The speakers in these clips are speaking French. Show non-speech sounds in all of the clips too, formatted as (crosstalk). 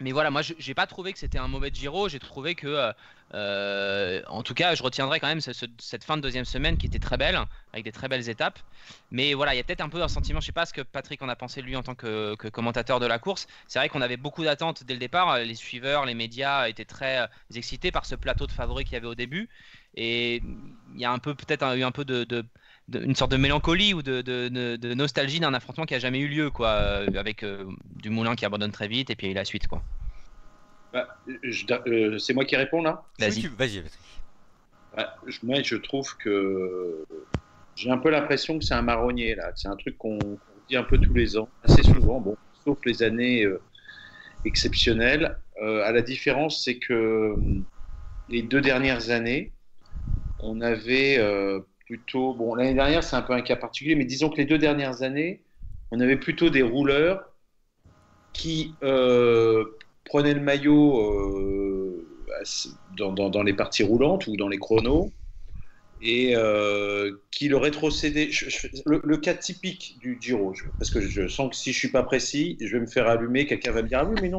mais voilà, moi, j'ai pas trouvé que c'était un mauvais Giro. J'ai trouvé que, euh, euh, en tout cas, je retiendrai quand même cette fin de deuxième semaine qui était très belle, avec des très belles étapes. Mais voilà, il y a peut-être un peu un sentiment, je sais pas ce que Patrick en a pensé lui en tant que, commentateur de la course. C'est vrai qu'on avait beaucoup d'attentes dès le départ. Les suiveurs, les médias étaient très euh, excités par ce plateau de favoris qu'il y avait au début. Et il y a un peu peut-être eu un peu de, une sorte de mélancolie ou de, nostalgie d'un affrontement qui a jamais eu lieu, quoi, euh, avec euh, du Moulin qui abandonne très vite et puis la suite, quoi. Bah, euh, c'est moi qui réponds là? Vas-y, vas-y. Bah, moi, je trouve que j'ai un peu l'impression que c'est un marronnier là. C'est un truc qu'on dit un peu tous les ans, assez souvent. Bon, sauf les années exceptionnelles. à la différence, c'est que les deux dernières années, on avait plutôt. Bon, l'année dernière, c'est un peu un cas particulier, mais disons que les deux dernières années, on avait plutôt des rouleurs qui euh, prenaient le maillot euh, dans, les parties roulantes ou dans les chronos et euh, qui le rétrocédaient. le, cas typique du Giro, parce que je sens que si je suis pas précis, je vais me faire allumer, quelqu'un va me dire Ah oui, mais non,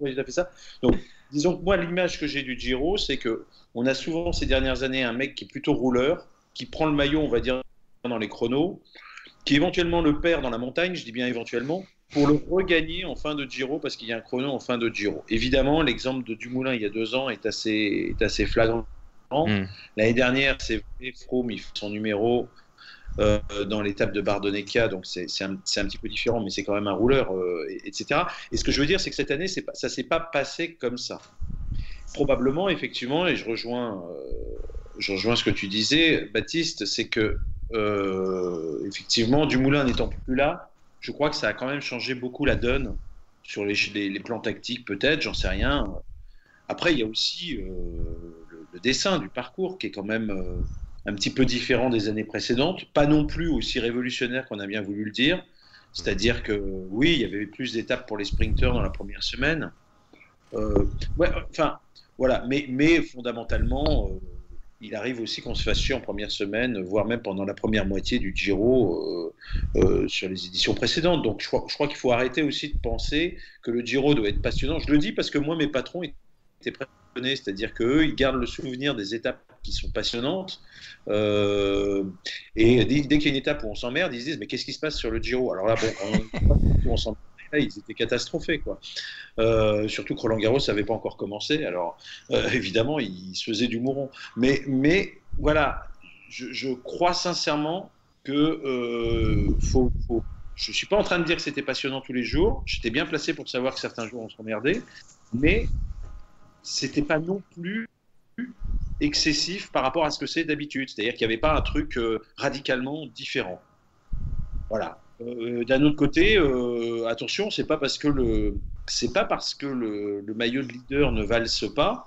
il a fait ça. Donc, disons que moi, l'image que j'ai du Giro, c'est que on a souvent ces dernières années un mec qui est plutôt rouleur, qui prend le maillot, on va dire, dans les chronos, qui éventuellement le perd dans la montagne, je dis bien éventuellement, pour le regagner en fin de Giro parce qu'il y a un chrono en fin de Giro. Évidemment, l'exemple de Dumoulin il y a deux ans est assez, est assez flagrant. Hmm. L'année dernière, c'est Froome, il fait son numéro euh, dans l'étape de Bardonnecchia, donc c'est un, un, petit peu différent, mais c'est quand même un rouleur, euh, etc. Et ce que je veux dire, c'est que cette année, pas, ça s'est pas passé comme ça. Probablement, effectivement, et je rejoins euh, je rejoins ce que tu disais, Baptiste, c'est que euh, effectivement, Dumoulin n'étant plus là, je crois que ça a quand même changé beaucoup la donne sur les, plans tactiques, peut-être, j'en sais rien. Après, il y a aussi euh, le, dessin du parcours qui est quand même euh, un petit peu différent des années précédentes, pas non plus aussi révolutionnaire qu'on a bien voulu le dire. C'est-à-dire que oui, il y avait plus d'étapes pour les sprinteurs dans la première semaine. ouais, enfin, voilà, mais fondamentalement, il arrive aussi qu'on se fasse chier en première semaine, voire même pendant la première moitié du Giro euh, euh, sur les éditions précédentes. Donc je crois, qu'il faut arrêter aussi de penser que le Giro doit être passionnant. Je le dis parce que moi, mes patrons étaient passionnés, c'est-à-dire qu'eux, ils gardent le souvenir des étapes qui sont passionnantes. Euh, et dès, qu'il y a une étape où on s'emmerde, ils se disent Mais qu'est-ce qui se passe sur le Giro? Alors là, bon, on s'emmerde ils étaient catastrophés. Quoi. Euh, surtout que Roland Garros n'avait pas encore commencé. Alors, euh, évidemment, il se faisait du mouron. Mais, mais voilà, je, crois sincèrement que euh, faut, je ne suis pas en train de dire que c'était passionnant tous les jours. J'étais bien placé pour savoir que certains jours on s'emmerdait. Mais c'était pas non plus excessif par rapport à ce que c'est d'habitude. C'est-à-dire qu'il n'y avait pas un truc radicalement différent. Voilà. Euh, d'un autre côté, euh, attention, c'est pas parce que le c'est pas parce que le, maillot de leader ne valse pas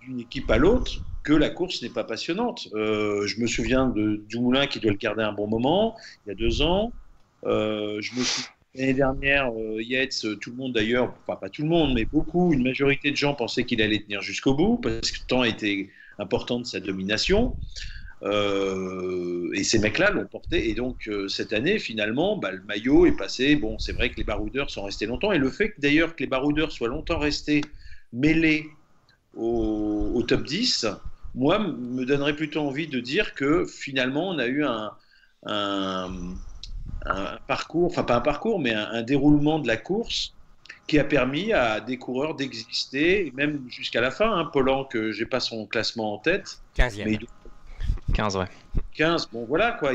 d'une équipe à l'autre que la course n'est pas passionnante. Euh, je me souviens de Dumoulin qui doit le garder un bon moment, il y a deux ans. l'année dernière, Yates, tout le monde d'ailleurs, enfin pas tout le monde, mais beaucoup, une majorité de gens pensaient qu'il allait tenir jusqu'au bout parce que le temps était important de sa domination. Euh, et ces mecs-là l'ont porté. Et donc, euh, cette année, finalement, bah, le maillot est passé. Bon, c'est vrai que les baroudeurs sont restés longtemps. Et le fait d'ailleurs que les baroudeurs soient longtemps restés mêlés au, top 10, moi, me donnerait plutôt envie de dire que finalement, on a eu un, un, parcours, enfin pas un parcours, mais un, déroulement de la course qui a permis à des coureurs d'exister, même jusqu'à la fin. Hein, Polan, que j'ai pas son classement en tête, 15e. mais 15, ouais. 15, bon voilà quoi.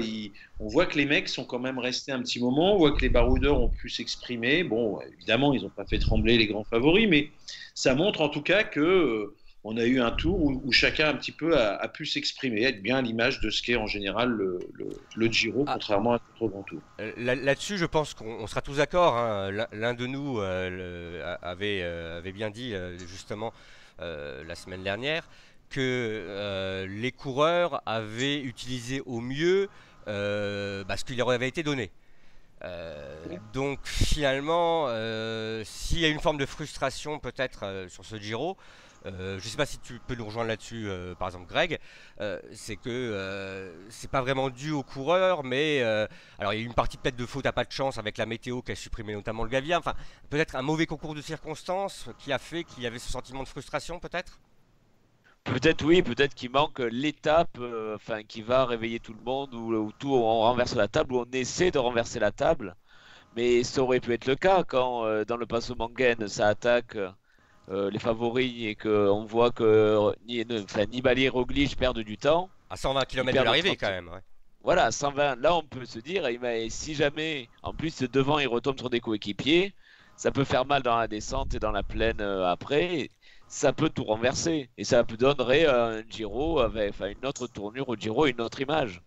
on voit que les mecs sont quand même restés un petit moment, on voit que les baroudeurs ont pu s'exprimer. Bon, évidemment, ils n'ont pas fait trembler les grands favoris, mais ça montre en tout cas que euh, on a eu un tour où, chacun un petit peu a, pu s'exprimer, être bien à l'image de ce qu'est en général le, le, Giro, ah. contrairement à d'autres grands tours. Euh, là-dessus, je pense qu'on sera tous d'accord. Hein. L'un de nous euh, avait, avait, bien dit justement la semaine dernière que euh, les coureurs avaient utilisé au mieux euh, bah, ce qui leur avait été donné. donc finalement, s'il y a une forme de frustration peut-être sur ce Giro, euh, je ne sais pas si tu peux nous rejoindre là-dessus, euh, par exemple Greg, euh, c'est que c'est pas vraiment dû au coureur, mais alors il y a eu une partie peut-être de faute à pas de chance avec la météo qui a supprimé notamment le Gavia, enfin peut-être un mauvais concours de circonstances qui a fait qu'il y avait ce sentiment de frustration peut-être? Peut-être oui, peut-être qu'il manque l'étape enfin, qui va réveiller tout le monde, où, tout on renverse la table, où on essaie de renverser la table. Mais ça aurait pu être le cas quand dans le Passo Mangen ça attaque euh, les favoris et qu'on voit que ni, enfin, Nibali et Roglic perdent du temps. À 120 km de l'arrivée quand même. Voilà, 120. Là, on peut se dire, si jamais, en plus devant, il retombe sur des coéquipiers, ça peut faire mal dans la descente et dans la plaine euh, après. Ça peut tout renverser et ça donnerait un Giro avec enfin, une autre tournure au Giro, une autre image.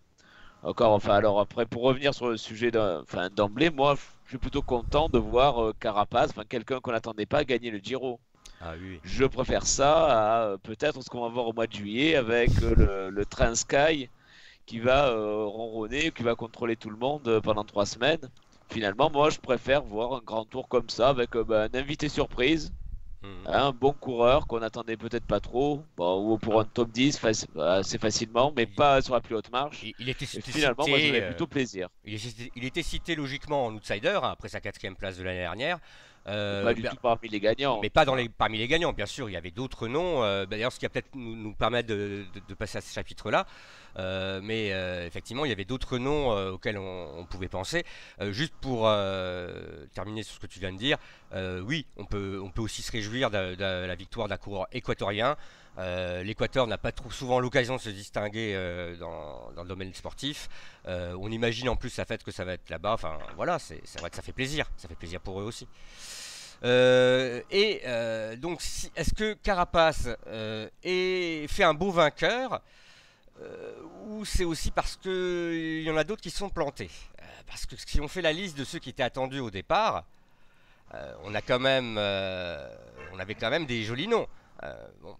Encore, enfin, alors après, pour revenir sur le sujet d'emblée, moi, je suis plutôt content de voir euh, Carapace, enfin, quelqu'un qu'on n'attendait pas gagner le Giro. Ah Je préfère ça à euh, peut-être ce qu'on va voir au mois de juillet avec euh, le, train Sky qui va euh, ronronner, qui va contrôler tout le monde pendant trois semaines. Finalement, moi, je préfère voir un grand tour comme ça avec bah, un invité surprise, mhm. un bon coureur qu'on n'attendait peut-être pas trop, ou pour un top 10 assez facilement, mais pas sur la plus haute marche. Il, était finalement, moi, j'avais plutôt plaisir. Il, était cité logiquement en outsider hein, après sa quatrième place de l'année dernière. Euh, pas du tout parmi les gagnants. Mais pas dans les, parmi les gagnants, bien sûr. Il y avait d'autres noms. Euh, D'ailleurs, ce qui va peut-être nous, nous permettre de, passer à ce chapitre-là. Euh, mais effectivement, il y avait d'autres noms auxquels on, pouvait penser. juste pour terminer sur ce que tu viens de dire, oui, on peut, on peut aussi se réjouir de, la victoire d'un coureur équatorien. L'Équateur n'a pas trop souvent l'occasion de se distinguer dans, dans, le domaine sportif. on imagine en plus la fête que ça va être là-bas. Enfin, voilà, c'est vrai que ça fait plaisir. Ça fait plaisir pour eux aussi. Euh, et euh, donc, est-ce que Carapace euh, fait un beau vainqueur ou c'est aussi parce qu'il y en a d'autres qui sont plantés? Parce que si on fait la liste de ceux qui étaient attendus au départ, on a quand même, on avait quand même des jolis noms.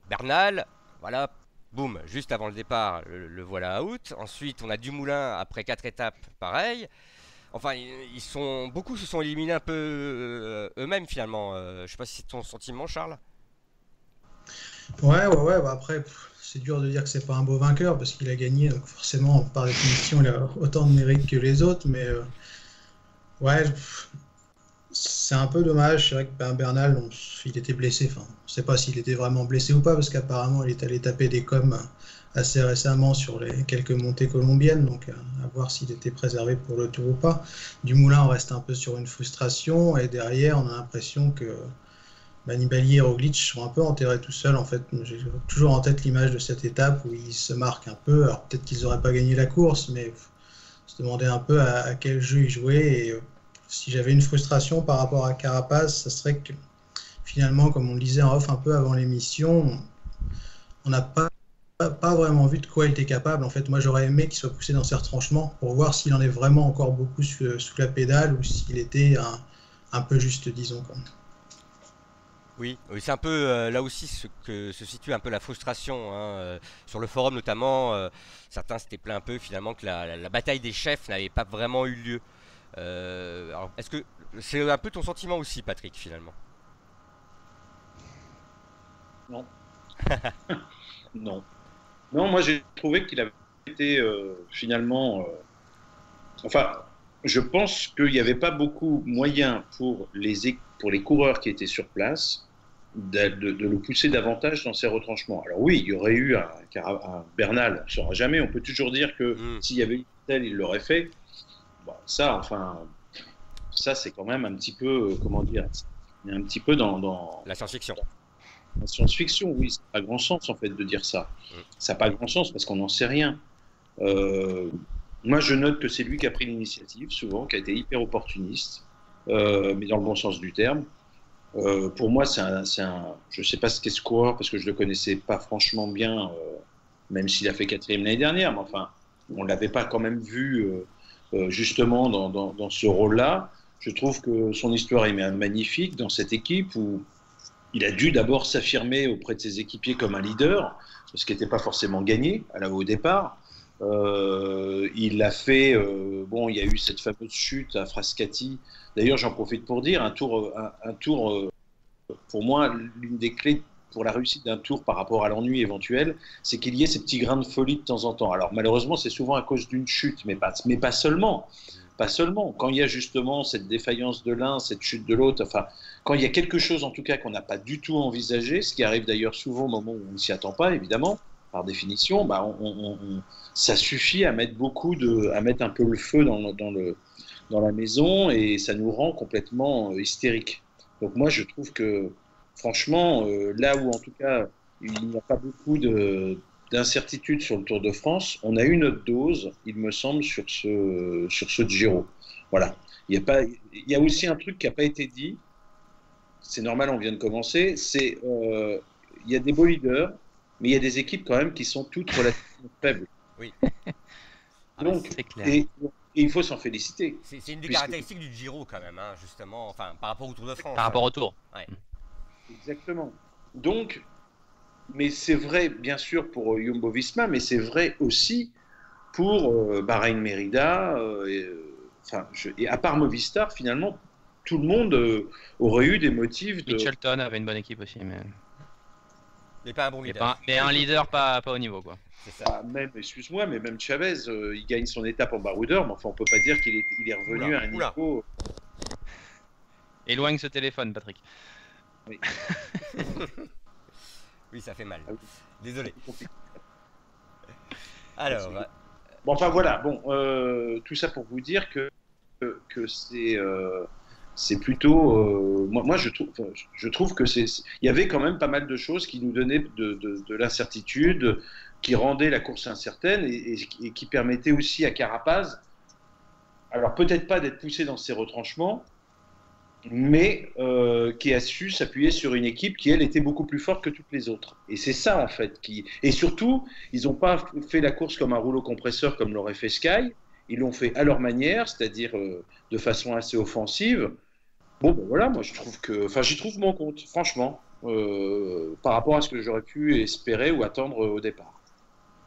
Bernal, voilà, boum, juste avant le départ, le, le voilà out. Ensuite, on a Dumoulin après quatre étapes, pareil. Enfin, ils sont beaucoup se sont éliminés un peu euh, eux-mêmes finalement. Euh, je sais pas si c'est ton sentiment, Charles. Ouais, ouais, ouais. Bah, après, c'est dur de dire que c'est pas un beau vainqueur parce qu'il a gagné, donc forcément, par définition, il a autant de mérite que les autres. Mais euh, ouais, c'est un peu dommage. C'est vrai que Bernal, il était blessé. On ne sait pas s'il était vraiment blessé ou pas parce qu'apparemment, il est allé taper des coms assez récemment sur les quelques montées colombiennes, donc à, voir s'il était préservé pour le tour ou pas. Du Moulin, on reste un peu sur une frustration, et derrière, on a l'impression que Manibali et Roglic sont un peu enterrés tout seuls. En fait, j'ai toujours en tête l'image de cette étape où ils se marquent un peu. Alors peut-être qu'ils n'auraient pas gagné la course, mais se demander un peu à, quel jeu ils jouaient. Euh, si j'avais une frustration par rapport à Carapace, ce serait que finalement, comme on le disait en off un peu avant l'émission, on n'a pas pas vraiment vu de quoi il était capable. En fait, moi, j'aurais aimé qu'il soit poussé dans ses retranchements pour voir s'il en est vraiment encore beaucoup sous, la pédale ou s'il était un, peu juste, disons. Oui, c'est un peu euh, là aussi ce que se situe un peu la frustration. Hein, euh, sur le forum notamment, euh, certains s'étaient plaints un peu finalement que la, bataille des chefs n'avait pas vraiment eu lieu. Est-ce que c'est un peu ton sentiment aussi, Patrick, finalement? Non. (laughs) non. Non, moi j'ai trouvé qu'il avait été euh, finalement. Euh, enfin, je pense qu'il n'y avait pas beaucoup moyen pour les, pour les coureurs qui étaient sur place de, le pousser davantage dans ses retranchements. Alors oui, il y aurait eu un, Bernal, on ne saura jamais. On peut toujours dire que mm. s'il y avait eu tel, il l'aurait fait. Bon, ça, enfin, ça c'est quand même un petit peu, euh, comment dire, un petit peu dans, dans la science-fiction science-fiction, oui, ça n'a pas grand sens en fait de dire ça. Mm. Ça n'a pas grand sens parce qu'on n'en sait rien. Euh, moi, je note que c'est lui qui a pris l'initiative, souvent, qui a été hyper opportuniste, euh, mais dans le bon sens du terme. Euh, pour moi, c'est un, je ne sais pas ce qu'est coureur parce que je le connaissais pas franchement bien, même s'il a fait quatrième l'année dernière, mais enfin, on l'avait pas quand même vu justement dans, dans, ce rôle-là. Je trouve que son histoire est magnifique dans cette équipe où il a dû d'abord s'affirmer auprès de ses équipiers comme un leader, ce qui n'était pas forcément gagné à la, au départ. Euh, il l'a fait. euh, bon, il y a eu cette fameuse chute à Frascati. D'ailleurs, j'en profite pour dire un tour, un, tour. euh, pour moi, l'une des clés pour la réussite d'un tour par rapport à l'ennui éventuel, c'est qu'il y ait ces petits grains de folie de temps en temps. Alors malheureusement, c'est souvent à cause d'une chute, mais pas, mais pas seulement. Pas seulement. Quand il y a justement cette défaillance de l'un, cette chute de l'autre, enfin, quand il y a quelque chose en tout cas qu'on n'a pas du tout envisagé, ce qui arrive d'ailleurs souvent au moment où on ne s'y attend pas, évidemment, par définition, bah, ça suffit à mettre beaucoup de, à mettre un peu le feu dans, dans, le, dans la maison et ça nous rend complètement euh, hystériques. Donc moi, je trouve que franchement, euh, là où en tout cas il n'y a pas beaucoup de d'incertitude sur le Tour de France, on a eu notre dose, il me semble, sur ce sur ce Giro. Voilà. Il y a pas, il y a aussi un truc qui n'a pas été dit. C'est normal, on vient de commencer. C'est euh, il y a des beaux leaders, mais il y a des équipes quand même qui sont toutes relativement faibles. Ah, Donc, C'est clair. et, et il faut s'en féliciter. C'est c'est une des Puisque- caractéristiques du Giro quand même, hein, justement, enfin par rapport au Tour de France. Par rapport au tour. Exactement. Donc, mais c'est vrai, bien sûr, pour euh, Jumbo Visma, mais c'est vrai aussi pour euh, Bahreïn Merida. euh, et, euh, enfin, je- et à part Movistar, finalement, tout le monde euh, aurait eu des motifs de. Mitchelton avait une bonne équipe aussi, mais, Mais pas un bon mais, leader. pas- mais un leader pas, pas au niveau. quoi. C'est ça. Ah, même, excuse-moi, mais même Chavez, euh, il gagne son étape en baroudeur, mais enfin, on peut pas dire qu'il est, il est revenu Oula, à un oula. niveau. Éloigne ce téléphone, Patrick. (laughs) Oui, ça fait mal. Ah oui. Désolé. Alors, Merci. Bon, enfin voilà, bon, euh, tout ça pour vous dire que, que, que c'est euh, c'est plutôt. euh, moi, moi je, trouve, je- je trouve que c'est. Il y avait quand même pas mal de choses qui nous donnaient de, de, de l'incertitude, qui rendaient la course incertaine et, et- et qui permettaient aussi à Carapaz, alors peut-être pas d'être poussé dans ses retranchements, mais euh, qui a su s'appuyer sur une équipe qui, elle, était beaucoup plus forte que toutes les autres. Et c'est ça, en fait, qui. Et surtout, ils n'ont pas fait la course comme un rouleau compresseur comme l'aurait fait Sky. Ils l'ont fait à leur manière, c'est-à-dire euh, de façon assez offensive. Bon, ben voilà, moi je trouve que. Enfin, j'y trouve mon compte, franchement, euh, par rapport à ce que j'aurais pu espérer ou attendre au départ.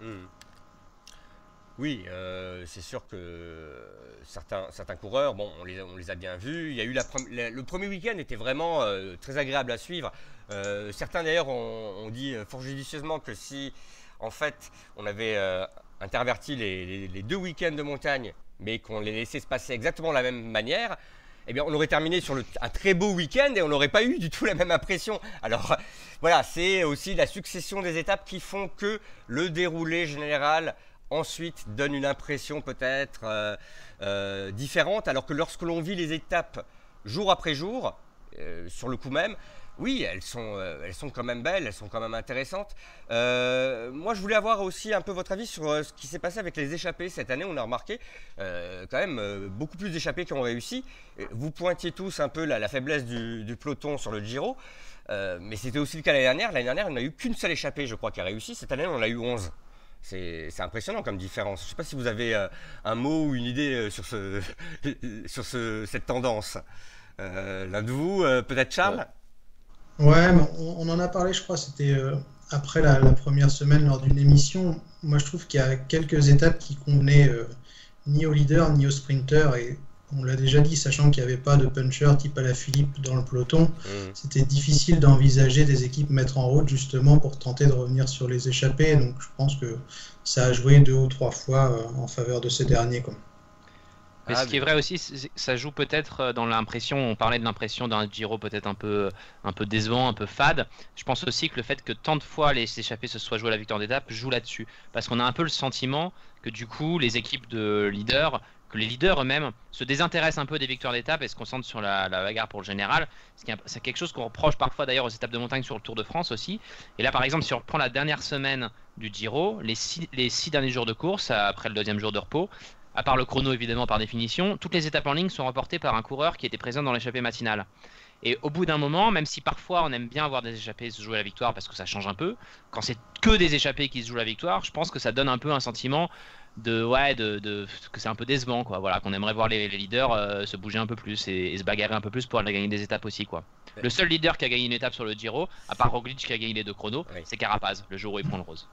Hmm. Oui, euh, c'est sûr que certains, certains coureurs, bon, on les, a- bien vus. Il y a eu le premier week-end était vraiment euh, très agréable à suivre. Euh, certains d'ailleurs ont, dit fort judicieusement que si, en fait, on avait interverti les, deux week-ends de montagne, mais qu'on les laissait se passer exactement de la même manière, eh bien, on aurait terminé sur un très beau week-end et on n'aurait pas eu du tout la même impression. Alors, voilà, c'est aussi la succession des étapes qui font que le déroulé général ensuite donne une impression peut-être euh, euh, différente, alors que lorsque l'on vit les étapes jour après jour, euh, sur le coup même, oui, elles sont, elles sont quand même belles, elles sont quand même intéressantes. Moi, je voulais avoir aussi un peu votre avis sur ce qui s'est passé avec les échappés cette année. On a remarqué quand même beaucoup plus d'échappés qui ont réussi. Vous pointiez tous un peu la, faiblesse du, peloton sur le Giro, mais c'était aussi le cas l'année dernière. L'année dernière, on n'a eu qu'une seule échappée, je crois, qui a réussi. Cette année, on en a eu 11. C'est impressionnant comme différence. Je ne sais pas si vous avez euh, un mot ou une idée euh, sur, ce, (laughs) sur ce- cette tendance. Euh, L'un de vous, peut-être Charles? Ouais, on, en a parlé, je crois, c'était après la, première semaine lors d'une émission. Moi, je trouve qu'il y a quelques étapes qui convenaient ni au leader ni au sprinter. Et on l'a déjà dit, sachant qu'il n'y avait pas de puncher type à la Philippe dans le peloton, Mm. c'était difficile d'envisager des équipes mettre en route justement pour tenter de revenir sur les échappées. Donc, je pense que ça a joué deux ou trois fois euh, en faveur de ces derniers. Quoi. Mais Ah, ce qui est vrai aussi, ça joue peut-être euh, dans l'impression, on parlait de l'impression d'un Giro peut-être un peu, un peu décevant, un peu fade. Je pense aussi que le fait que tant de fois les échappés se soient joués à la victoire d'étape joue là-dessus. Parce qu'on a un peu le sentiment que du coup, les équipes de leaders, que les leaders eux-mêmes se désintéressent un peu des victoires d'étape et se concentrent sur la, bagarre pour le général. C'est quelque chose qu'on reproche parfois d'ailleurs aux étapes de montagne sur le Tour de France aussi. Et là, par exemple, si on reprend la dernière semaine du Giro, les six, derniers jours de course, après le deuxième jour de repos, à part le chrono évidemment par définition, toutes les étapes en ligne sont remportées par un coureur qui était présent dans l'échappée matinale. Et au bout d'un moment, même si parfois on aime bien voir des échappés se jouer la victoire parce que ça change un peu, quand c'est que des échappés qui se jouent la victoire, je pense que ça donne un peu un sentiment de ouais de, de- que c'est un peu décevant quoi. Voilà, qu'on aimerait voir les, les leaders euh, se bouger un peu plus et, et se bagarrer un peu plus pour aller gagner des étapes aussi quoi. Le seul leader qui a gagné une étape sur le Giro, à part Roglic qui a gagné les deux chronos, c'est Carapaz le jour où il prend le rose.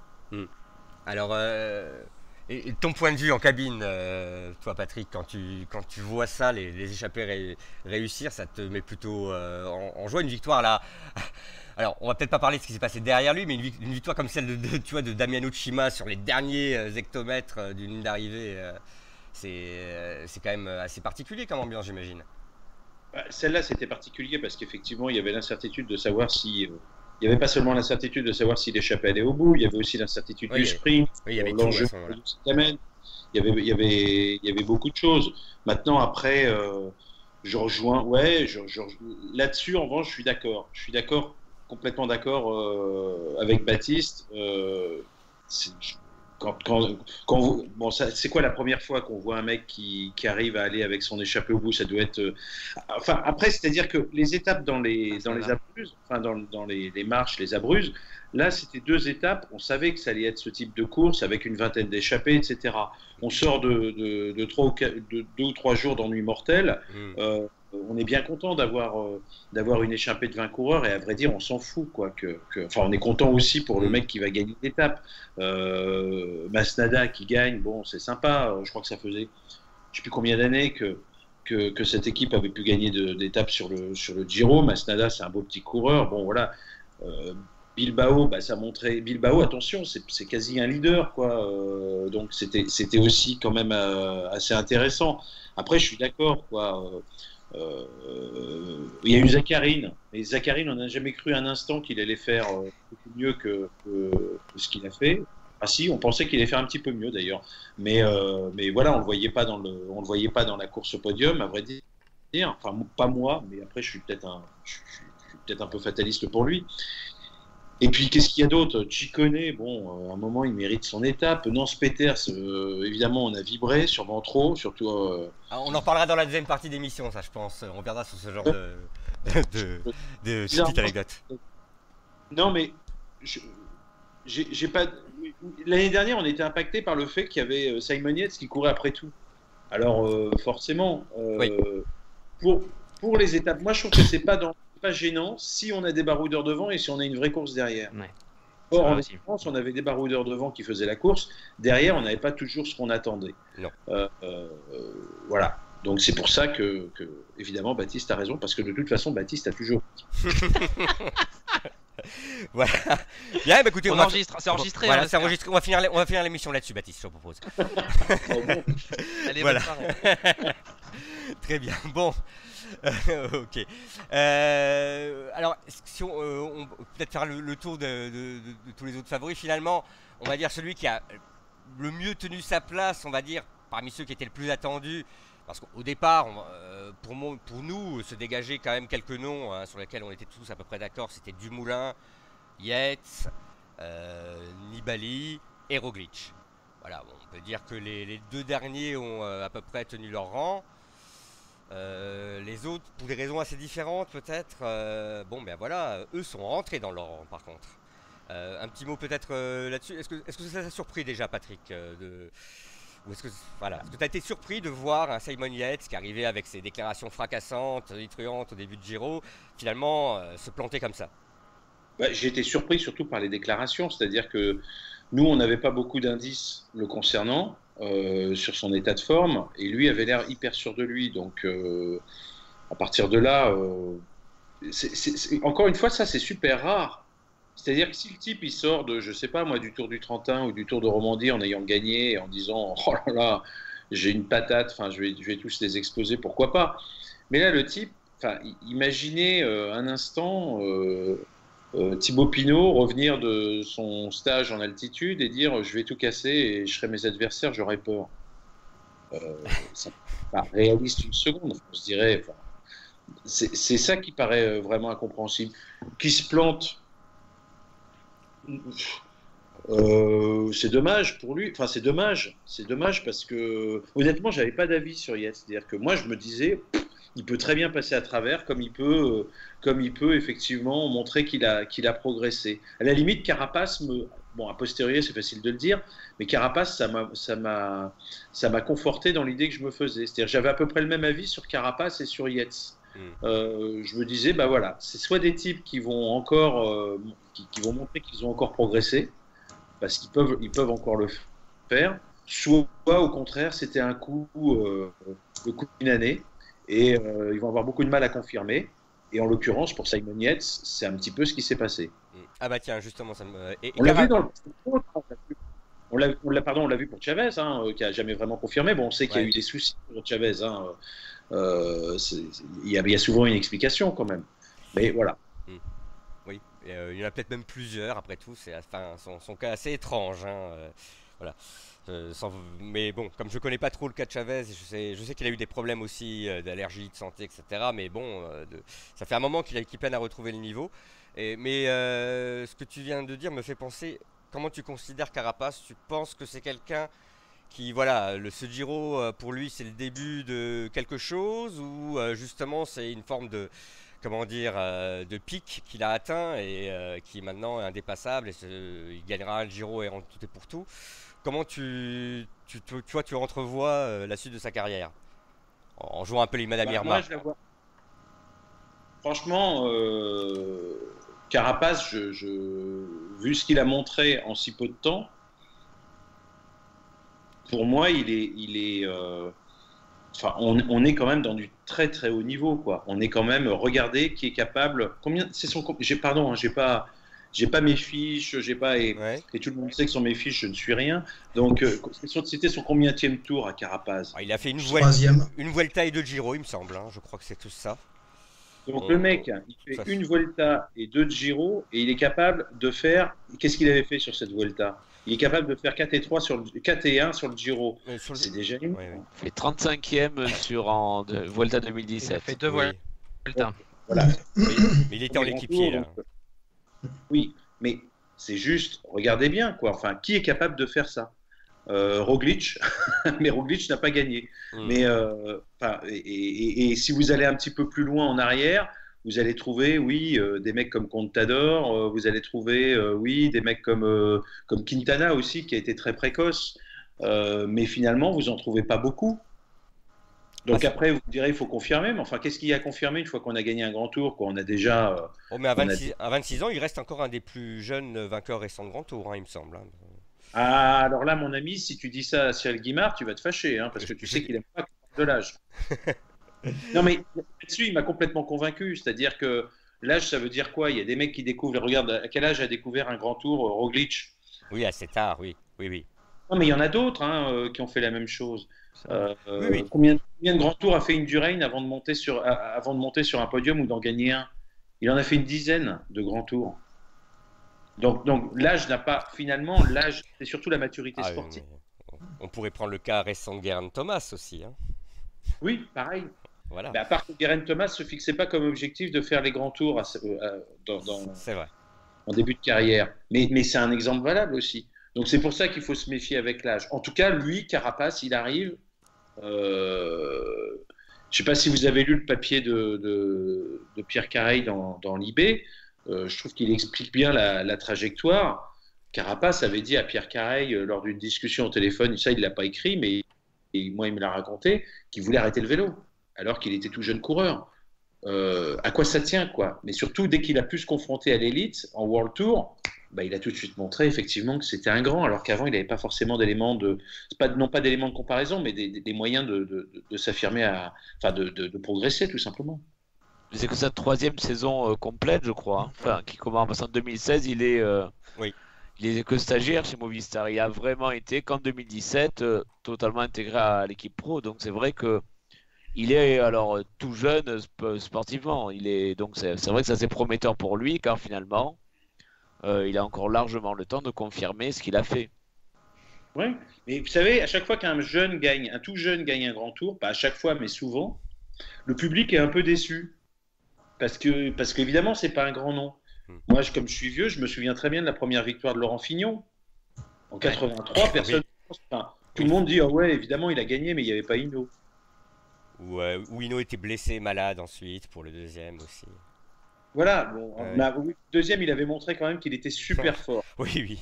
Alors, euh, Et, ton point de vue en cabine, euh, toi Patrick, quand tu, quand tu vois ça, les, les échappés réussir, ça te met plutôt euh, en, joie une victoire là. Alors, on va peut-être pas parler de ce qui s'est passé derrière lui, mais une, victoire comme celle de, tu vois, de Damiano Chima sur les derniers euh, hectomètres d'une ligne d'arrivée, c'est quand même assez particulier comme ambiance, j'imagine. Bah, celle-là, c'était particulier parce qu'effectivement, il y avait l'incertitude de savoir si il n'y avait pas seulement l'incertitude de savoir s'il échappait aller au bout, il y avait aussi l'incertitude du sprint, l'enjeu il, y avait, il, y avait, il y avait beaucoup de choses. Maintenant, après, euh, je rejoins, ouais, je, là-dessus, en revanche, je suis d'accord. Je suis d'accord, complètement d'accord euh, avec Baptiste. Euh, quand, quand, vous, bon, c'est quoi la première fois qu'on voit un mec qui, qui, arrive à aller avec son échappée au bout? Ça doit être. Euh, enfin, après, c'est-à-dire que les étapes dans les, dans les abruses, enfin, dans, dans les, les, marches, les abruses, là, c'était deux étapes. On savait que ça allait être ce type de course avec une vingtaine d'échappées, etc. On sort de, de, de, trois ou de deux ou trois jours d'ennui mortel. Hmm. Euh, on est bien content d'avoir euh, d'avoir une échappée de 20 coureurs et à vrai dire on s'en fout quoi que, enfin on est content aussi pour le mm. mec qui va gagner l'étape euh, Masnada qui gagne bon c'est sympa je crois que ça faisait je sais plus combien d'années que, que, cette équipe avait pu gagner d'étapes sur le sur le Giro Masnada c'est un beau petit coureur bon voilà euh, Bilbao, bah, ça montrait Bilbao. Attention, c'est quasi un leader, quoi. Euh, donc c'était c'était aussi quand même assez intéressant. Après, je suis d'accord, quoi. Euh, il y a eu Zacharine. Et Zacharine, on n'a jamais cru un instant qu'il allait faire euh, mieux que, ce qu'il a fait. Ah si, on pensait qu'il allait faire un petit peu mieux d'ailleurs. Mais, euh, mais voilà, on le voyait pas dans le, le voyait pas dans la course au podium, à vrai dire. Enfin, pas moi, mais après, je suis peut-être un, je suis peut-être un peu fataliste pour lui. Et puis, qu'est-ce qu'il y a d'autre? Connais bon, euh, à un moment, il mérite son étape. Nance Peters, euh, évidemment, on a vibré, sûrement trop, surtout. Euh, ah, on en parlera dans la deuxième partie d'émission, ça, je pense. On reviendra sur ce genre de, de, de, petite anecdote. Non, mais j'ai pas. L'année dernière, on était impacté par le fait qu'il y avait Simon Yates qui courait après tout. Alors, forcément, pour, pour les étapes, moi, je trouve que c'est pas dans pas gênant si on a des baroudeurs devant et si on a une vraie course derrière. Or, en France, on avait des baroudeurs devant qui faisaient la course. Derrière, on n'avait pas toujours ce qu'on attendait. Euh, euh, voilà. Donc c'est pour ça que, évidemment, Baptiste a raison, parce que de toute façon, Baptiste a toujours. (laughs) voilà. Bien, bah, écoutez, on, enregistre, c'est enregistré. Voilà, hein, c'est enregistré. On va finir, on va finir l'émission là-dessus, Baptiste, je te propose. (laughs) Allez, voilà. (laughs) (laughs) Très bien. Bon, (laughs) ok. Euh, alors, si on, euh, peut-être faire le, tour de, tous les autres favoris, finalement, on va dire celui qui a le mieux tenu sa place, on va dire, parmi ceux qui étaient le plus attendus. Parce qu'au départ, euh, pour, nous, se dégager quand même quelques noms hein, sur lesquels on était tous à peu près d'accord. C'était Dumoulin, Yates, Nibali et Roglic. Voilà, on peut dire que les deux derniers ont à peu près tenu leur rang. Euh, les autres, pour des raisons assez différentes peut-être, euh, bon ben voilà, eux sont rentrés dans leur par contre. Euh, un petit mot peut-être là-dessus. Est-ce que, est-ce que ça t'a surpris déjà, Patrick de... Ou est-ce que voilà, que tu as été surpris de voir un Simon Yates qui arrivait avec ses déclarations fracassantes, détruantes au début de Giro, finalement se planter comme ça? J'ai été surpris surtout par les déclarations, c'est-à-dire que nous, on n'avait pas beaucoup d'indices le concernant. Euh, sur son état de forme, et lui avait l'air hyper sûr de lui. Donc, euh, à partir de là, euh, encore une fois, ça c'est super rare. C'est-à-dire que si le type il sort de, je sais pas moi, du Tour du Trentin ou du Tour de Romandie en ayant gagné, en disant (laughs) oh là là, j'ai une patate, enfin je vais, je vais tous les exposer, pourquoi pas. Mais là, le type, imaginez un instant Thibaut Pinot revenir de son stage en altitude et dire je vais tout casser et je serai mes adversaires, j'aurai peur. Euh, c'est (laughs) pas réaliste une seconde, je dirais. c'est ça qui paraît euh, vraiment incompréhensible. Qui se plante, euh, c'est dommage pour lui. Enfin, c'est dommage. C'est dommage parce que, honnêtement, j'avais pas d'avis sur Yates. C'est-à-dire que moi, je me disais, il peut très bien passer à travers, comme il peut, euh, comme il peut effectivement montrer qu'il a, qu'il a progressé. À la limite, Carapace me, bon, a posteriori, c'est facile de le dire, mais Carapace, ça m'a, ça m'a, ça m'a conforté dans l'idée que je me faisais. C'est-à-dire, j'avais à peu près le même avis sur Carapace et sur Yates. Hmm. Euh, je me disais, bah voilà, c'est soit des types qui vont encore, euh, qui, vont montrer qu'ils ont encore progressé, parce qu'ils peuvent, ils peuvent encore le faire, soit au contraire c'était un coup, le coup d'une année et euh, ils vont avoir beaucoup de mal à confirmer. Et en l'occurrence, pour Simon Yates, c'est un petit peu ce qui s'est passé. Ah bah tiens, justement, ça me... et, et On l'a vu dans le. On l'a, on l'a- pardon, on l'a vu pour Chavez, hein, euh, qui a jamais vraiment confirmé. Bon, on sait qu'il y a Ouais. eu des soucis pour Chavez. Hein, euh, c'est- il, y a, il y a souvent une explication quand même. Mais voilà. Oui, et, euh, il y en a peut-être même plusieurs, après tout, c'est enfin, son, son cas assez étrange. hein, euh, voilà. Euh, mais bon, comme je connais pas trop le cas de Chavez, je sais, qu'il a eu des problèmes aussi euh, d'allergie, de santé, etc. Mais bon, euh, ça fait un moment qu'il a qu'il peine à retrouver le niveau. Mais ce que tu viens de dire me fait penser, comment tu considères Carapace Tu penses que c'est quelqu'un qui, voilà, le ce Giro, pour lui, c'est le début de quelque chose Ou justement, c'est une forme de, comment dire, de pic qu'il a atteint et qui est maintenant indépassable et il gagnera le Giro et en tout et pour tout? Comment tu, tu, tu, tu vois, tu entrevois euh, la suite de sa carrière en, jouant un peu les Madame Bah, Irma moi, je la vois. Franchement, euh, Carapace, je, je- vu ce qu'il a montré en si peu de temps, pour moi, il est, il est, euh, enfin, on, on est quand même dans du très très haut niveau, quoi. On est quand même, regardez, qui est capable. Combien, c'est son, j'ai pardon, hein, j'ai pas, j'ai pas mes fiches, j'ai pas et, Ouais. et tout le monde sait que sur mes fiches, je ne suis rien. Donc, euh, c'était son combienième tour à Carapace Ah, il a fait une, Troisième. une Vuelta et deux Giro, il me semble. hein, je crois que c'est tout ça. Donc Oh. le mec, il fait une Vuelta et deux Giro et il est capable de faire. Qu'est-ce qu'il avait fait sur cette Vuelta? Il est capable de faire 4 et 3 sur le 4 et 1 sur le Giro. Le- C'est déjà ouais. Il fait 35e sur en de- Vuelta Il a 2017. fait deux Oui. Vuelta. Voilà. Mais, mais il était en équipier là. donc, (laughs) Oui, mais c'est juste, regardez bien quoi. Enfin, qui est capable de faire ça? Euh, Roglic, (laughs) mais Roglic n'a pas gagné. Mm. Mais euh, et, et- et si vous allez un petit peu plus loin en arrière, vous allez trouver, oui, euh, des mecs comme Contador, euh, vous allez trouver, oui, des mecs comme, comme Quintana aussi, qui a été très précoce. Mais finalement, vous en trouvez pas beaucoup. Donc Ah, après, vous me direz, il faut confirmer. Mais enfin, qu'est-ce qu'il y a à confirmer une fois qu'on a gagné un grand tour quoi? On a déjà. euh, Oh, mais à on a 26, à 26 ans, il reste encore un des plus jeunes vainqueurs récents de Grand Tour, hein, il me semble. hein. Ah, alors là, mon ami, si tu dis ça à Cyril Guimard, tu vas te fâcher, hein, parce que tu sais (laughs) qu'il aime pas de l'âge. (laughs) non, mais là-dessus, il m'a complètement convaincu. C'est-à-dire que l'âge, ça veut dire quoi? Il y a des mecs qui découvrent. Regarde, à quel âge a découvert un grand tour euh, Roglic? Oui, assez tard, oui. Oui, oui. Non, mais il y en a d'autres hein, euh, qui ont fait la même chose. Euh, Oui, oui. Combien, combien de grands tours a fait une Durain avant de monter sur, avant de monter sur un podium ou d'en gagner un? Il en a fait une dizaine de grands tours. Donc, donc l'âge n'a pas finalement l'âge, c'est surtout la maturité Ah, sportive. on pourrait prendre le cas récent de Geraint Thomas aussi. hein. Oui, pareil. Voilà, Mais à part que Geraint Thomas se fixait pas comme objectif de faire les grands tours à euh, à- dans, dans- c'est vrai. en début de carrière. Mais, mais c'est un exemple valable aussi. Donc c'est pour ça qu'il faut se méfier avec l'âge. En tout cas, lui, Carapace, il arrive. Euh, je sais pas si vous avez lu le papier de, Pierre Carey dans, dans l'IB. Euh, je trouve qu'il explique bien la, trajectoire. Carapace avait dit à Pierre Carey euh, lors d'une discussion au téléphone, ça il l'a pas écrit, mais moi il me l'a raconté, qu'il voulait arrêter le vélo alors qu'il était tout jeune coureur. Euh, à quoi ça tient quoi Mais surtout dès qu'il a pu se confronter à l'élite en World Tour, bah, il a tout de suite montré effectivement que c'était un grand, alors qu'avant il n'avait pas forcément d'éléments de, pas, non pas d'éléments de comparaison, mais des, des- des moyens de, de- de- de s'affirmer, à, enfin de, de- de progresser tout simplement. C'est que sa troisième saison euh, complète, je crois. hein. Enfin, qui commence en 2016, il est, euh, Oui. il est que stagiaire chez Movistar. Il a vraiment été qu'en 2017 euh, totalement intégré à l'équipe pro. Donc c'est vrai que il est alors euh, tout jeune sp- sportivement. Il est donc c'est vrai que ça c'est prometteur pour lui, car finalement euh, il a encore largement le temps de confirmer ce qu'il a fait. Ouais. Mais vous savez, à chaque fois qu'un jeune gagne, un tout jeune gagne un grand tour, pas à chaque fois, mais souvent, le public est un peu déçu. Parce que, parce qu'évidemment, c'est pas un grand nom. Hmm. Moi, je- comme je suis vieux, je me souviens très bien de la première victoire de Laurent Fignon. En 83, personne. enfin, tout le monde dit, ah ouais, évidemment, il a gagné, mais il n'y avait pas Hino. Où, euh, où Hino était blessé, malade ensuite pour le deuxième aussi. Voilà. Bon, oui, deuxième, il avait montré quand même qu'il était super (laughs) fort. Oui, oui,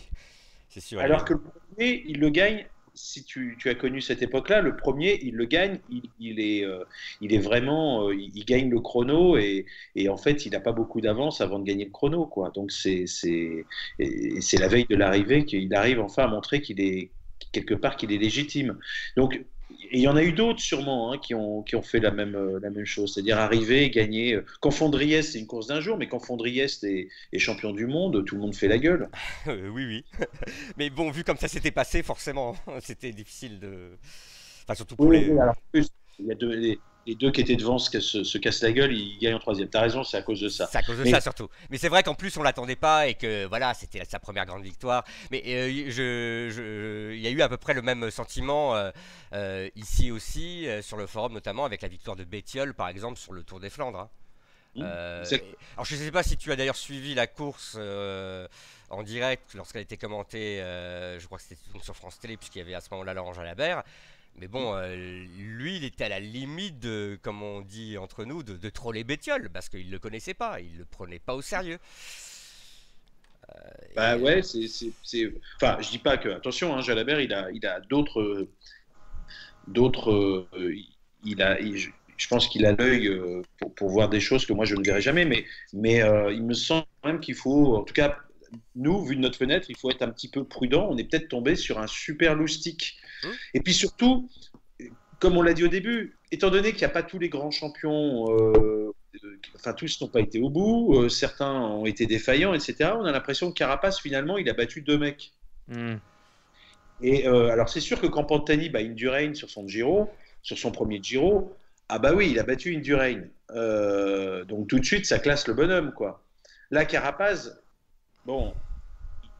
c'est sûr. Alors que le premier, il le gagne. Si tu, tu as connu cette époque-là, le premier, il le gagne. Il, il est, euh, il est vraiment, euh, il, il gagne le chrono et, et en fait, il n'a pas beaucoup d'avance avant de gagner le chrono, quoi. Donc c'est, c'est la veille de l'arrivée qu'il arrive enfin à montrer qu'il est quelque part qu'il est légitime. Donc il y en a eu d'autres sûrement hein, qui, ont, qui ont fait la même, euh, la même chose, c'est-à-dire arriver, gagner. Euh, quand Fondriest, c'est une course d'un jour, mais quand Fondriest est, est, champion du monde, tout le monde fait la gueule. (laughs) oui, oui. (laughs) mais bon, vu comme ça s'était passé, forcément, (laughs) c'était difficile de. Enfin, surtout pour les. alors, plus, il y a deux, les deux qui étaient devant se, se, cassent la gueule, ils gagnent en troisième. T'as raison, c'est à cause de ça. C'est à cause de ça surtout. Mais c'est vrai qu'en plus on l'attendait pas et que voilà, c'était sa première grande victoire. Mais euh, je, il y a eu à peu près le même sentiment euh, euh, ici aussi sur le forum, notamment avec la victoire de Bétiol, par exemple, sur le Tour des Flandres. Hein. Mmh. alors je ne sais pas si tu as d'ailleurs suivi la course en direct lorsqu'elle été commentée, je crois que c'était sur France Télé puisqu'il y avait à ce moment-là Laurent Jalabert. Mais bon, euh, lui, il était à la limite, de, comme on dit entre nous, de, troller Bétiol, parce qu'il ne le connaissait pas, il ne le prenait pas au sérieux. Euh, bah ouais, c'est, Enfin, je dis pas que. Attention, hein, Jalabert, il a, il a d'autres. D'autres. Euh, il a. je pense qu'il a l'œil pour, pour, voir des choses que moi je ne verrai jamais, mais, mais il me semble quand même qu'il faut, en tout cas, nous, vu de notre fenêtre, il faut être un petit peu prudent. On est peut-être tombé sur un super loustic. Mmh. Et puis surtout, comme on l'a dit au début, étant donné qu'il n'y a pas tous les grands champions, euh, enfin tous n'ont pas été au bout, euh, certains ont été défaillants, etc. On a l'impression que Carapace finalement il a battu deux mecs. Mmh. Et euh, alors c'est sûr que quand Pantani bat Indurain sur son Giro, sur son premier Giro, ah bah oui, il a battu Indurain. donc tout de suite ça classe le bonhomme quoi. Là Carapace, Bon,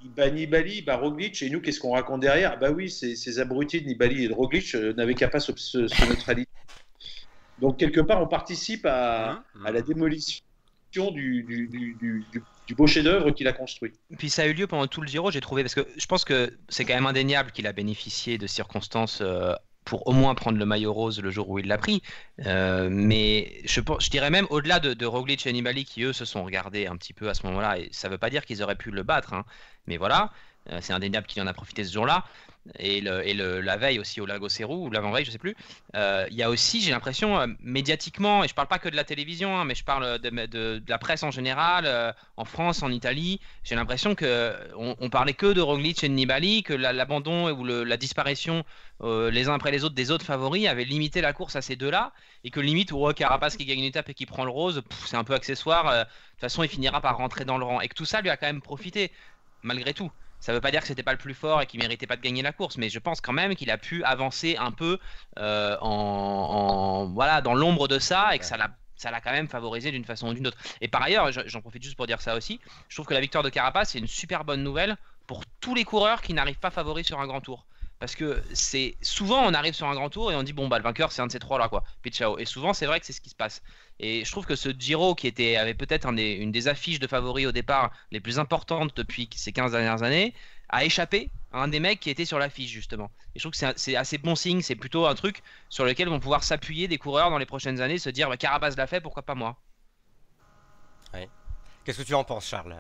il bat Nibali, il bat Roglic, et nous, qu'est-ce qu'on raconte derrière? Bah oui, ces, abrutis de Nibali et de Roglic euh, n'avaient qu'à pas se, se, (laughs) neutraliser. Donc, quelque part, on participe à, mmh, mmh. la démolition du, du, beau chef-d'œuvre qu'il a construit. Puis ça a eu lieu pendant tout le Giro, j'ai trouvé, parce que je pense que c'est quand même indéniable qu'il a bénéficié de circonstances euh, pour au moins prendre le maillot rose le jour où il l'a pris. Euh, mais je, je, dirais même au-delà de, Roglic et Nibali qui eux se sont regardés un petit peu à ce moment-là, et ça ne veut pas dire qu'ils auraient pu le battre, hein. mais voilà, euh, c'est indéniable qu'il en a profité ce jour-là et, le, la veille aussi au Lago Cerro, ou l'avant-veille, je sais plus. Euh, il y a aussi, j'ai l'impression, euh, médiatiquement, et je parle pas que de la télévision, hein, mais je parle de, la presse en général, euh, en France, en Italie, j'ai l'impression que on, parlait que de Roglic et de Nibali, que l'abandon ou la disparition les uns après les autres des autres favoris avait limité la course à ces deux-là, et que limite, ou Carapace qui gagne une étape et qui prend le rose, c'est un peu accessoire, de toute façon, il finira par rentrer dans le rang, et que tout ça lui a quand même profité, malgré tout. Ça ne veut pas dire que c'était pas le plus fort et qu'il méritait pas de gagner la course, mais je pense quand même qu'il a pu avancer un peu euh, en, voilà dans l'ombre de ça et que ça l'a quand même favorisé d'une façon ou d'une autre. Et par ailleurs, j'en profite juste pour dire ça aussi, je trouve que la victoire de Carapace c'est une super bonne nouvelle pour tous les coureurs qui n'arrivent pas favoris sur un grand tour. Parce que c'est souvent on arrive sur un grand tour et on dit bon bah le vainqueur c'est un de ces trois là quoi. Puis. Et souvent c'est vrai que c'est ce qui se passe. Et je trouve que ce Giro qui était avait peut-être un une des affiches de favoris au départ les plus importantes depuis ces 15 dernières années a échappé à un des mecs qui était sur l'affiche justement. Et je trouve que c'est assez bon signe, c'est plutôt un truc sur lequel vont pouvoir s'appuyer des coureurs dans les prochaines années, se dire bah, Carapaz l'a fait, pourquoi pas moi? Qu'est-ce que tu en penses Charles?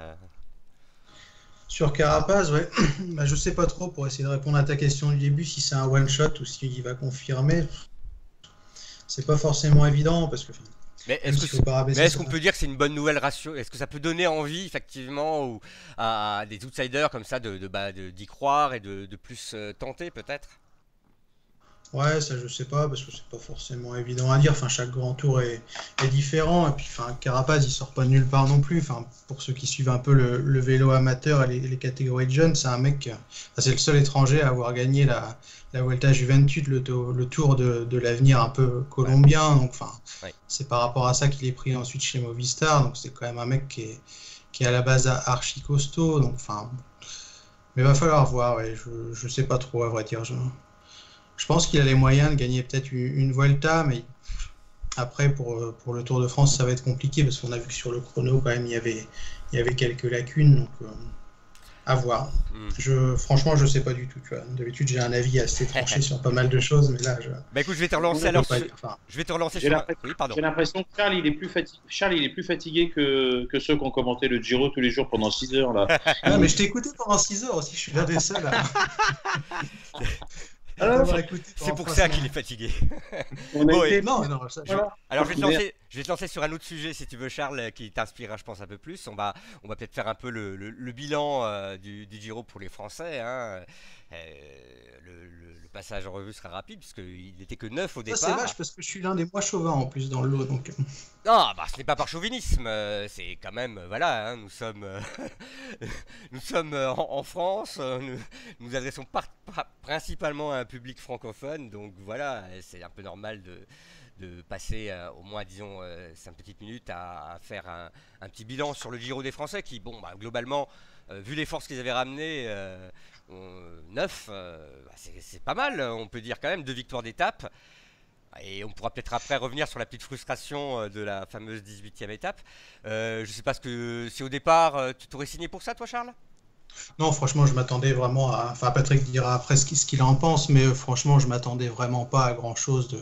Sur Carapaz, ouais. (clears throat) bah, je sais pas trop pour essayer de répondre à ta question du début si c'est un one shot ou s'il va confirmer. C'est pas forcément évident parce que. Mais est-ce qu'on peut dire que c'est une bonne nouvelle ratio? Est-ce que ça peut donner envie effectivement à des outsiders comme ça de, bah, d'y croire et de, plus euh, tenter peut-être? Ouais, ça je sais pas, parce que c'est pas forcément évident à dire. Enfin, chaque grand tour est, différent. Et puis, enfin, Carapaz, il sort pas de nulle part non plus. Enfin, pour ceux qui suivent un peu le, vélo amateur et les, catégories de jeunes, c'est un mec. c'est le seul étranger à avoir gagné la, la Vuelta Juventud, le, le tour de, de l'avenir un peu colombien. Donc, enfin, c'est par rapport à ça qu'il est pris ensuite chez Movistar. Donc, c'est quand même un mec qui est, qui est à la base archi costaud. Donc, enfin. Mais va falloir voir, ouais. Je, je sais pas trop, à vrai dire. Je... Je pense qu'il a les moyens de gagner peut-être une, Vuelta, mais après, pour, pour le Tour de France, ça va être compliqué parce qu'on a vu que sur le chrono, quand même, il y avait, il y avait quelques lacunes. Donc, euh, à voir. Hmm. Je, franchement, je sais pas du tout. D'habitude, j'ai un avis assez tranché (laughs) sur pas mal de choses, mais là, je. Bah écoute, je vais te relancer alors. Je vais te relancer J'ai l'impression que Charles, il est plus fatigué. Charles, il est plus fatigué que, que ceux qui ont commenté le Giro tous les jours pendant 6 heures là. (laughs) non, mais je t'ai écouté pendant 6 heures aussi. Je suis l'un des seuls. (laughs) Ah c'est pour ça qu'il est fatigué. Alors je vais, te lancer, je vais te lancer sur un autre sujet si tu veux Charles qui t'inspirera je pense un peu plus. On va, on va peut-être faire un peu le, bilan euh, du, Giro pour les Français. Hein. Passage en revue sera rapide puisqu'il n'était que 9 au départ. c'est vache parce que je suis l'un des moins chauvins en plus dans le lot. Donc... Non, bah, ce n'est pas par chauvinisme, euh, c'est quand même, euh, voilà, hein, nous sommes, euh, (laughs) nous sommes en, France, nous nous adressons principalement à un public francophone, donc voilà, c'est un peu normal de, de passer au moins, disons, 5 petites minutes à, faire un, un, petit bilan sur le Giro des Français qui, bon, bah, globalement, vu les forces qu'ils avaient ramenées, 9, euh, bah, c'est pas mal, on peut dire quand même, deux victoires d'étape. Et on pourra peut-être après revenir sur la petite frustration euh, de la fameuse 18e étape. Euh, je sais pas ce que si au départ tu t'aurais signé pour ça, toi, Charles? Non, franchement, je m'attendais vraiment à. Enfin, Patrick dira après ce qu'il en pense, mais franchement, je m'attendais vraiment pas à grand chose de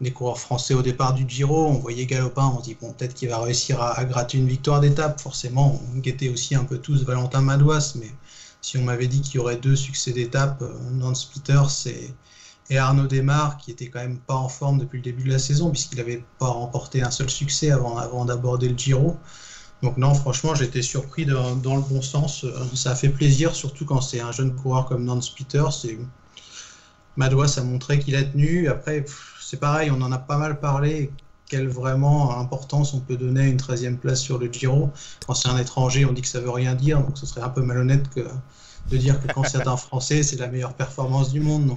des coureurs français au départ du Giro. On voyait Galopin, on se dit bon, peut-être qu'il va réussir à, à gratter une victoire d'étape. Forcément, on guettait aussi un peu tous Valentin Madouas, mais si on m'avait dit qu'il y aurait deux succès d'étape, euh, Nance Peters et, Arnaud Desmar, qui était quand même pas en forme depuis le début de la saison, puisqu'il n'avait pas remporté un seul succès avant, d'aborder le Giro. Donc non, franchement, j'étais surpris dans, le bon sens. Euh, ça fait plaisir, surtout quand c'est un jeune coureur comme Nance Peters. Et Madois a montré qu'il a tenu. Après, c'est pareil, on en a pas mal parlé quelle vraiment importance on peut donner à une 13e place sur le Giro. Quand c'est un étranger, on dit que ça veut rien dire, donc ce serait un peu malhonnête de dire que quand c'est un Français, c'est la meilleure performance du monde.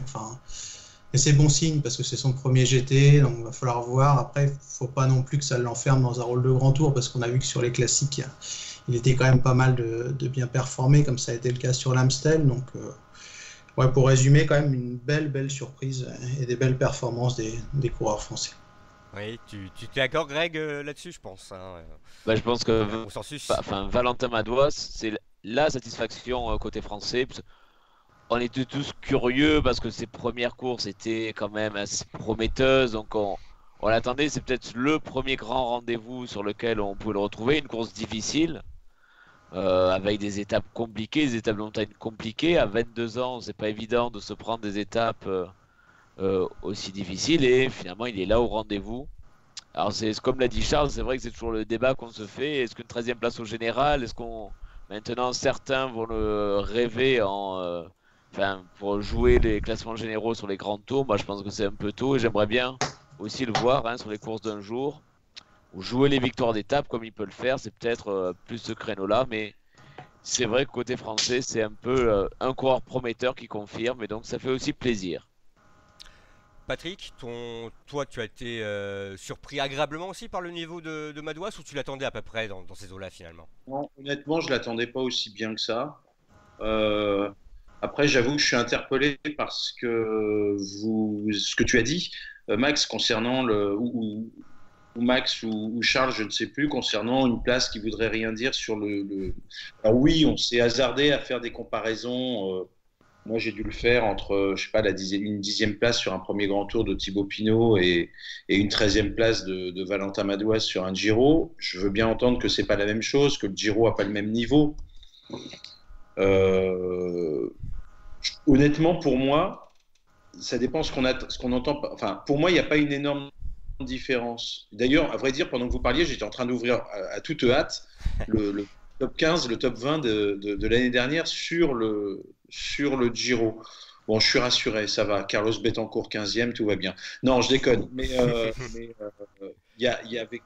Et c'est bon signe parce que c'est son premier GT, donc il va falloir voir. Après, il faut pas non plus que ça l'enferme dans un rôle de grand tour parce qu'on a vu que sur les classiques, il était quand même pas mal de, bien performer, comme ça a été le cas sur l'Amstel. Donc, euh, ouais, pour résumer, quand même une belle, belle surprise et des belles performances des coureurs français. Oui, tu, tu es d'accord, Greg, euh, là-dessus, je pense. Hein, euh. bah, je pense que enfin, Valentin Madouas, c'est la satisfaction euh, côté français. On était tous curieux parce que ses premières courses étaient quand même assez prometteuses. Donc on, on l'attendait. C'est peut-être le premier grand rendez-vous sur lequel on pouvait le retrouver. Une course difficile. avec des étapes compliquées, des étapes de montagne compliquées. À 22 ans, c'est pas évident de se prendre des étapes aussi difficile et finalement il est là au rendez-vous. Alors c'est comme l'a dit Charles, c'est vrai que c'est toujours le débat qu'on se fait. Est-ce qu'une 13e place au général Est-ce qu'on maintenant certains vont le rêver en euh, pour jouer les classements généraux sur les grands tours Moi je pense que c'est un peu tôt et j'aimerais bien aussi le voir hein, sur les courses d'un jour ou jouer les victoires d'étape comme il peut le faire. C'est peut-être euh, plus ce créneau-là, mais c'est vrai que côté français c'est un peu un coureur prometteur qui confirme et donc ça fait aussi plaisir. Patrick, toi, tu as été euh, surpris agréablement aussi par le niveau de, de Madouas ou tu l'attendais à peu près dans, ces eaux-là finalement? Honnêtement, je l'attendais pas aussi bien que ça. Euh, après, j'avoue que je suis interpellé parce que ce que tu as dit, euh, Max, concernant. Ou, Max ou, Charles, je ne sais plus, concernant une place qui voudrait rien dire sur le. le... Alors oui, on s'est hasardé à faire des comparaisons moi, j'ai dû le faire entre, je sais pas, la dixième, une dixième place sur un premier grand tour de Thibaut Pinot et, une treizième place de, Valentin Madouas sur un Giro. Je veux bien entendre que c'est pas la même chose, que le Giro a pas le même niveau. Euh, honnêtement, pour moi, ça dépend ce qu'on ce qu'on entend. Enfin, pour moi, il n'y a pas une énorme différence. D'ailleurs, à vrai dire, pendant que vous parliez, j'étais en train d'ouvrir à, toute hâte le, top 15, le top 20 de, de l'année dernière sur le, sur le Giro. Bon, je suis rassuré, ça va. Carlos Betancourt 15e, tout va bien. Non, je déconne. Mais euh, (laughs) euh, il y, avait.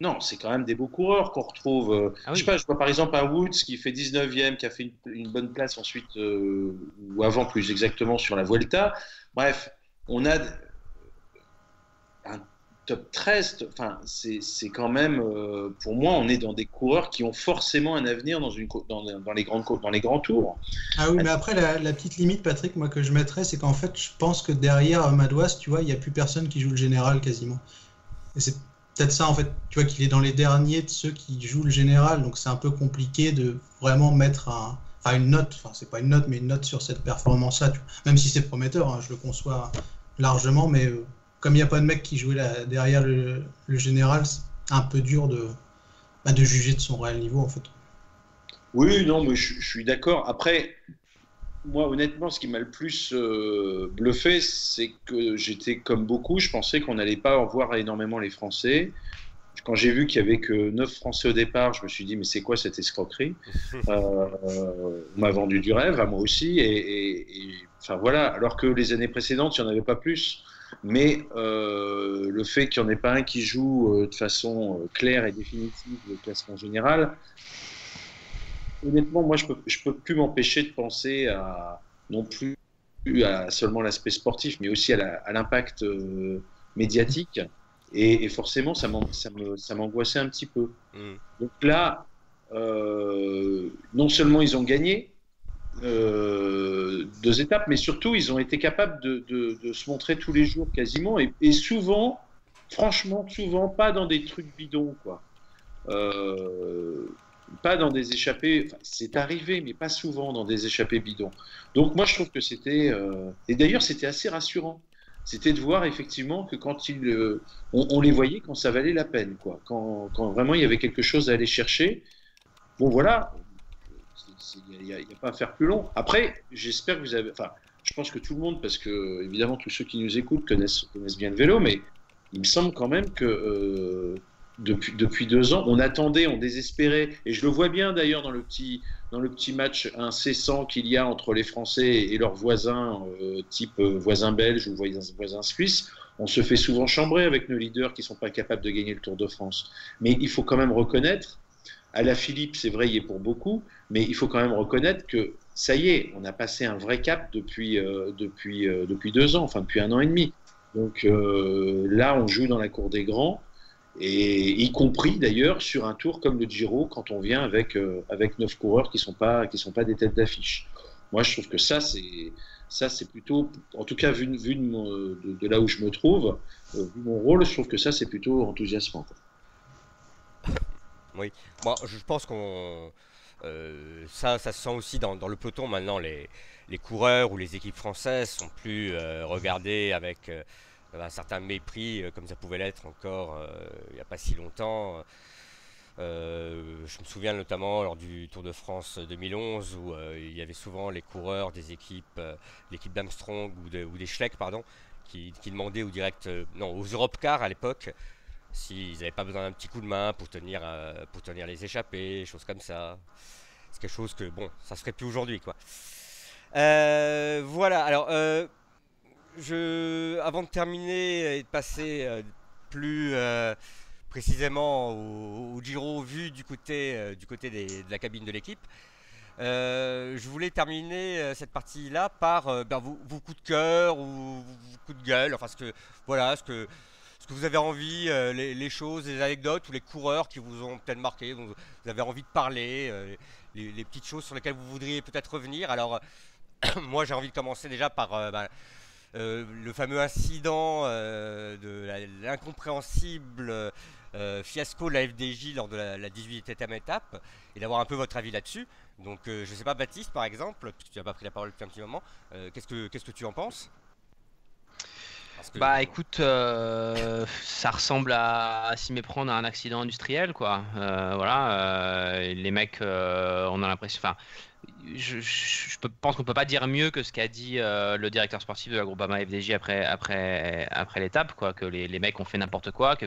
Non, c'est quand même des beaux coureurs qu'on retrouve. Euh, ah je sais pas, je vois par exemple un Woods qui fait 19e, qui a fait une, bonne place ensuite, ou avant plus exactement, sur la Vuelta. Bref, on a top 13, enfin, c'est quand même, euh, pour moi, on est dans des coureurs qui ont forcément un avenir dans, une, dans, dans les, grandes, dans les grands tours. Ah oui, mais après, la, petite limite, Patrick, moi, que je mettrais, c'est qu'en fait, je pense que derrière Madouas, tu vois, il n'y a plus personne qui joue le général quasiment. Et c'est peut-être ça, en fait, tu vois, qu'il est dans les derniers de ceux qui jouent le général, donc c'est un peu compliqué de vraiment mettre un, enfin, une note, enfin, c'est pas une note, mais une note sur cette performance-là, même si c'est prometteur, hein, je le conçois largement, mais. Euh, comme il n'y a pas de mec qui jouait là, derrière le, général, c'est un peu dur de, bah, de juger de son réel niveau en fait. Oui, non, mais je, suis d'accord. Après, moi, honnêtement, ce qui m'a le plus euh, bluffé, c'est que j'étais comme beaucoup, je pensais qu'on n'allait pas voir énormément les Français. quand j'ai vu qu'il y avait que 9 Français au départ, je me suis dit, mais c'est quoi cette escroquerie? (laughs) Euh, On m'a vendu du rêve, à moi aussi. Et, enfin voilà, alors que les années précédentes, il n'y en avait pas plus. Mais euh, le fait qu'il n'y en ait pas un qui joue euh, de façon claire et définitive le classement général, honnêtement, moi, je ne peux, je peux plus m'empêcher de penser à non plus à seulement l'aspect sportif, mais aussi à l'impact médiatique. Et, forcément, ça m'angoissait un petit peu. Mm. Donc là, euh, non seulement ils ont gagné euh, deux étapes, mais surtout ils ont été capables de, se montrer tous les jours quasiment, et, souvent, franchement, souvent pas dans des trucs bidons, quoi. Euh, pas dans des échappées, c'est arrivé, mais pas souvent dans des échappées bidons. Donc moi je trouve que c'était, et d'ailleurs c'était assez rassurant c'était de voir effectivement que quand ils, euh, on, les voyait quand ça valait la peine, quoi. Quand, vraiment il y avait quelque chose à aller chercher. Bon voilà, il n'y a, pas à faire plus long. Après, j'espère que vous avez, enfin, je pense que tout le monde, parce que évidemment tous ceux qui nous écoutent connaissent, connaissent bien le vélo, mais il me semble quand même que euh, depuis, depuis deux ans, on attendait, on désespérait, et je le vois bien d'ailleurs dans le petit dans le petit match incessant qu'il y a entre les Français et leurs voisins, euh, type euh, voisins belges ou voisins, voisins suisses, on se fait souvent chambrer avec nos leaders qui ne sont pas capables de gagner le Tour de France. Mais il faut quand même reconnaître, à la Philippe, c'est vrai, il est pour beaucoup, mais il faut quand même reconnaître que ça y est, on a passé un vrai cap depuis, euh, depuis, depuis deux ans, enfin depuis un an et demi. Donc là, on joue dans la cour des grands et y compris d'ailleurs sur un tour comme le Giro quand on vient avec euh, avec neuf coureurs qui sont pas sont pas des têtes d'affiche. Moi, je trouve que ça c'est ça c'est plutôt, en tout cas vu, de, là où je me trouve, euh, vu mon rôle, je trouve que ça c'est plutôt enthousiasmant. Oui, je pense qu'on euh, ça, ça se sent aussi dans, le peloton maintenant. Les, les coureurs ou les équipes françaises sont plus regardés avec un certain mépris, euh, comme ça pouvait l'être encore euh, il n'y a pas si longtemps. Euh, je me souviens notamment lors du Tour de France 2011 où il y avait souvent les coureurs des équipes, l'équipe d'Armstrong ou, des Schleck, pardon, qui, demandaient au direct, non, aux Europe Cars à l'époque, s'ils n'avaient pas besoin d'un petit coup de main pour tenir, pour tenir les échappées, choses comme ça. C'est quelque chose que, bon, ça se ferait plus aujourd'hui, quoi. voilà, alors je, avant de terminer et de passer euh, plus euh, précisément au, Giro vu du côté, euh, du côté de la cabine de l'équipe, je voulais terminer cette partie-là par ben, vos, coups de cœur ou vos coups de gueule, enfin ce que, voilà, ce que, ce que vous avez envie, les, choses, les anecdotes ou les coureurs qui vous ont peut-être marqué, dont vous avez envie de parler, les, petites choses sur lesquelles vous voudriez peut-être revenir? Alors, (coughs) moi j'ai envie de commencer déjà par euh, le fameux incident euh, de l'incompréhensible euh, fiasco de la FDJ lors de la, 18e étape et d'avoir un peu votre avis là-dessus. Donc je ne sais pas Baptiste par exemple, puisque tu n'as pas pris la parole depuis un petit moment, qu'est-ce que qu'est-ce que tu en penses? Bah écoute, ça ressemble à, s'y méprendre à un accident industriel quoi. voilà, les mecs, on a l'impression, enfin je, pense qu'on peut pas dire mieux que ce qu'a dit euh, le directeur sportif de la Groupama FDJ après, après, après l'étape, quoi, que les, les, mecs ont fait n'importe quoi, que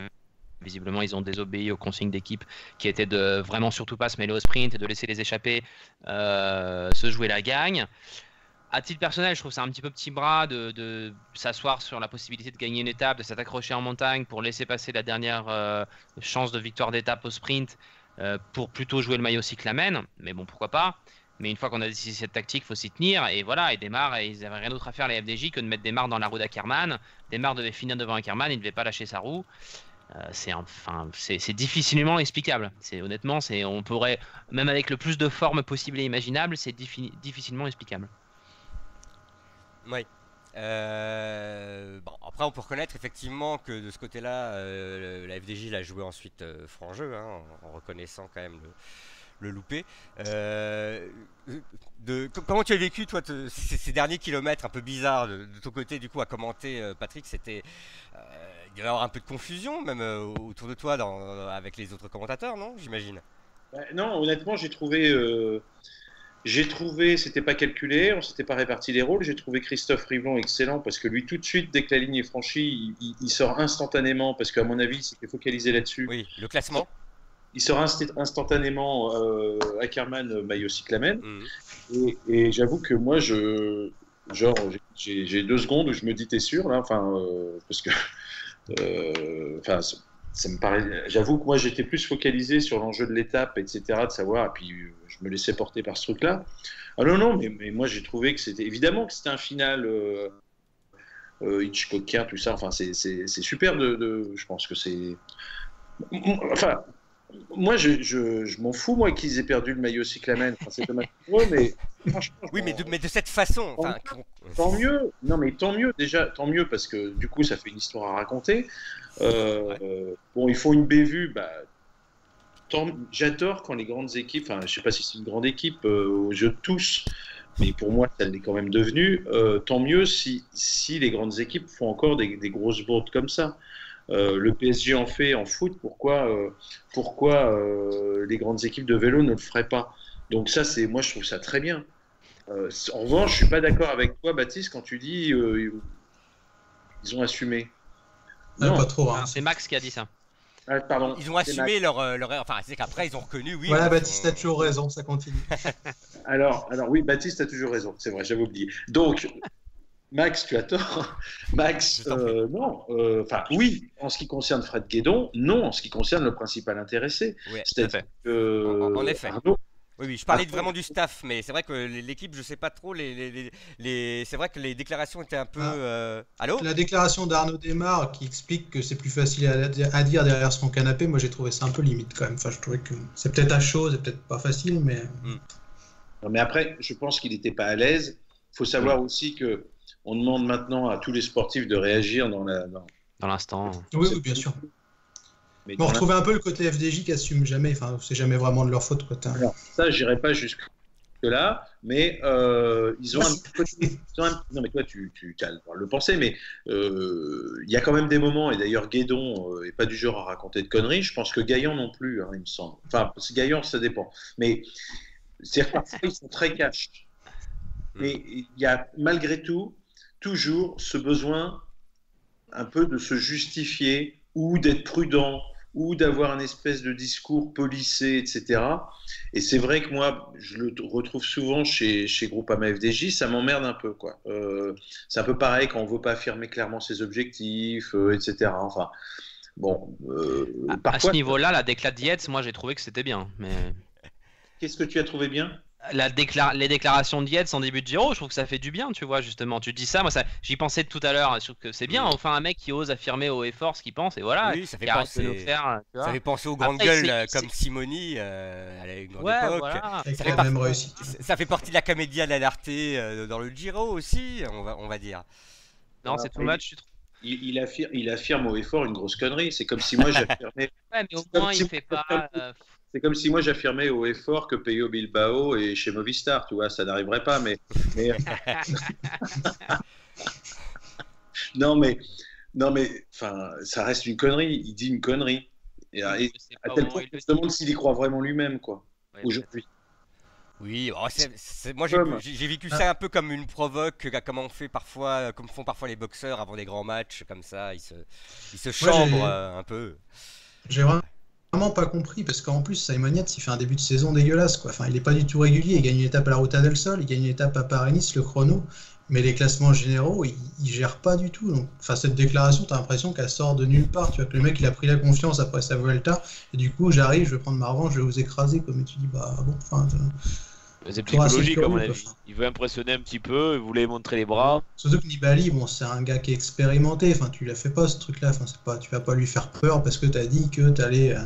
visiblement ils ont désobéi aux consignes d'équipe qui étaient de vraiment surtout pas se mêler au sprint et de laisser les échapper euh, se jouer la gagne. À titre personnel, je trouve ça un petit peu petit bras de, s'asseoir sur la possibilité de gagner une étape, de s'accrocher en montagne pour laisser passer la dernière euh, chance de victoire d'étape au sprint pour plutôt jouer le maillot cyclamen. Mais bon, pourquoi pas. Mais une fois qu'on a décidé cette tactique, il faut s'y tenir. Et voilà, et Desmar, ils n'avaient rien d'autre à faire, les FDJ, que de mettre Desmar dans la roue d'Ackerman. Desmar devait finir devant Ackerman, il ne devait pas lâcher sa roue. Euh, c'est enfin, c'est difficilement explicable. C'est honnêtement, c'est on pourrait même avec le plus de formes possibles et imaginables, c'est difficilement explicable. Oui. Euh, bon, après, on peut reconnaître effectivement que de ce côté-là, euh, la FDJ l'a joué ensuite franc jeu, hein, en reconnaissant quand même le, le louper. Euh, de, comment tu as vécu, toi, ces, derniers kilomètres un peu bizarres de, ton côté, du coup, à commenter, euh, Patrick? C'était. Euh, il y avoir un peu de confusion, même autour de toi, avec les autres commentateurs, non J'imagine? Bah, non, honnêtement, j'ai trouvé. J'ai trouvé, c'était pas calculé, on s'était pas réparti les rôles. J'ai trouvé Christophe Riblon excellent parce que lui, tout de suite, dès que la ligne est franchie, il, il sort instantanément parce qu'à mon avis, il s'était focalisé là-dessus. Oui, le classement. Il sort inst instantanément euh, Ackerman, maillot cyclamen. Mhm. Et, et j'avoue que moi, je, genre, j'ai deux secondes où je me dis, t'es sûr là, enfin, euh, parce que, euh, enfin, ça- ça me paraît. J'avoue que moi, j'étais plus focalisé sur l'enjeu de l'étape, etc., de savoir, et puis euh, je me laissais porter par ce truc-là. Ah non, non, mais, mais moi, j'ai trouvé que c'était évidemment que c'était un final. Euh, euh, Hitchcockien, tout ça, enfin, c'est super de, de- Je pense que c'est. Enfin, moi, je, je, je m'en fous, moi, qu'ils aient perdu le maillot cyclamen. Enfin, c'est dommage pour eux, mais. (laughs) Oui, mais de, mais de cette façon. Tant mieux, non mais tant mieux déjà, tant mieux parce que du coup ça fait une histoire à raconter. Euh, bon, il faut une bévue, bah, j'adore quand les grandes équipes, enfin je sais pas si c'est une grande équipe euh, aux jeux de tous, mais pour moi ça l'est quand même devenu. Euh, tant mieux si, si les grandes équipes font encore des, des grosses bourdes comme ça. Euh, le PSG en fait en foot, pourquoi, euh, pourquoi euh, les grandes équipes de vélo ne le feraient pas? Donc ça c'est, moi je trouve ça très bien. Euh, en revanche, je suis pas d'accord avec toi, Baptiste, quand tu dis euh, ils ont assumé. Non. pas trop. hein. C'est Max qui a dit ça. Pardon. Ils ont assumé leur, euh, leur. Enfin, c'est qu'après, ils ont reconnu, oui. Voilà, ils Baptiste a toujours raison, ça continue. (laughs) Alors, alors oui, Baptiste a toujours raison. C'est vrai, j'avais oublié. Donc, Max, tu as tort. (laughs) Max, euh, non. euh, Enfin, oui, en ce qui concerne Fred Guédon, non, en ce qui concerne le principal intéressé. À C'est-à-dire En- en effet. Arnaud, Oui, oui, je parlais vraiment du staff, mais c'est vrai que l'équipe, je sais pas trop. Les, les, les- les- c'est vrai que les déclarations étaient un peu. Ah. euh, Allô? La déclaration d'Arnaud Desmar qui explique que c'est plus facile à, à dire derrière son canapé, moi j'ai trouvé ça un peu limite quand même. Enfin, je trouvais que c'est peut-être à chaud, c'est peut-être pas facile, mais Non, mais après, je pense qu'il n'était pas à l'aise. Il faut savoir aussi que on demande maintenant à tous les sportifs de réagir dans la. dans- Dans l'instant. oui, oui, bien sûr. Mais on retrouvait un peu le côté FDJ qui assume jamais, enfin, c'est jamais vraiment de leur faute. Quoi. Alors, ça, j'irai pas jusque là, mais euh, ils ont un petit côté- (laughs) ils ont un- Non, mais toi, tu, tu as le penser, mais euh, il y a quand même des moments, et d'ailleurs, Guédon euh, est pas du genre à raconter de conneries. Je pense que Gaillan non plus, hein, il me semble. Enfin, Gaillan, ça dépend. Mais c'est ils sont très cash. Mais il y a malgré tout toujours ce besoin un peu de se justifier ou d'être prudent ou d'avoir un espèce de discours policé, etc. Et c'est vrai que moi, je le retrouve souvent chez, chez Groupama FDJ, ça m'emmerde un peu. quoi. Euh, c'est un peu pareil quand on veut pas affirmer clairement ses objectifs, euh, etc. Enfin, bon, euh, À- ce niveau-là, la déclat Yates, moi j'ai trouvé que c'était bien. Mais qu'est-ce que tu as trouvé bien? La décla- les déclarations de Yates en début de Giro, je trouve que ça fait du bien, tu vois, justement. Tu dis ça, moi ça, j'y pensais tout à l'heure, je trouve que c'est bien. Oui. Enfin, un mec qui ose affirmer haut et fort ce qu'il pense, et voilà. Oui, ça fait penser- de nous faire. tu vois. Ça fait penser aux grandes Après, gueules euh, comme Simoni, euh, elle a une grande Ouais, époque. voilà. Ça la fait. Ça- partie de la comédia dell'arte euh, dans le Giro aussi, on va, on va dire. Non, c'est too much, tu trouves. il, il, affirme, il affirme haut et fort une grosse connerie. C'est comme si moi j'affirmais Ouais, mais (laughs) au moins si- il fait pas. euh, C'est comme si moi j'affirmais haut et fort que Peyo Bilbao est chez Movistar, tu vois, ça n'arriverait pas, mais. mais- (laughs) non, mais. Non, mais. Enfin, ça reste une connerie. Il dit une connerie. Et, à, et je tel point se dit. demande s'il y croit vraiment lui-même, quoi, Ouais, aujourd'hui. Oui, oh, moi j'ai vécu ça un peu comme une provoque, comme on fait parfois, euh, comme font parfois les boxeurs avant des grands matchs, comme ça, ils se, ils se chambrent euh, un peu. J'ai vraiment vraiment pas compris parce qu'en plus Simon Yates il fait un début de saison dégueulasse quoi. Enfin il est pas du tout régulier, il gagne une étape à la Ruta del Sol, il gagne une étape à Paris-Nice le chrono, mais les classements généraux il, il gère pas du tout. Donc enfin cette déclaration t'as l'impression qu'elle sort de nulle part. Tu vois que le mec il a pris la confiance après sa Vuelta et du coup j'arrive, je vais prendre ma revanche, je vais vous écraser. Mais tu dis bah bon enfin C'est psychologique, à mon avis. Il veut impressionner un petit peu, il voulait montrer les bras. surtout que Nibali bon c'est un gars qui est expérimenté. Enfin tu l'as fait pas ce truc là. Enfin c'est pas tu vas pas lui faire peur parce que t'as dit que t'allais euh,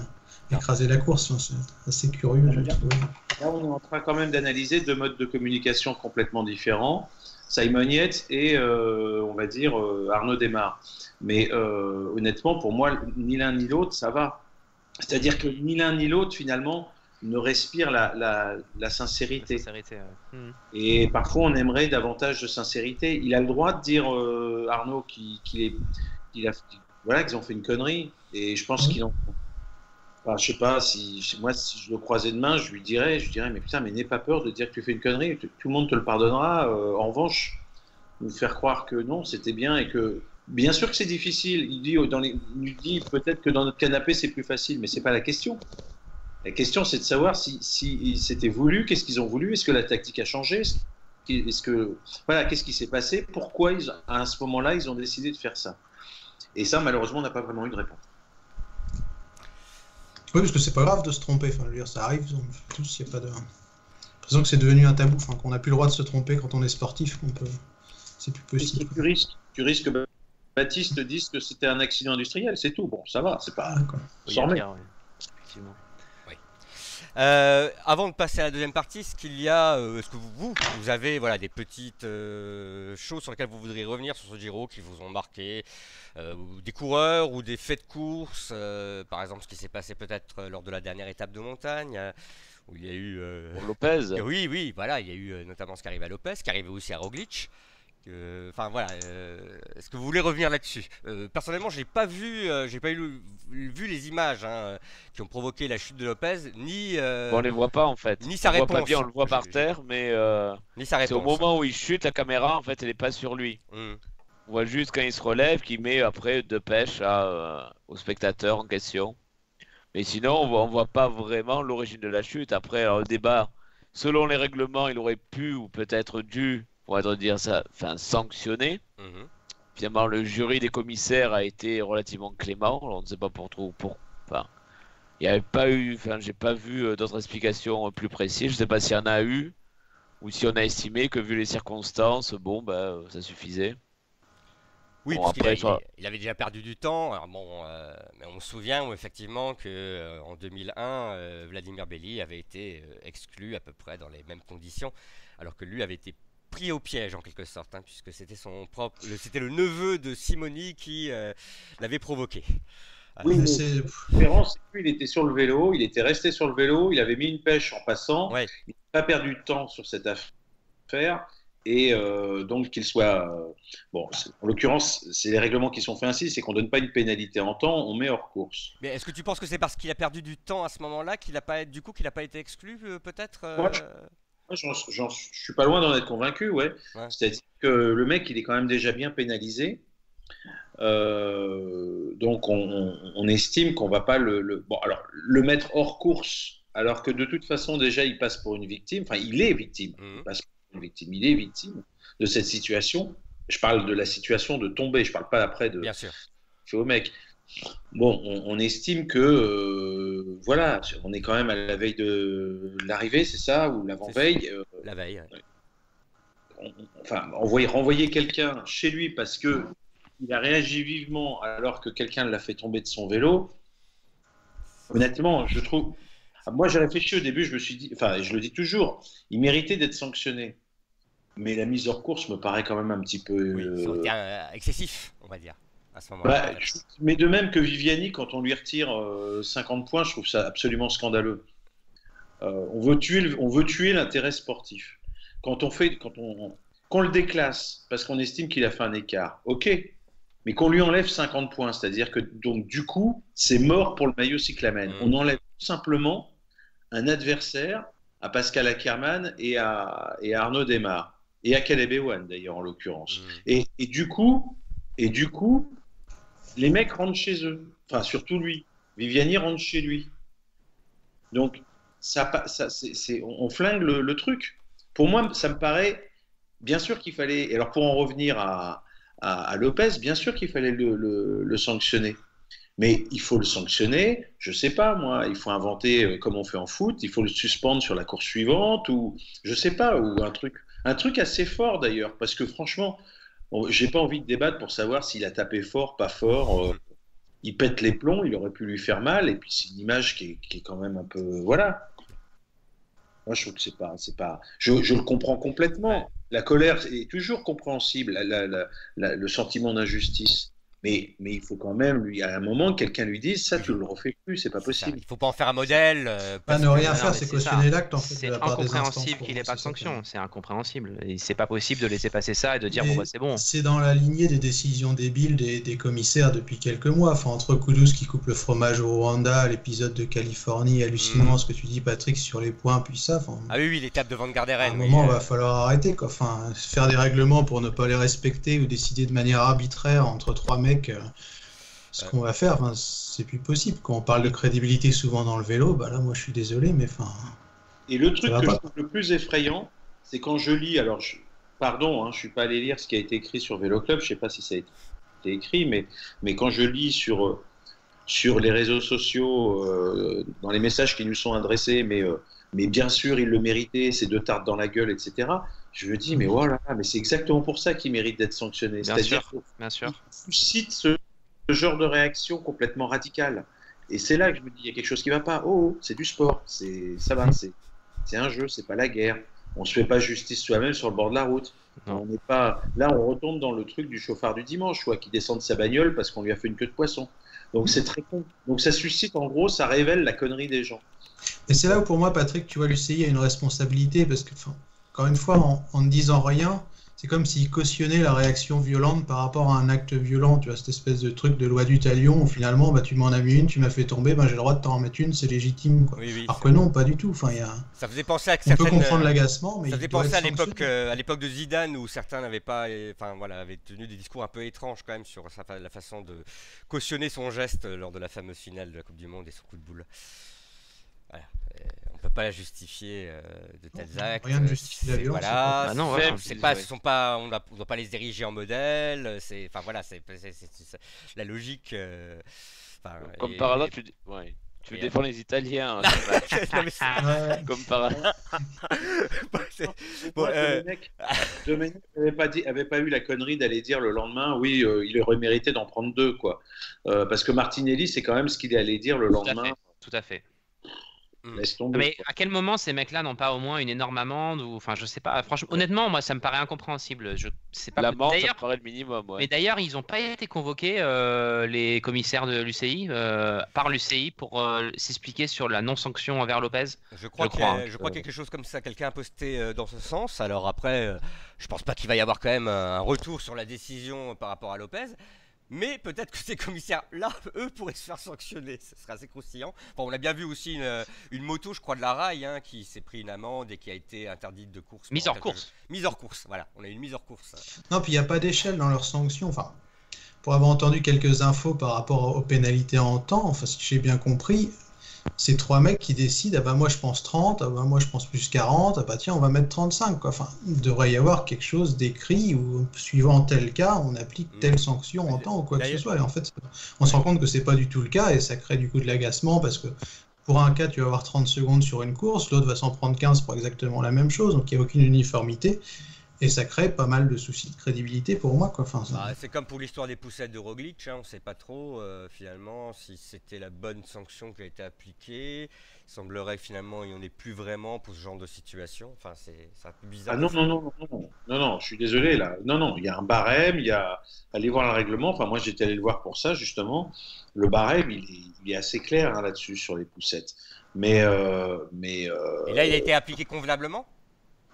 écraser la course. Enfin, c'est assez curieux. trouvé. Là, on est en train quand même d'analyser deux modes de communication complètement différents. Simon Yates et, euh, on va dire, euh, Arnaud Desmar. Mais euh, honnêtement, pour moi, ni l'un ni l'autre, ça va. C'est-à-dire que ni l'un ni l'autre, finalement, ne respire la, la, la sincérité. sincérité, ouais. Hmm. Et parfois, on aimerait davantage de sincérité. Il a le droit de dire, euh, Arnaud, qu'il qu'il est, qu'il a, voilà, qu'ils ont fait une connerie. Et je pense qu'ils ont. Enfin, je sais pas si moi si je le croisais demain, je lui dirais, je lui dirais mais putain mais n'aie pas peur de dire que tu fais une connerie, tout le monde te le pardonnera. Euh, en revanche, nous faire croire que non, c'était bien et que bien sûr que c'est difficile. Il dit il dit peut-être que dans notre canapé c'est plus facile, mais c'est pas la question. La question c'est de savoir si, si c'était voulu, qu'est-ce qu'ils ont voulu, est-ce que la tactique a changé, est-ce que voilà, qu'est-ce qui s'est passé, pourquoi à ce moment-là ils ont décidé de faire ça. Et ça malheureusement on n'a pas vraiment eu de réponse. Oui, parce que c'est pas grave de se tromper. Enfin, je veux dire, ça arrive tous. Il y a pas de. l'impression que c'est devenu un tabou. Enfin, qu'on n'a plus le droit de se tromper quand on est sportif. Qu'on peut. C'est plus possible. Tu risques, tu risques que Baptiste dise que c'était un accident industriel. C'est tout. Bon, ça va. C'est pas. Ah, oui, Effectivement. Euh, avant de passer à la deuxième partie, est-ce qu'il y a, euh, est-ce que vous, vous, avez voilà des petites euh, choses sur lesquelles vous voudriez revenir sur ce Giro qui vous ont marqué, des coureurs ou des faits de course, par exemple ce qui s'est passé peut-être lors de la dernière étape de montagne. où il y a eu Lopez. (laughs) Oui, oui, voilà, il y a eu notamment ce qui arrive à Lopez, ce qui arrive aussi à Roglic. Enfin voilà, euh, est-ce que vous voulez revenir là-dessus? Euh, Personnellement, j'ai pas vu, euh, j'ai pas eu, vu les images hein, qui ont provoqué la chute de Lopez, ni. on les voit pas en fait. Ni sa réponse. Voit pas bien, on le voit par terre, mais. ni sa réponse. C'est au moment où il chute, la caméra en fait, elle est pas sur lui. Hmm. On voit juste quand il se relève, qu'il met après de pêche à, au spectateur en question. Mais sinon, on voit, voit pas vraiment l'origine de la chute. Après, le débat, selon les règlements, il aurait pu ou peut-être dû on va dire ça, enfin sanctionné. Mhm. Finalement, le jury des commissaires a été relativement clément. on ne sait pas pour trop pour. Enfin, il n'y avait pas eu, enfin, j'ai pas vu euh, d'autres explications plus précises. Je ne sais pas s'il y en a eu ou si on a estimé que vu les circonstances, bon, bah, ça suffisait. Oui, parce après, il, avait déjà perdu du temps. Alors bon, euh, mais on se souvient effectivement que euh, en 2001, Vladimir Belli avait été exclu à peu près dans les mêmes conditions, alors que lui avait été pris au piège en quelque sorte, hein, puisque c'était son propre, c'était le neveu de Simoni qui euh, l'avait provoqué. Oui, mais c'est différence, il était sur le vélo, il était resté sur le vélo, il avait mis une pêche en passant, il n'a pas perdu de temps sur cette affaire, et euh, donc qu'il soit euh, bon. En l'occurrence, c'est les règlements qui sont faits ainsi, c'est qu'on donne pas une pénalité en temps, on met hors course. Mais est-ce que tu penses que c'est parce qu'il a perdu du temps à ce moment-là qu'il a pas, du coup, qu'il n'a pas été exclu, peut-être je suis pas loin d'en être convaincu, ouais. C'est-à-dire que le mec, il est quand même déjà bien pénalisé. Euh, donc, on, estime qu'on va pas le, bon, alors, le mettre hors course, alors que de toute façon, déjà, il passe pour une victime. Enfin, il est victime. Il mhm. passe pour une victime. Il est victime de cette situation. Je parle de la situation de tomber. Je parle pas après de. Bien sûr. Fais au mec. Bon, on, estime que euh, voilà, on est quand même à la veille de l'arrivée, c'est ça, ou l'avant-veille. Euh, la veille. enfin, envoyer, renvoyer quelqu'un chez lui parce que il a réagi vivement alors que quelqu'un l'a fait tomber de son vélo. Honnêtement, je trouve. Moi, j'ai réfléchi au début, je me suis dit, enfin, je le dis toujours, il méritait d'être sanctionné. Mais la mise hors course me paraît quand même un petit peu. Oui, euh, excessif, on va dire. Bah, mais de même que Viviani, quand on lui retire 50 euh, points, je trouve ça absolument scandaleux. Euh, on veut tuer, on veut tuer l'intérêt sportif. Quand on fait, quand on, qu'on le déclasse parce qu'on estime qu'il a fait un écart, ok, mais qu'on lui enlève 50 points, c'est-à-dire que donc du coup, c'est mort pour le maillot cyclamen. Mmh. On enlève tout simplement un adversaire à Pascal Ackermann et à, et Arnaud Desmar et à Caleb Ewan d'ailleurs en l'occurrence. Mmh. Et, et, du coup, et du coup, les mecs rentrent chez eux. Enfin, surtout lui. Viviani rentre chez lui. Donc, ça, ça on flingue le, truc. Pour moi, ça me paraît, bien sûr qu'il fallait, alors pour en revenir à, Lopez, bien sûr qu'il fallait le, sanctionner. Mais il faut le sanctionner, je sais pas moi, il faut inventer euh, comme on fait en foot, il faut le suspendre sur la course suivante, ou je sais pas, ou un truc, un truc assez fort d'ailleurs, parce que franchement, j'ai pas envie de débattre pour savoir s'il a tapé fort, pas fort. Euh, il pète les plombs, il aurait pu lui faire mal, et puis c'est une image qui est, quand même un peu. Voilà. Moi, je trouve que c'est pas. c'est pas. Je, le comprends complètement. La colère est toujours compréhensible, le sentiment d'injustice. Mais, mais il faut quand même, lui, à un moment, quelqu'un lui dise ça, tu le refais plus, c'est pas possible. Il faut pas en faire un modèle. euh, Pas ne rien non, faire, c'est cautionner ça. l'acte en fait. C'est de la part des instances incompréhensible qu'il n'ait pas de sanction. C'est incompréhensible. Et C'est pas possible de laisser passer ça et de dire Mais bon bah c'est bon. C'est dans la lignée des décisions débiles des, des commissaires depuis quelques mois. Enfin, entre Kudus qui coupe le fromage au Rwanda, l'épisode de Californie, hallucinant Mm. ce que tu dis, Patrick, sur les points, puis ça. Enfin, Ah oui, oui, l'étape de Van à Garderen. un oui, moment, il euh, va falloir arrêter. Quoi. Enfin, faire des règlements pour ne pas les respecter ou décider de manière arbitraire entre trois mecs euh, ce qu'on va faire, enfin, c'est plus possible. Quand on parle de crédibilité souvent dans le vélo, bah là, moi, je suis désolé, mais enfin. Et le truc que pas. je trouve le plus effrayant, c'est quand je lis, alors je- pardon, hein, je suis pas allé lire ce qui a été écrit sur Vélo Club, je sais pas si ça a été écrit, mais, mais quand je lis sur, euh, sur les réseaux sociaux, euh, dans les messages qui nous sont adressés, mais, euh, mais bien sûr, il le méritait, ces deux tartes dans la gueule, etc., je me dis, mais voilà, mais c'est exactement pour ça qu'il mérite d'être sanctionné. Bien C'est-à-dire sûr. Bien sûr. qu'il suscite ce, ce genre de réaction complètement radicale. Et c'est là que je me dis, il y a quelque chose qui va pas. Oh, c'est du sport, c'est ça va, c'est un jeu, c'est pas la guerre. On se fait pas justice soi-même sur le bord de la route. Non. On n'est pas là, on retombe dans le truc du chauffard du dimanche, quoi, qui descend de sa bagnole parce qu'on lui a fait une queue de poisson. Donc c'est très con. Donc ça suscite, en gros, ça révèle la connerie des gens. Et c'est là où pour moi, Patrick, tu vois, l'UCI a une responsabilité parce que, encore une fois, en, en ne disant rien, c'est comme s'il cautionnait la réaction violente par rapport à un acte violent. Tu vois, cette espèce de truc de loi du talion où finalement, bah, tu m'en as mis une, tu m'as fait tomber, bah, j'ai le droit de t'en remettre une, c'est légitime. Quoi. Oui, oui. Alors que non, pas du tout. Enfin, il y a... Ça faisait penser à On peut comprendre euh, l'agacement, mais Ça faisait penser à l'époque, euh, à l'époque de Zidane où certains n'avaient pas, enfin voilà, avaient tenu des discours un peu étranges quand même sur sa la façon de cautionner son geste lors de la fameuse finale de la Coupe du Monde et son coup de boule. Voilà, on peut pas la justifier euh, de tels Non, actes. rien ne justifie la violence, Voilà, c'est pas- Ah non, c'est- voilà, c'est c'est- pas, ouais. ce sont pas, on ne doit pas les ériger en modèle. C'est, enfin voilà, c'est, c'est- c'est- c'est- la logique. euh, enfin, Comme et- par hasard, tu, dé- ouais. tu et- défends les Italiens. hein, (laughs) Non, mais c'est- Ouais. comme par hasard. (laughs) Bon, Bon, euh, Domenech Domenech avait pas, dit, avait pas eu la connerie d'aller dire le lendemain, oui, euh, il aurait mérité d'en prendre deux, quoi. Euh, parce que Martinelli, c'est quand même ce qu'il allait dire le Tout à lendemain. fait. Tout à fait. Laisse tomber. Mais quoi. à quel moment ces mecs-là n'ont pas au moins une énorme amende ou enfin je sais pas. Franchement, honnêtement, moi ça me paraît incompréhensible. Je sais pas. L'amende, ça me paraît le minimum. Ouais. mais d'ailleurs, ils n'ont pas été convoqués euh, les commissaires de l'UCI euh, par l'UCI pour euh, s'expliquer sur la non-sanction envers Lopez? Je crois, Je crois, hein, je crois que- quelque chose comme ça, quelqu'un a posté euh, dans ce sens. Alors après, euh, je pense pas qu'il va y avoir quand même un retour sur la décision par rapport à Lopez. Mais peut-être que ces commissaires-là, eux, pourraient se faire sanctionner. Ce serait assez croustillant. Bon, on a bien vu aussi une, une moto, je crois, de la rail, hein, qui s'est pris une amende et qui a été interdite de course. Mise hors course. Mise hors course, voilà. On a une mise hors course. Non, puis il n'y a pas d'échelle dans leurs sanctions. Enfin, pour avoir entendu quelques infos par rapport aux pénalités en temps, enfin, si j'ai bien compris, c'est trois mecs qui décident, ah bah moi je pense 30, ah bah moi je pense plus 40, ah bah tiens on va mettre 35 quoi. Enfin, il devrait y avoir quelque chose d'écrit où suivant tel cas on applique telle sanction en temps ou quoi que ce soit. Et en fait, on se rend compte que c'est pas du tout le cas et ça crée du coup de l'agacement parce que pour un cas tu vas avoir 30 secondes sur une course, l'autre va s'en prendre 15 pour exactement la même chose, donc il n'y a aucune uniformité. Et ça crée pas mal de soucis de crédibilité pour moi. Quoi. Enfin, ça- Bah, c'est comme pour l'histoire des poussettes de Roglic, hein, on ne sait pas trop euh, finalement si c'était la bonne sanction qui a été appliquée. Il semblerait que finalement il n'y en ait plus vraiment pour ce genre de situation. Enfin, c'est c'est un peu bizarre. Ah non, non, non, non, non, non, non, je suis désolé là. Non, non, il y a un barème, il y a. Allez voir le règlement. Enfin, moi j'étais allé le voir pour ça justement. Le barème, il est, il est assez clair hein, là-dessus sur les poussettes. Mais, euh, mais euh, Et là, il a été appliqué convenablement?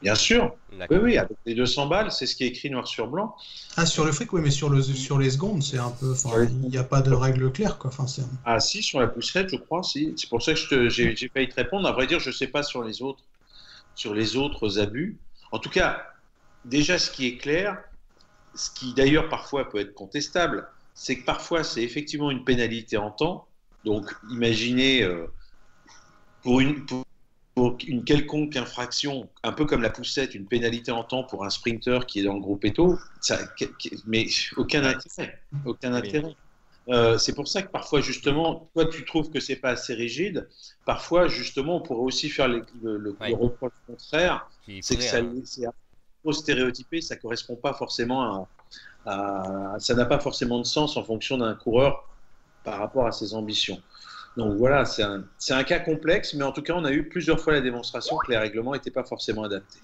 Bien sûr, oui, avec les 200 balles, c'est ce qui est écrit noir sur blanc. Ah, sur le fric, oui, mais sur, le, sur les secondes, c'est un peu. Il n'y a pas de règle claire, quoi. Enfin, c'est. Ah si, sur la poussette, je crois, si. C'est pour ça que je te- j'ai j'ai failli te répondre. À vrai dire, je ne sais pas sur les autres, sur les autres abus. En tout cas, déjà, ce qui est clair, ce qui d'ailleurs parfois peut être contestable, c'est que parfois c'est effectivement une pénalité en temps. Donc, imaginez euh, pour une pour, pour une quelconque infraction, un peu comme la poussette, une pénalité en temps pour un sprinter qui est dans le groupe Eto, ça, mais aucun intérêt, aucun intérêt. Euh, c'est pour ça que parfois, justement, toi, tu trouves que c'est pas assez rigide. Parfois, justement, on pourrait aussi faire le, le, le- Ouais. le reproche contraire. C'est que ça, hein. c'est trop stéréotypé, ça correspond pas forcément à, à- ça n'a pas forcément de sens en fonction d'un coureur par rapport à ses ambitions. Donc voilà, c'est un, cas complexe, mais en tout cas, on a eu plusieurs fois la démonstration que les règlements n'étaient pas forcément adaptés.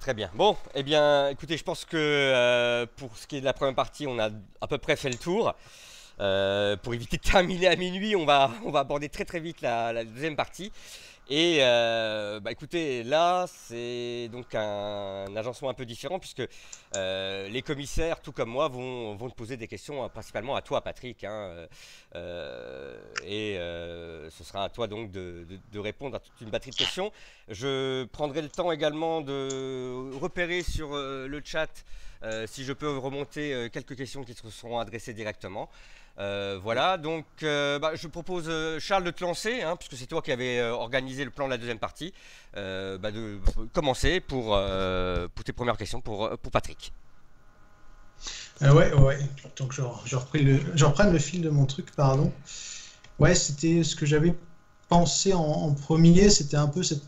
Très bien. Bon, eh bien, écoutez, je pense que euh, pour ce qui est de la première partie, on a à peu près fait le tour. Euh, pour éviter de terminer à minuit, on va, aborder très très vite la deuxième partie. Et euh, bah écoutez, là c'est donc un, agencement un peu différent puisque euh, les commissaires, tout comme moi, vont, te poser des questions euh, principalement à toi, Patrick. Hein, euh, et ce sera à toi donc de, de, répondre à toute une batterie de questions. Je prendrai le temps également de repérer sur le chat si je peux remonter quelques questions qui te seront adressées directement. Euh, voilà, donc euh, bah, je propose euh, Charles de te lancer, hein, puisque c'est toi qui avais organisé le plan de la deuxième partie, bah, de commencer pour, pour tes premières questions pour, pour Patrick. ouais, ouais, donc je, je, le, je reprenne le fil de mon truc, pardon. Ouais, c'était ce que j'avais pensé en, premier, c'était un peu cette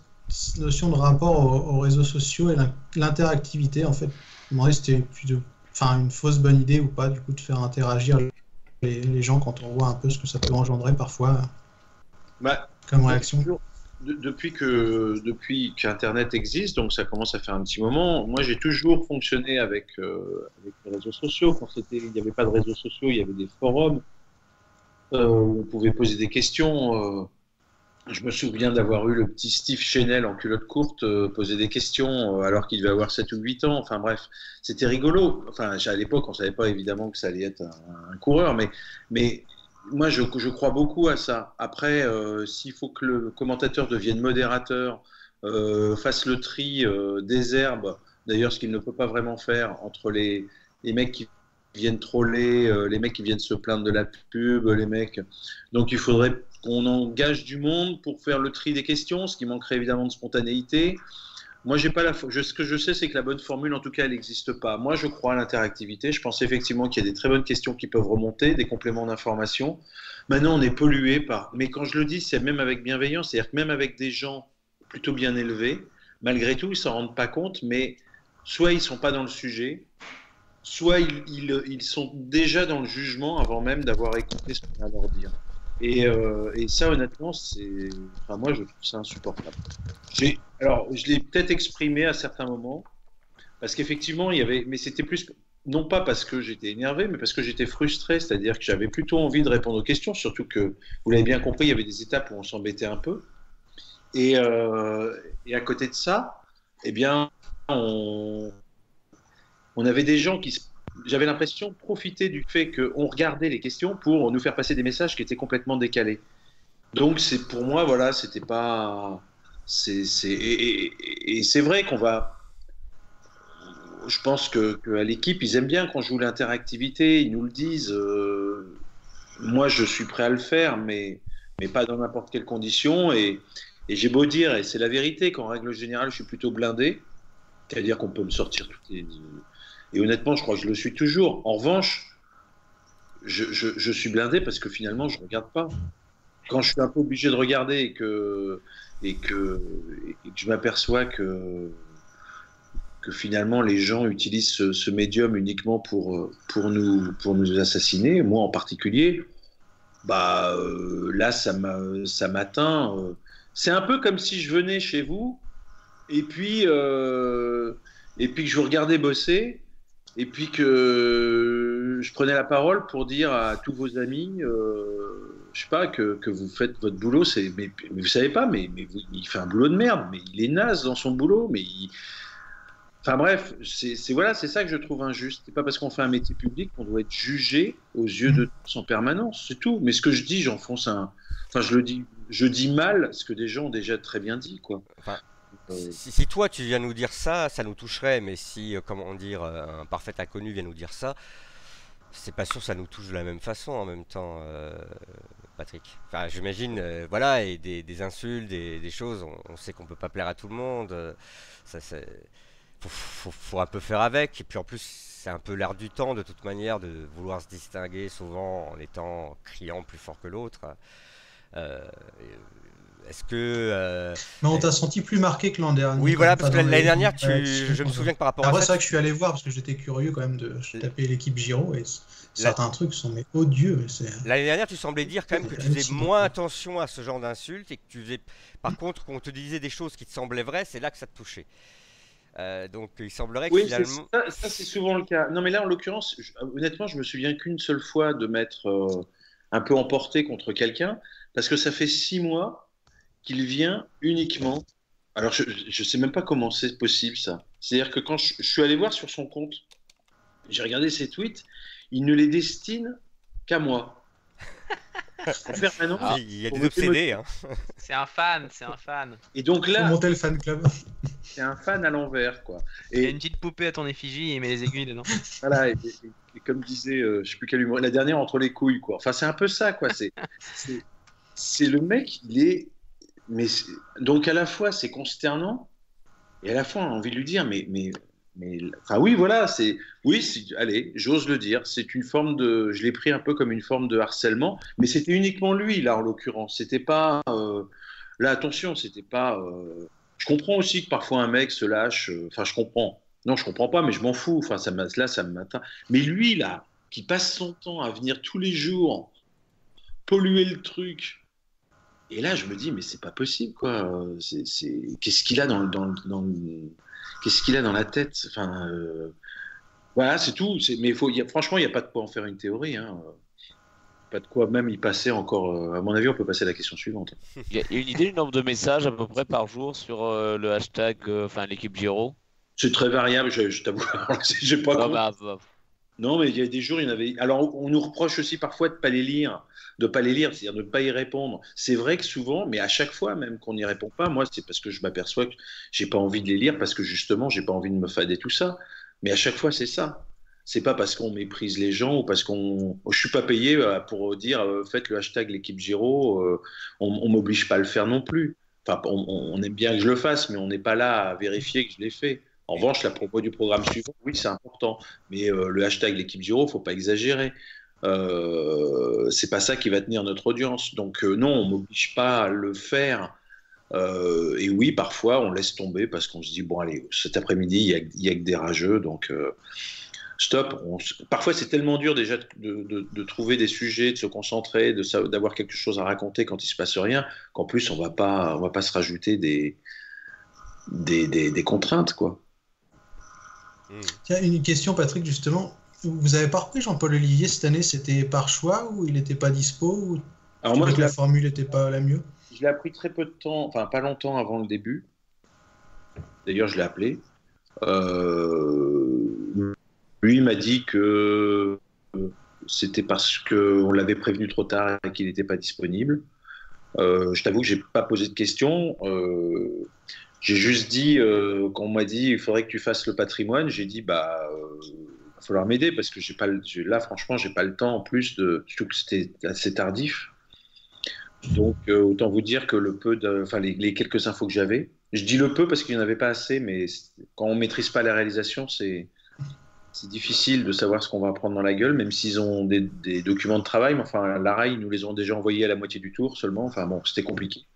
notion de rapport aux, aux réseaux sociaux et l'interactivité. En fait, me c'était enfin, une fausse bonne idée ou pas, du coup, de faire interagir les, les, gens quand on voit un peu ce que ça peut engendrer parfois bah, comme réaction de, Depuis que depuis qu'Internet existe, donc ça commence à faire un petit moment, moi j'ai toujours fonctionné avec, euh, avec les réseaux sociaux. Quand il n'y avait pas de réseaux sociaux, il y avait des forums euh, où on pouvait poser des questions. Je me souviens d'avoir eu le petit Steve Chenel en culotte courte euh, poser des questions euh, alors qu'il devait avoir 7 ou 8 ans. Enfin bref, c'était rigolo. Enfin, à l'époque, on savait pas évidemment que ça allait être un, coureur, mais, moi, je, crois beaucoup à ça. Après, euh, s'il faut que le commentateur devienne modérateur, fasse le tri des herbes, d'ailleurs, ce qu'il ne peut pas vraiment faire entre les, les mecs qui viennent troller, euh, les mecs qui viennent se plaindre de la pub, les mecs. Donc il faudrait qu'on engage du monde pour faire le tri des questions, ce qui manquerait évidemment de spontanéité. Moi, j'ai pas la. Je, ce que je sais, c'est que la bonne formule, en tout cas, elle n'existe pas. Moi, je crois à l'interactivité. Je pense effectivement qu'il y a des très bonnes questions qui peuvent remonter, des compléments d'information. Maintenant, on est pollué par. Mais quand je le dis, c'est même avec bienveillance, c'est-à-dire que même avec des gens plutôt bien élevés, malgré tout, ils s'en rendent pas compte, mais soit ils sont pas dans le sujet, soit ils, sont déjà dans le jugement avant même d'avoir écouté ce qu'on a à leur dire. Et, euh, ça, honnêtement, c'est, moi, je trouve ça insupportable. Alors, je l'ai peut-être exprimé à certains moments, parce qu'effectivement, il y avait, mais c'était plus, non pas parce que j'étais énervé, mais parce que j'étais frustré, c'est-à-dire que j'avais plutôt envie de répondre aux questions, surtout que, vous l'avez bien compris, il y avait des étapes où on s'embêtait un peu. Et, euh, et à côté de ça, eh bien, on, on avait des gens qui j'avais l'impression profiter du fait qu'on regardait les questions pour nous faire passer des messages qui étaient complètement décalés. Donc c'est pour moi voilà, c'était pas c'est c'est et, c'est vrai qu'on va je pense que, à l'équipe ils aiment bien qu'on joue l'interactivité, ils nous le disent euh, moi je suis prêt à le faire mais mais pas dans n'importe quelle condition et, et j'ai beau dire et c'est la vérité qu'en règle générale je suis plutôt blindé, c'est-à-dire qu'on peut me sortir toutes les et honnêtement, je crois que je le suis toujours. En revanche, je, je, suis blindé parce que finalement, je ne regarde pas. Quand je suis un peu obligé de regarder et que, et que, je m'aperçois que, que finalement les gens utilisent ce, ce, médium uniquement pour, pour, nous, pour nous assassiner, moi en particulier, bah, euh, là, ça m'atteint. Euh, c'est un peu comme si je venais chez vous et puis, euh, et puis que je vous regardais bosser et puis que je prenais la parole pour dire à tous vos amis, euh, je sais pas, que, que, vous faites votre boulot, c'est, mais, mais, vous savez pas, mais, mais vous, il fait un boulot de merde, mais il est naze dans son boulot, mais il... Enfin bref, c'est, voilà, c'est ça que je trouve injuste. C'est pas parce qu'on fait un métier public qu'on doit être jugé aux yeux de tous en permanence, c'est tout. Mais ce que je dis, j'enfonce un, enfin je le dis, je dis mal ce que des gens ont déjà très bien dit, quoi. Enfin... Si, toi tu viens nous dire ça, ça nous toucherait, mais si, comment dire, un parfait inconnu vient nous dire ça, c'est pas sûr que ça nous touche de la même façon en même temps, euh, Patrick. Enfin, j'imagine, euh, voilà, et des, insultes, des, choses, on, sait qu'on peut pas plaire à tout le monde, euh, ça, c'est, faut, un peu faire avec, et puis en plus, c'est un peu l'air du temps de toute manière de vouloir se distinguer souvent en étant criant plus fort que l'autre. Est-ce que. Euh... Mais on t'a senti plus marqué que l'an dernier. Oui, voilà, parce que l'année dernière, tu... ouais, je me souviens que par rapport Après, à ça. c'est vrai que je suis allé voir parce que j'étais curieux quand même de taper l'équipe Giro et certains trucs sont mais odieux. L'année dernière, tu semblais dire quand même que tu faisais moins attention à ce genre d'insultes et que tu faisais. Par contre, quand on te disait des choses qui te semblaient vraies, c'est là que ça te touchait. Euh, donc il semblerait que Oui, finalement. ça, ça, c'est souvent le cas. Non, mais là, en l'occurrence, honnêtement, je me souviens qu'une seule fois de m'être euh, un peu emporté contre quelqu'un, parce que ça fait six mois qu'il vient uniquement. Alors, je ne sais même pas comment c'est possible, ça. C'est-à-dire que quand je, je suis allé voir sur son compte, j'ai regardé ses tweets, il ne les destine qu'à moi. (laughs) En permanence. Ah. Il y a des me obsédés. Hein. C'est un fan, c'est un fan. Et donc là, monter le fan club. c'est un fan à l'envers, quoi. Il y a une petite poupée à ton effigie et il met les aiguilles dedans. (laughs) Voilà, et, et- et comme disait, euh, je sais plus quel humour, la dernière entre les couilles, quoi. Enfin, c'est un peu ça, quoi. C'est le mec, il est, mais donc à la fois c'est consternant et à la fois on a envie de lui dire, mais, mais, mais, enfin oui, voilà, c'est, oui, allez, j'ose le dire, c'est une forme de, je l'ai pris un peu comme une forme de harcèlement, mais c'était uniquement lui là en l'occurrence. C'était pas, euh, là attention, c'était pas. euh, je comprends aussi que parfois un mec se lâche. euh, Enfin, je comprends. Non, je comprends pas, mais je m'en fous. Enfin, ça là, ça m'atteint. Mais lui, là, qui passe son temps à venir tous les jours polluer le truc. Et là, je me dis, mais c'est pas possible, quoi. Qu'est-ce qu'il a dans, dans, dans Qu'est-ce qu'il a dans la tête? Enfin, euh, voilà, c'est tout. Mais faut, il y a- franchement, il n'y a pas de quoi en faire une théorie. Hein. Pas de quoi même y passer encore. euh, À mon avis, on peut passer à la question suivante. (laughs) Il y a une idée du nombre de messages à peu près par jour sur euh, le hashtag, euh, enfin l'équipe Giro? C'est très variable, je, je t'avoue. (laughs) J'ai pas bah, bah, Non, mais il y a des jours, il y en avait. Alors, on nous reproche aussi parfois de pas les lire, de pas les lire, c'est-à-dire de ne pas y répondre. C'est vrai que souvent, mais à chaque fois même qu'on n'y répond pas, moi, c'est parce que je m'aperçois que j'ai pas envie de les lire parce que justement, j'ai pas envie de me fader tout ça. Mais à chaque fois, c'est ça. C'est pas parce qu'on méprise les gens ou parce qu'on. Je suis pas payé euh, pour dire euh, faites le hashtag l'équipe Giro. euh, on, on m'oblige pas à le faire non plus. Enfin, on, on aime bien que je le fasse, mais on n'est pas là à vérifier que je l'ai fait. En revanche, la propos du programme suivant, oui, c'est important. Mais euh, le hashtag l'équipe Giro, faut pas exagérer. Euh, c'est pas ça qui va tenir notre audience. Donc euh, non, on m'oblige pas à le faire. Euh, et oui, parfois on laisse tomber parce qu'on se dit bon allez, cet après-midi il y y a que des rageux, donc stop. Parfois c'est tellement dur déjà de, trouver des sujets, de se concentrer, d'avoir quelque chose à raconter quand il se passe rien, qu'en plus on va pas, on va pas se rajouter des des, des- des contraintes quoi. Hmm. Tiens, une question, Patrick, justement. Vous avez pas repris Jean-Paul Olivier cette année? C'était par choix ou il n'était pas dispo ou Alors moi je la formule n'était pas la mieux? Je l'ai appris très peu de temps, enfin pas longtemps avant le début. D'ailleurs, je l'ai appelé. Euh, lui il m'a dit que c'était parce qu'on l'avait prévenu trop tard et qu'il n'était pas disponible. Euh, je t'avoue que j'ai pas posé de questions. Euh, j'ai juste dit, euh, quand on m'a dit il faudrait que tu fasses le patrimoine, j'ai dit bah euh, va falloir m'aider parce que j'ai pas le- là franchement j'ai pas le temps en plus de surtout que c'était assez tardif. Donc euh, autant vous dire que le peu de, enfin les, quelques infos que j'avais, je dis le peu parce qu'il n'y en avait pas assez, mais quand on maîtrise pas la réalisation, c'est c'est difficile de savoir ce qu'on va prendre dans la gueule, même s'ils ont des, des documents de travail. Mais enfin, la RAI, ils nous les ont déjà envoyés à la moitié du tour seulement. Enfin bon, c'était compliqué.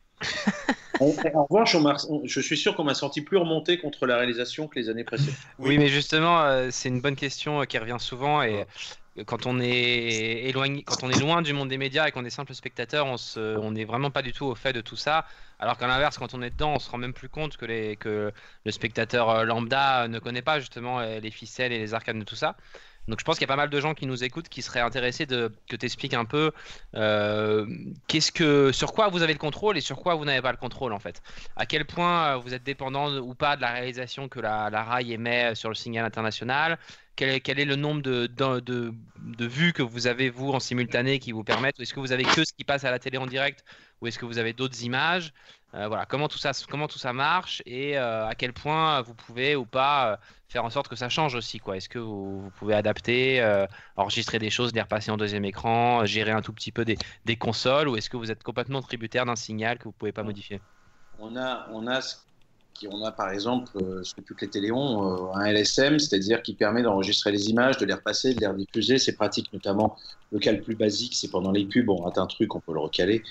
En, en revanche, on je suis sûr qu'on m'a senti plus remonté contre la réalisation que les années précédentes. Oui, mais justement, euh, c'est une bonne question euh, qui revient souvent et euh, quand on est éloigné, quand on est loin du monde des médias et qu'on est simple spectateur, on se, on n'est vraiment pas du tout au fait de tout ça. Alors qu'à l'inverse, quand on est dedans, on se rend même plus compte que les, que le spectateur lambda ne connaît pas justement les ficelles et les arcanes de tout ça. Donc je pense qu'il y a pas mal de gens qui nous écoutent qui seraient intéressés de que tu expliques un peu euh, qu'est-ce que sur quoi vous avez le contrôle et sur quoi vous n'avez pas le contrôle en fait. À quel point euh, vous êtes dépendant ou pas de la réalisation que la, la RAI émet sur le signal international? Quel est, quel est le nombre de, de, de- de vues que vous avez vous en simultané qui vous permettent? Est-ce que vous avez que ce qui passe à la télé en direct? Ou est-ce que vous avez d'autres images? Euh, Voilà, comment tout ça, comment tout ça marche et euh, à quel point vous pouvez ou pas euh, faire en sorte que ça change aussi quoi. Est-ce que vous, vous pouvez adapter, enregistrer des choses, les repasser en deuxième écran, gérer un tout petit peu des, des consoles ou est-ce que vous êtes complètement tributaire d'un signal que vous pouvez pas modifier? On a, on a ce qui, on a par exemple ce que toutes les télés ont, un LSM, c'est-à-dire qui permet d'enregistrer les images, de les repasser, de les rediffuser. C'est pratique, notamment le cas le plus basique, c'est pendant les pubs, on rate un truc, on peut le recaler.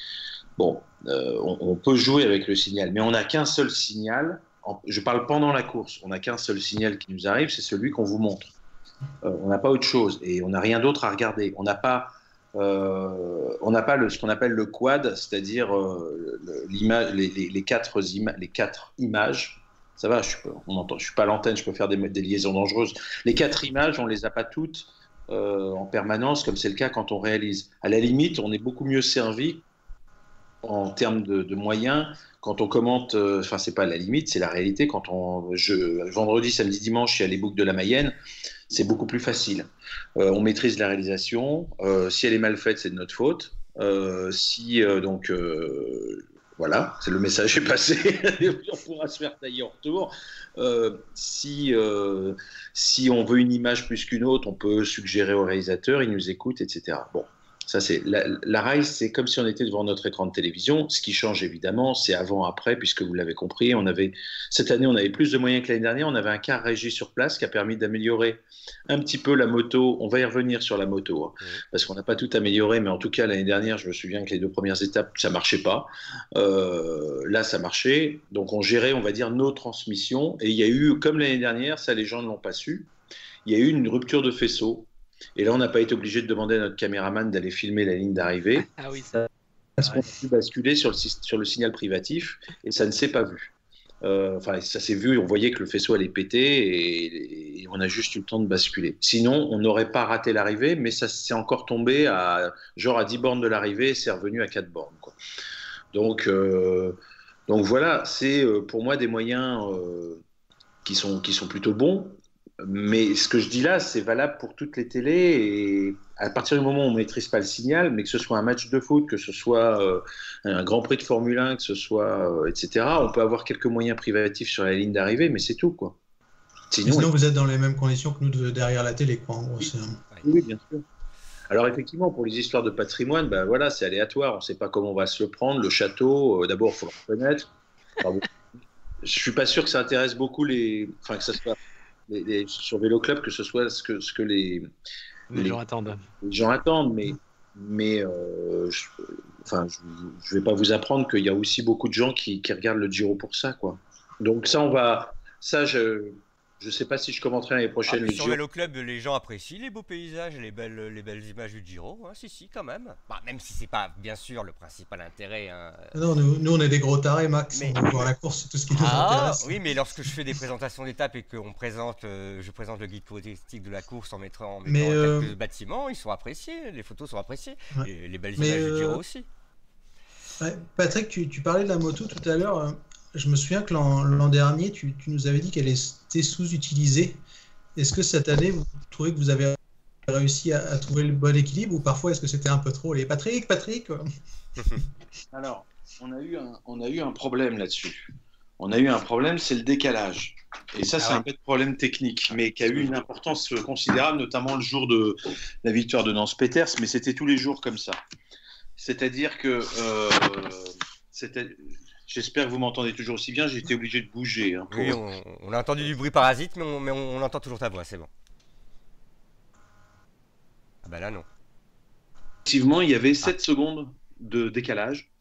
Bon, euh, on, peut jouer avec le signal, mais on n'a qu'un seul signal. Je parle pendant la course. On n'a qu'un seul signal qui nous arrive, c'est celui qu'on vous montre. Euh, on n'a pas autre chose et on n'a rien d'autre à regarder. On n'a pas, euh, on n'a pas ce qu'on appelle le quad, c'est-à-dire l'image, les, quatre les quatre images. Ça va, je pas, on entend, je suis pas l'antenne, je peux faire des, des, liaisons dangereuses. Les quatre images, on les a pas toutes en permanence, comme c'est le cas quand on réalise. À la limite, on est beaucoup mieux servi en termes de, moyens quand on commente. euh, Enfin, c'est pas la limite, c'est la réalité. Quand on, je, vendredi, samedi, dimanche, y a les boucles de la Mayenne, c'est beaucoup plus facile. Euh, on maîtrise la réalisation. Euh, si elle est mal faite, c'est de notre faute. Euh, si euh, donc euh, voilà, c'est le message est passé. (laughs) on pourra se faire tailler en retour. Euh, si, euh, si on veut une image plus qu'une autre, on peut suggérer au réalisateur, il nous écoute, etc. Bon, ça c'est la, la rail, c'est comme si on était devant notre écran de télévision. Ce qui change évidemment, c'est avant-après, puisque vous l'avez compris. On avait cette année, on avait plus de moyens que l'année dernière. On avait un car régie sur place qui a permis d'améliorer un petit peu la moto. On va y revenir sur la moto, hein, parce qu'on n'a pas tout amélioré, mais en tout cas l'année dernière, je me souviens que les deux premières étapes, ça marchait pas. Euh, là, ça marchait. Donc on gérait, on va dire, nos transmissions. Et il y a eu, comme l'année dernière, ça les gens ne l'ont pas su, il y a eu une rupture de faisceau. Et là, on n'a pas été obligé de demander à notre caméraman d'aller filmer la ligne d'arrivée, (laughs) Ah oui, ça. parce qu'on a pu basculer sur le, syst- sur le signal privatif, et ça ne s'est pas vu. Euh, Enfin, ça s'est vu, on voyait que le faisceau allait péter, et, et on a juste eu le temps de basculer. Sinon, on n'aurait pas raté l'arrivée, mais ça s'est encore tombé à genre à 10 bornes de l'arrivée, et c'est revenu à 4 bornes. Quoi. Donc, euh, donc voilà, c'est euh, pour moi des moyens euh, qui, sont, qui sont plutôt bons. Mais ce que je dis là, c'est valable pour toutes les télés. Et à partir du moment où on ne maîtrise pas le signal, mais que ce soit un match de foot, que ce soit euh, un Grand Prix de Formule 1, que ce soit euh, etc., on peut avoir quelques moyens privatifs sur la ligne d'arrivée, mais c'est tout quoi. Sinon, Sinon, vous êtes dans les mêmes conditions que nous de- derrière la télé, quoi. En gros, Oui, bien sûr. Alors effectivement, pour les histoires de patrimoine, ben voilà, c'est aléatoire. On ne sait pas comment on va se le prendre. Le château, euh, d'abord, il faut le reconnaître. Enfin, bon, je suis pas sûr que ça intéresse beaucoup les, enfin que ça soit les, les- sur Vélo Club que ce soit ce que ce que les, Les gens attendent. les gens attendent, mais mais euh, je, enfin, je, ne vais pas vous apprendre qu'il y a aussi beaucoup de gens qui, qui regardent le Giro pour ça, quoi. Donc ça, on va, ça, je je sais pas si je commenterai l'année Ah, prochaine mais le sur. Vélo Club, les gens apprécient les beaux paysages et les belles, les belles images du Giro. hein, si, si, quand même. Bah, même si c'est pas, bien sûr, le principal intérêt. hein. Non, nous, nous, on est des gros tarés, Max. Mais- On veut voir la course, c'est tout ce qui nous Ah, intéresse. oui, mais lorsque je fais des présentations d'étapes et que on présente, euh, je présente le guide touristique de la course en mettant, en mettant Mais, euh, quelques bâtiments, ils sont appréciés, les photos sont appréciées, Ouais. et les belles Mais, images du Giro euh, aussi. Ouais, Patrick, tu, tu parlais de la moto tout à l'heure. Je me souviens que l'an dernier, tu, tu nous avais dit qu'elle était sous-utilisée. Est-ce que cette année, vous trouvez que vous avez réussi à, à trouver le bon équilibre ou parfois est-ce que c'était un peu trop? Les Patrick, Patrick (laughs) Alors, on a eu un, on a eu un problème là-dessus. On a eu un problème, c'est le décalage. Et ça, Ah c'est ouais. un peu de problème technique, mais qui a eu une importance considérable, notamment le jour de la victoire de Nance Peters, mais c'était tous les jours comme ça. C'est-à-dire que, euh, c'était- j'espère que vous m'entendez toujours aussi bien, j'ai été obligé de bouger. hein, pour- Oui, on, on a entendu du bruit parasite, mais on, mais on, on entend toujours ta voix, c'est bon. Ah bah là non. Effectivement, il y avait 7 secondes de décalage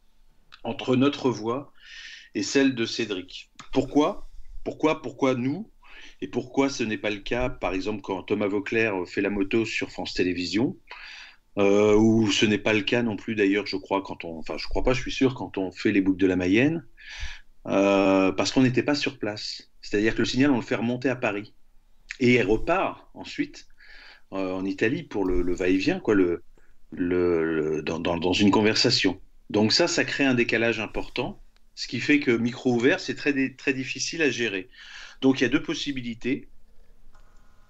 entre notre voix et celle de Cédric. Pourquoi? Pourquoi? Pourquoi nous? Et pourquoi ce n'est pas le cas, par exemple, quand Thomas Vauclair fait la moto sur France Télévisions? Euh, ou ce n'est pas le cas non plus d'ailleurs, je crois, quand on, enfin, je crois pas, je suis sûr, quand on fait les boucles de la Mayenne, euh, parce qu'on n'était pas sur place. C'est-à-dire que le signal, on le fait remonter à Paris et il repart ensuite euh, en Italie pour le, va-et-vient, quoi, le, le, dans, dans, une conversation. Donc ça, ça crée un décalage important, ce qui fait que micro ouvert, c'est très, très difficile à gérer. Donc il y a deux possibilités.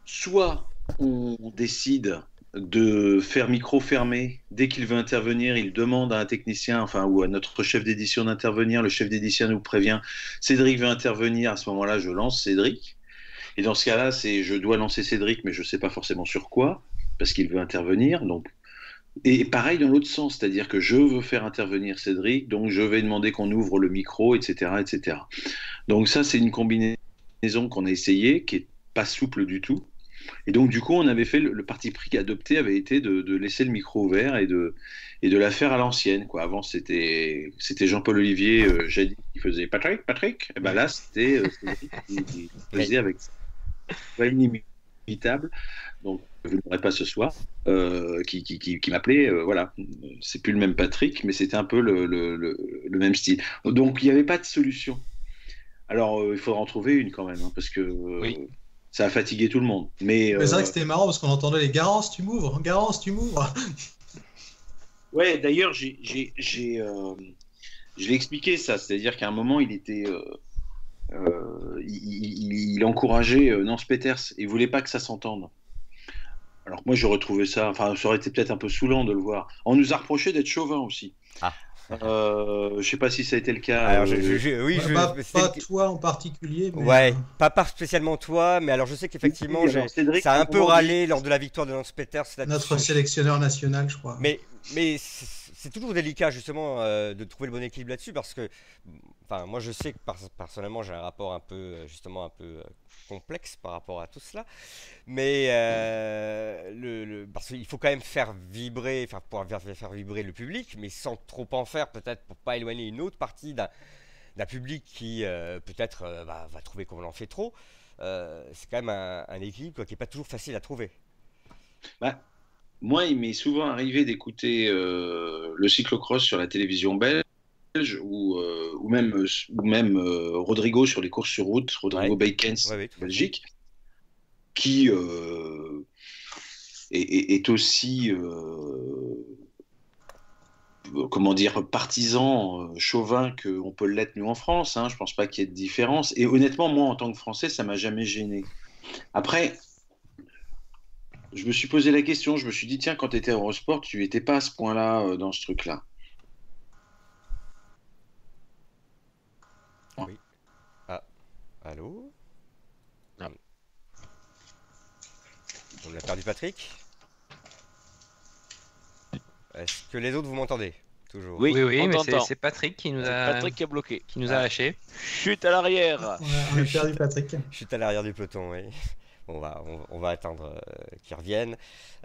Soit on décide de faire micro fermé. Dès qu'il veut intervenir, il demande à un technicien, enfin, ou à notre chef d'édition d'intervenir. Le chef d'édition nous prévient, Cédric veut intervenir. À ce moment-là, je lance Cédric. Et dans ce cas-là, c'est je dois lancer Cédric, mais je ne sais pas forcément sur quoi, parce qu'il veut intervenir. Donc, et pareil dans l'autre sens, c'est-à-dire que je veux faire intervenir Cédric, donc je vais demander qu'on ouvre le micro, etc., etc. Donc ça, c'est une combinaison qu'on a essayé, qui est pas souple du tout. Et donc du coup, on avait fait le, le parti pris adopté avait été de, de laisser le micro ouvert et de et de la faire à l'ancienne. Quoi. Avant, c'était c'était Jean-Paul Olivier, euh, j'ai dit, qui faisait Patrick, Patrick. Et ben là, c'était euh, qui, qui (laughs) faisait avec ça. Inimitable. Donc, vous n'aurez pas ce soir, euh, qui, qui, qui, qui m'appelait, euh, voilà, c'est plus le même Patrick, mais c'était un peu le, le, le, le même style. Donc, il n'y avait pas de solution. Alors, euh, il faudra en trouver une quand même, hein, parce que Oui. Ça a fatigué tout le monde. Mais, Mais c'est euh, vrai que c'était marrant parce qu'on entendait les Garance, tu m'ouvres, Garance, tu m'ouvres. (laughs) Ouais, d'ailleurs, j'ai, j'ai, j'ai, euh, je l'ai expliqué ça, c'est-à-dire qu'à un moment, il était, euh, euh, il, il- il encourageait euh, Nance Peters et il voulait pas que ça s'entende. Alors que moi, je retrouvais ça, enfin, ça aurait été peut-être un peu saoulant de le voir. On nous a reproché d'être chauvin aussi. Ah. Euh, je sais pas si ça a été le cas. Alors, je- euh, je- je- oui, pas, pas toi en particulier, mais Ouais, euh, pas, pas spécialement toi, mais alors je sais qu'effectivement, Oui, ça a un peu râlé lors de la victoire de Lance Peters. notre sélectionneur national, je crois. Mais, mais c'est c'est toujours délicat justement euh, de trouver le bon équilibre là-dessus parce que, enfin, moi je sais que personnellement j'ai un rapport un peu euh, justement un peu euh, complexe par rapport à tout cela, mais euh, parce qu'il faut quand même faire vibrer, faire pouvoir faire, vibrer le public, mais sans trop en faire peut-être pour pas éloigner une autre partie d'un public qui euh, peut-être va, trouver qu'on en fait trop. C'est quand même un, équilibre qui est pas toujours facile à trouver. Moi, il m'est souvent arrivé d'écouter le cyclocross sur la télévision belge ou, euh, ou même, ou même euh, Rodrigo sur les courses sur route, Rodrigo Beykens Ouais, à. Belgique, qui euh, est, aussi, comment dire, partisan chauvin qu'on peut l'être nous en France. Hein. Je pense pas qu'il y ait de différence. Et honnêtement, moi, en tant que Français, ça m'a jamais gêné. Après, je me suis posé la question, je me suis dit, tiens, quand tu étais Eurosport, tu n'étais pas à ce point-là euh, dans ce truc-là. Allô? Ah. On a perdu Patrick? Est-ce que les autres vous m'entendez? Toujours. Oui, Oui, oui, mais c'est Patrick qui nous a, Patrick qui a bloqué. qui nous a Ah. lâché. Chute à l'arrière. On a perdu Patrick. Suis à l'arrière du peloton, oui. On va, on, on va attendre euh, qu'ils reviennent.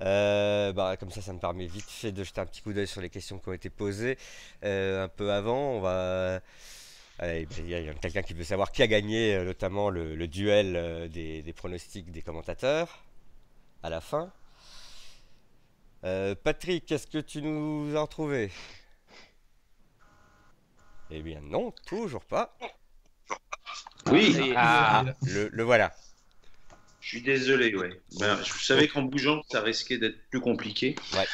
Euh, bah, comme ça, ça me permet vite fait de jeter un petit coup d'œil sur les questions qui ont été posées euh, un peu avant. On va. Allez, Il y a, quelqu'un qui veut savoir qui a gagné, euh, notamment le, le duel euh, des, des pronostics des commentateurs à la fin. Euh, Patrick, est-ce que tu nous as retrouvé? Eh bien non, toujours pas. Oui. Ah. Le, le voilà. Je suis désolé, ouais. Ben, je savais qu'en bougeant, ça risquait d'être plus compliqué. Ouais.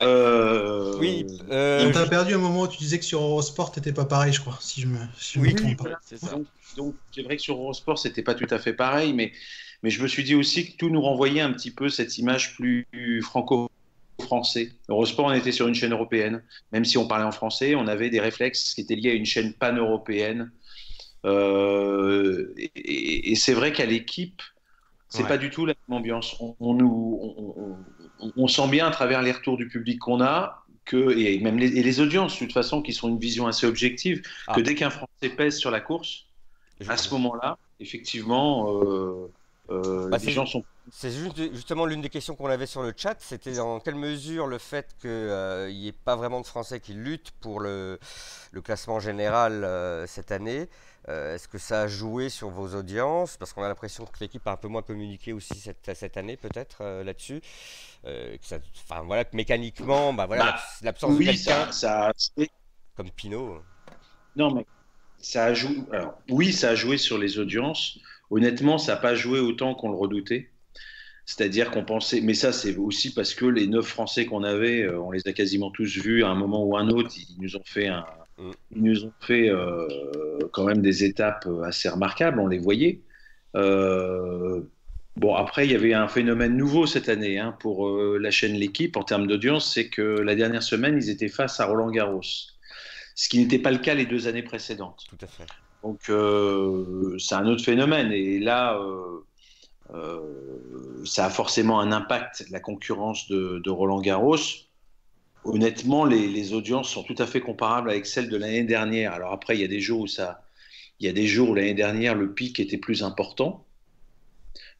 Euh, Oui, euh, On t'a perdu un moment où tu disais que sur Eurosport, t'étais pas pareil, je crois, si je me, si je me Oui, trompe pas. ça. Donc, c'est vrai que sur Eurosport, c'était pas tout à fait pareil, mais, mais je me suis dit aussi que tout nous renvoyait un petit peu cette image plus franco-français. Eurosport, on était sur une chaîne européenne. Même si on parlait en français, on avait des réflexes qui étaient liés à une chaîne pan-européenne. Euh, et c'est vrai qu'à l'équipe, c'est Ouais. pas du tout la même ambiance. On, on nous, on, on- on sent bien à travers les retours du public qu'on a que, et même les, et les audiences, de toute façon, qui sont une vision assez objective, Ah. que dès qu'un Français pèse sur la course, je- à ce moment-là, effectivement, euh, euh, Bah, les c'est- gens sont. C'est juste, justement l'une des questions qu'on avait sur le chat, c'était dans quelle mesure le fait qu'il n'y ait pas vraiment de Français qui luttent pour le, le classement général euh, cette année, euh, est-ce que ça a joué sur vos audiences? Parce qu'on a l'impression que l'équipe a un peu moins communiqué aussi cette, cette année peut-être euh, là-dessus. Euh, Enfin voilà, que mécaniquement, bah, voilà, Bah, l'abs- l'absence de Oui, quelqu'un ça, ça, comme Pinot. non, mais ça a joué. Alors, oui, ça a joué sur les audiences. Honnêtement, ça n'a pas joué autant qu'on le redoutait. C'est-à-dire qu'on pensait, mais ça c'est aussi parce que les neuf Français qu'on avait, euh, on les a quasiment tous vus à un moment ou un autre. Ils nous ont fait un, Mm. ils nous ont fait euh, quand même des étapes assez remarquables. On les voyait. Euh, bon, après il y avait un phénomène nouveau cette année hein, pour euh, la chaîne L'équipe en termes d'audience, c'est que la dernière semaine ils étaient face à Roland Garros, ce qui n'était pas le cas les deux années précédentes. Tout à fait. Donc euh, c'est un autre phénomène et là euh, euh, ça a forcément un impact la concurrence de, Roland Garros. Honnêtement, les, audiences sont tout à fait comparables avec celles de l'année dernière. Alors après, il y a des jours où ça, il y a des jours où l'année dernière le pic était plus important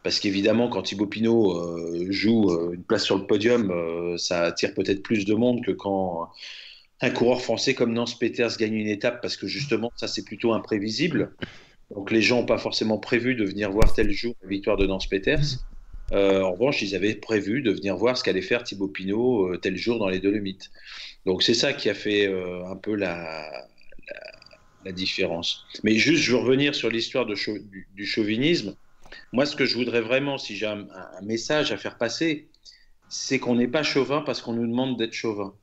parce qu'évidemment quand Thibaut Pinot joue une place sur le podium, ça attire peut-être plus de monde que quand un coureur français comme Nance Peters gagne une étape parce que justement ça c'est plutôt imprévisible. Donc les gens n'ont pas forcément prévu de venir voir tel jour la victoire de Nance Peters. Euh, en revanche, ils avaient prévu de venir voir ce qu'allait faire Thibaut Pinot euh, tel jour dans les Dolomites. Donc c'est ça qui a fait euh, un peu la, différence. Mais juste, je veux revenir sur l'histoire du, chauvinisme. Moi, ce que je voudrais vraiment, si j'ai un, message à faire passer, c'est qu'on n'est pas chauvin parce qu'on nous demande d'être chauvin.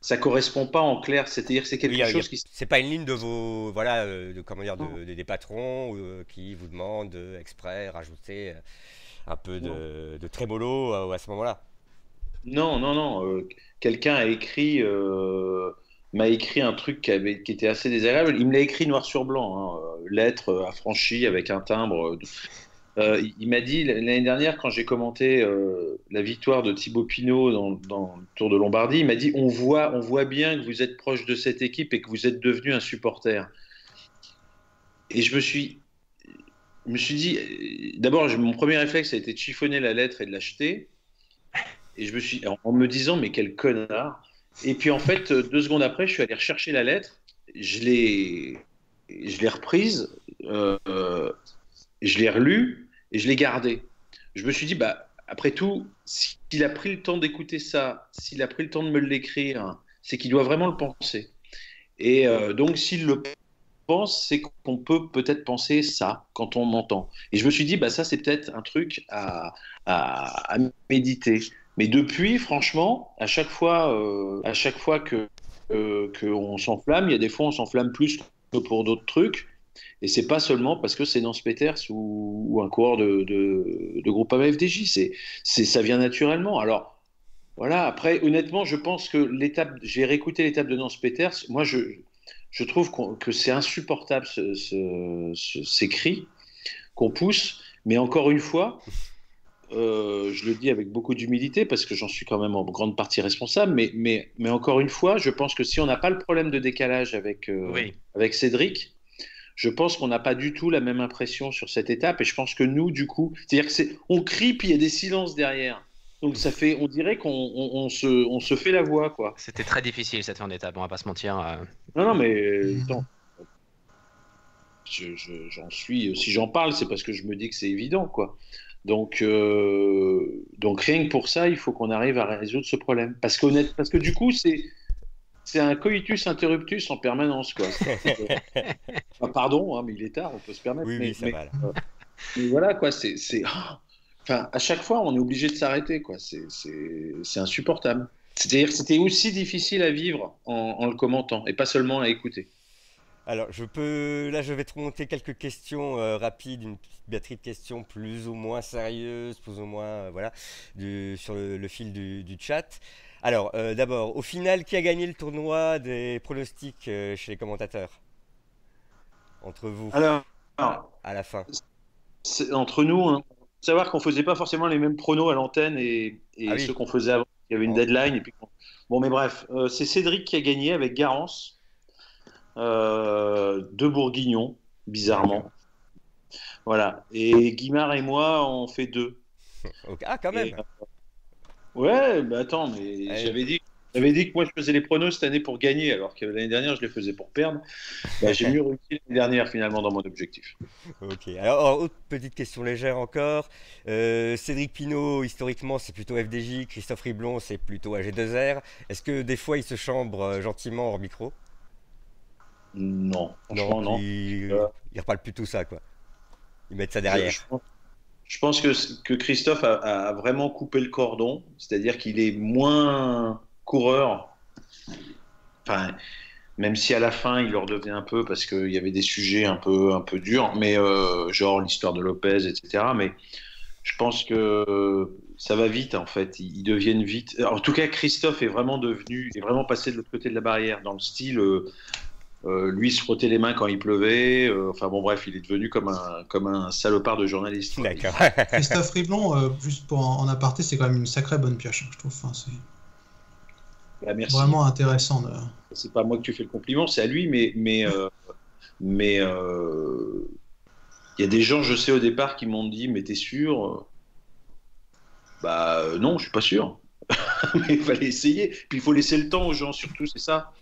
Ça correspond pas en clair, c'est-à-dire que c'est quelque chose qui. C'est pas une ligne de vos voilà euh, de comment dire de, des patrons euh, qui vous demandent euh, exprès rajouter un peu de, de trémolo à ce moment-là. Non, non, non. Quelqu'un a écrit m'a écrit un truc qui, avait, qui, était assez désagréable. Il me l'a écrit noir sur blanc, hein, lettre affranchie avec un timbre. Euh, il m'a dit l'année dernière, quand j'ai commenté euh, la victoire de Thibaut Pinot dans, le Tour de Lombardie, il m'a dit on voit, on voit bien que vous êtes proche de cette équipe et que vous êtes devenu un supporter. Et je me suis, me suis dit, d'abord, mon premier réflexe a été de chiffonner la lettre et de l'acheter. Et je me suis, en me disant, mais quel connard. Et puis en fait, deux secondes après, je suis allé rechercher la lettre. Je l'ai, je reprise. Euh, je l'ai relue et je l'ai gardé. Je me suis dit, bah, après tout, s'il a pris le temps d'écouter ça, s'il a pris le temps de me l'écrire, c'est qu'il doit vraiment le penser. Et euh, donc, s'il le pense, c'est qu'on peut peut-être penser ça quand on m'entend. Et je me suis dit, bah, ça, c'est peut-être un truc à, méditer. Mais depuis, franchement, à chaque fois, euh, à chaque fois que euh, qu'on s'enflamme, il y a des fois, on s'enflamme plus que pour d'autres trucs. Et c'est pas seulement parce que c'est Nance Peters ou, un coureur de, de, de groupe c'est, c'est, ça vient naturellement. Alors, voilà, après, honnêtement, je pense que l'étape, j'ai réécouté l'étape de Nance Peters, moi, je, je trouve que c'est insupportable ce, ce, ces cris qu'on pousse, mais encore une fois, euh, je le dis avec beaucoup d'humilité parce que j'en suis quand même en grande partie responsable, mais, mais, mais encore une fois, je pense que si on n'a pas le problème de décalage avec, euh, avec Cédric, je pense qu'on n'a pas du tout la même impression sur cette étape. Et je pense que nous, du coup, c'est-à-dire que c'est, on crie puis il y a des silences derrière. Donc ça fait, on dirait qu'on on, se, on se fait la voix, quoi. C'était très difficile cette fin d'étape, on va pas se mentir. Euh. Non, non, mais attends. j'en suis. Si j'en parle, c'est parce que je me dis que c'est évident, quoi. Donc, euh, donc rien que pour ça, il faut qu'on arrive à résoudre ce problème. Parce, parce que du coup, c'est c'est un coitus interruptus en permanence. Quoi. (laughs) pardon, hein, mais il est tard, on peut se permettre. Oui, mais, ça va. Euh, mais, voilà, quoi, c'est. (gasps) Enfin, à chaque fois, on est obligé de s'arrêter, quoi. C'est insupportable. C'est-à-dire que c'était aussi difficile à vivre en, le commentant et pas seulement à écouter. Alors, je peux. Là, je vais te remonter quelques questions euh, rapides, une petite batterie de questions plus ou moins sérieuses, plus ou moins. Euh, voilà, du, sur le, fil du, du chat. Alors, euh, d'abord, au final, qui a gagné le tournoi des pronostics euh, chez les commentateurs? Entre vous Alors, à la fin. Entre nous, hein. savoir qu'on faisait pas forcément les mêmes pronos à l'antenne et, ah ceux qu'on faisait avant. Il y avait une deadline. Et puis... Bon, mais bref, euh, c'est Cédric qui a gagné avec Garance, deux Bourguignons, bizarrement. Voilà. Et Guimard et moi, on fait deux. (laughs) Ah, quand même. Ouais, bah attends, mais j'avais dit, j'avais dit que moi je faisais les pronos cette année pour gagner, alors que l'année dernière je les faisais pour perdre. Bah, j'ai mieux réussi l'année dernière finalement dans mon objectif. Ok, alors autre petite question légère encore. Euh, Cédric Pinault, historiquement c'est plutôt FDJ, Christophe Riblon c'est plutôt AG2R. Est-ce que des fois il se chambre euh, gentiment hors micro? Non, non, non. Il, euh... il reparle plus tout ça quoi. Ils mettent ça derrière. Je pense que, que Christophe a, vraiment coupé le cordon, c'est-à-dire qu'il est moins coureur. Enfin, même si à la fin il leur devenait un peu parce qu'il y avait des sujets un peu, un peu durs, mais euh, genre l'histoire de Lopez, etc. Mais je pense que ça va vite en fait. Ils deviennent vite. En tout cas, Christophe est vraiment devenu, est vraiment passé de l'autre côté de la barrière dans le style. Euh, euh, lui se frottait les mains quand il pleuvait. Euh, enfin bon, bref, il est devenu comme un, comme un salopard de journaliste. D'accord. (laughs) Christophe Riblon, euh, juste pour en, aparté, c'est quand même une sacrée bonne pioche, hein, je trouve. Enfin, c'est bah, vraiment intéressant. De... C'est pas moi que tu fais le compliment, c'est à lui, mais mais mais il y a des gens, je sais au départ, qui m'ont dit, mais t'es sûr? Bah non, je suis pas sûr. (laughs) mais il fallait essayer. Puis il faut laisser le temps aux gens, surtout, c'est ça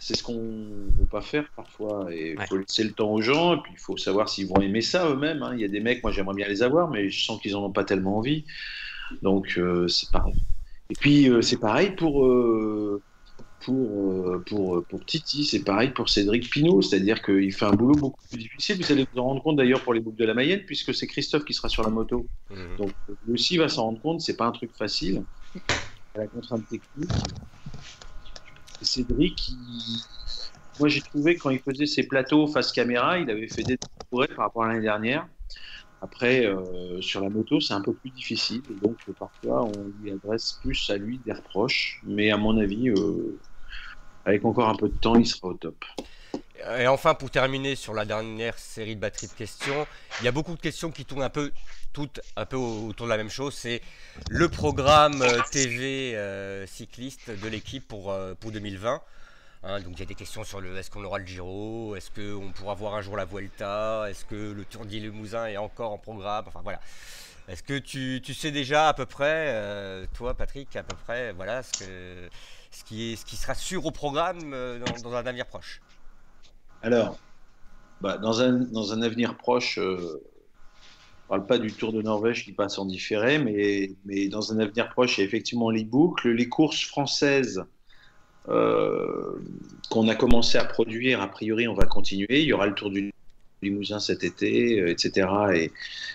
c'est ce qu'on ne veut pas faire parfois. Et il faut laisser le temps aux gens, et puis il faut savoir s'ils vont aimer ça eux-mêmes. Hein. Il y a des mecs, moi j'aimerais bien les avoir, mais je sens qu'ils n'en ont pas tellement envie. Donc euh, c'est pareil. Et puis euh, c'est pareil pour, euh, pour, pour, pour Titi, c'est pareil pour Cédric Pinault, c'est-à-dire qu'il fait un boulot beaucoup plus difficile. Vous allez vous en rendre compte d'ailleurs pour les boucles de la Mayenne, puisque c'est Christophe qui sera sur la moto. Mhm. Donc lui aussi va s'en rendre compte, c'est pas un truc facile. La contrainte technique. Cédric, il- moi j'ai trouvé quand il faisait ses plateaux face caméra, il avait fait des progrès par rapport à l'année dernière. Après, euh, sur la moto, c'est un peu plus difficile. Donc, parfois, on lui adresse plus à lui des reproches. Mais à mon avis, euh, avec encore un peu de temps, il sera au top. Et enfin, pour terminer sur la dernière série de batterie de questions, il y a beaucoup de questions qui tournent un peu, toutes un peu autour de la même chose. C'est le programme euh, TV euh, cycliste de l'équipe pour, euh, pour 2020. Hein, donc il y a des questions sur le est-ce qu'on aura le Giro, est-ce qu'on pourra voir un jour la Vuelta, est-ce que le Tour du Limousin est encore en programme, enfin voilà. Est-ce que tu, tu sais déjà à peu près, toi Patrick, à peu près, voilà ce, que, ce, qui, est, ce qui sera sûr au programme euh, dans, un avenir proche Alors, bah, dans, un, dans un avenir proche, euh, on parle pas du Tour de Norvège qui passe en différé, mais, mais dans un avenir proche, il y a effectivement les boucles, les courses françaises euh, qu'on a commencé à produire. A priori, on va continuer. Il y aura le Tour du Limousin cet été, euh, etc. Et,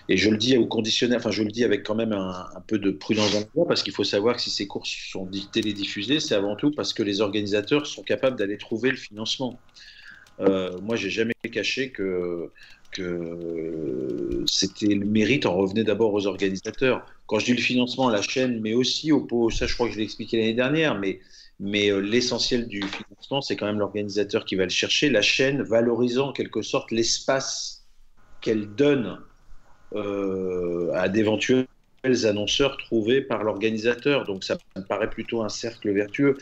je le dis au conditionnel, enfin je le dis avec quand même un, peu de prudence dans le parce qu'il faut savoir que si ces courses sont di- télédiffusées, c'est avant tout parce que les organisateurs sont capables d'aller trouver le financement. Euh, moi, j'ai jamais caché que, que c'était le mérite en revenait d'abord aux organisateurs. Quand je dis le financement, la chaîne, mais aussi au pot, ça je crois que je l'ai expliqué l'année dernière, mais, mais euh, l'essentiel du financement, c'est quand même l'organisateur qui va le chercher, la chaîne valorisant en quelque sorte l'espace qu'elle donne euh, à d'éventuels annonceurs trouvés par l'organisateur. Donc ça me paraît plutôt un cercle vertueux.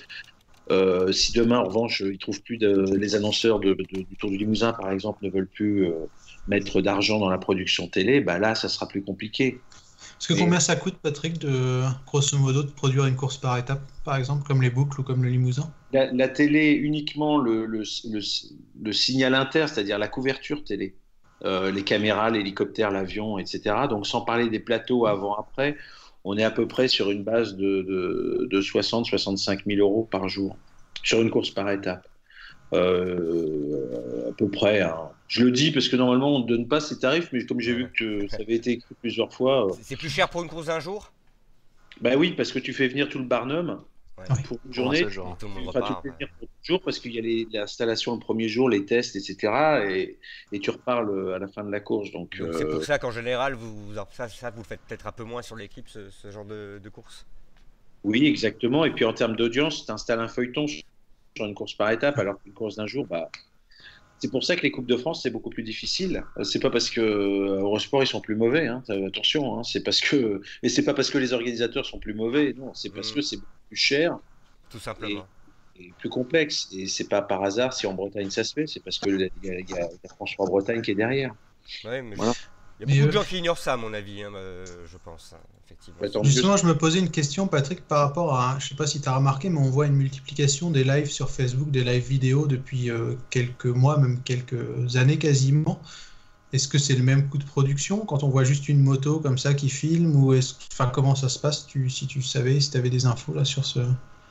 Euh, si demain, en revanche, ils trouvent plus de, les annonceurs du Tour du Limousin, par exemple, ne veulent plus mettre d'argent dans la production télé, bah là, ça sera plus compliqué. Que combien ça coûte, Patrick, de grosso modo, de produire une course par étape, par exemple, comme les boucles ou comme le Limousin? La, télé, uniquement le, le, le, le signal inter, c'est-à-dire la couverture télé, euh, les caméras, l'hélicoptère, l'avion, etc. Donc, sans parler des plateaux avant-après, on est à peu près sur une base de, de, de 60-65 000 euros par jour, sur une course par étape. Euh, à peu près. hein. Je le dis parce que normalement, on ne donne pas ces tarifs, mais comme j'ai vu que ça avait été écrit plusieurs fois, euh, C'est plus cher pour une course d'un jour? Bah oui, parce que tu fais venir tout le Barnum Ouais. pour une Pour un journée. seul jour. Tout le monde Enfin, tu repart. peux ouais. venir pour parce qu'il y a les- l'installation le premier jour, les tests, etc. Et, et tu repars le- à la fin de la course. Donc, c'est euh, pour ça qu'en général, vous, ça, ça, vous faites peut-être un peu moins sur l'équipe, ce, ce genre de, de course? oui, exactement. Et puis en termes d'audience, tu installes un feuilleton sur une course par étape, alors qu'une course d'un jour, bah, c'est pour ça que les Coupes de France, c'est beaucoup plus difficile. Euh, C'est pas parce que euh, Eurosport, ils sont plus mauvais. Hein. Euh, Attention, hein. c'est parce que. Et c'est pas parce que les organisateurs sont plus mauvais. Non, c'est parce Mm. que c'est plus cher. Tout simplement. et plus complexe. Et c'est pas par hasard si en Bretagne ça se fait, c'est parce que il y a, y a- il y a France 3 Bretagne qui est derrière. Ouais, mais Voilà. Il y a Mais, beaucoup de euh, gens qui ignorent ça, à mon avis, hein, euh, je pense, hein, effectivement. Justement, je me posais une question, Patrick, par rapport à, je sais pas si tu as remarqué, mais on voit une multiplication des lives sur Facebook, des lives vidéo depuis euh, quelques mois, même quelques années quasiment. Est-ce que c'est le même coût de production quand on voit juste une moto comme ça qui filme ou est-ce, enfin, comment ça se passe? Tu, si tu savais, si tu avais des infos là sur ce.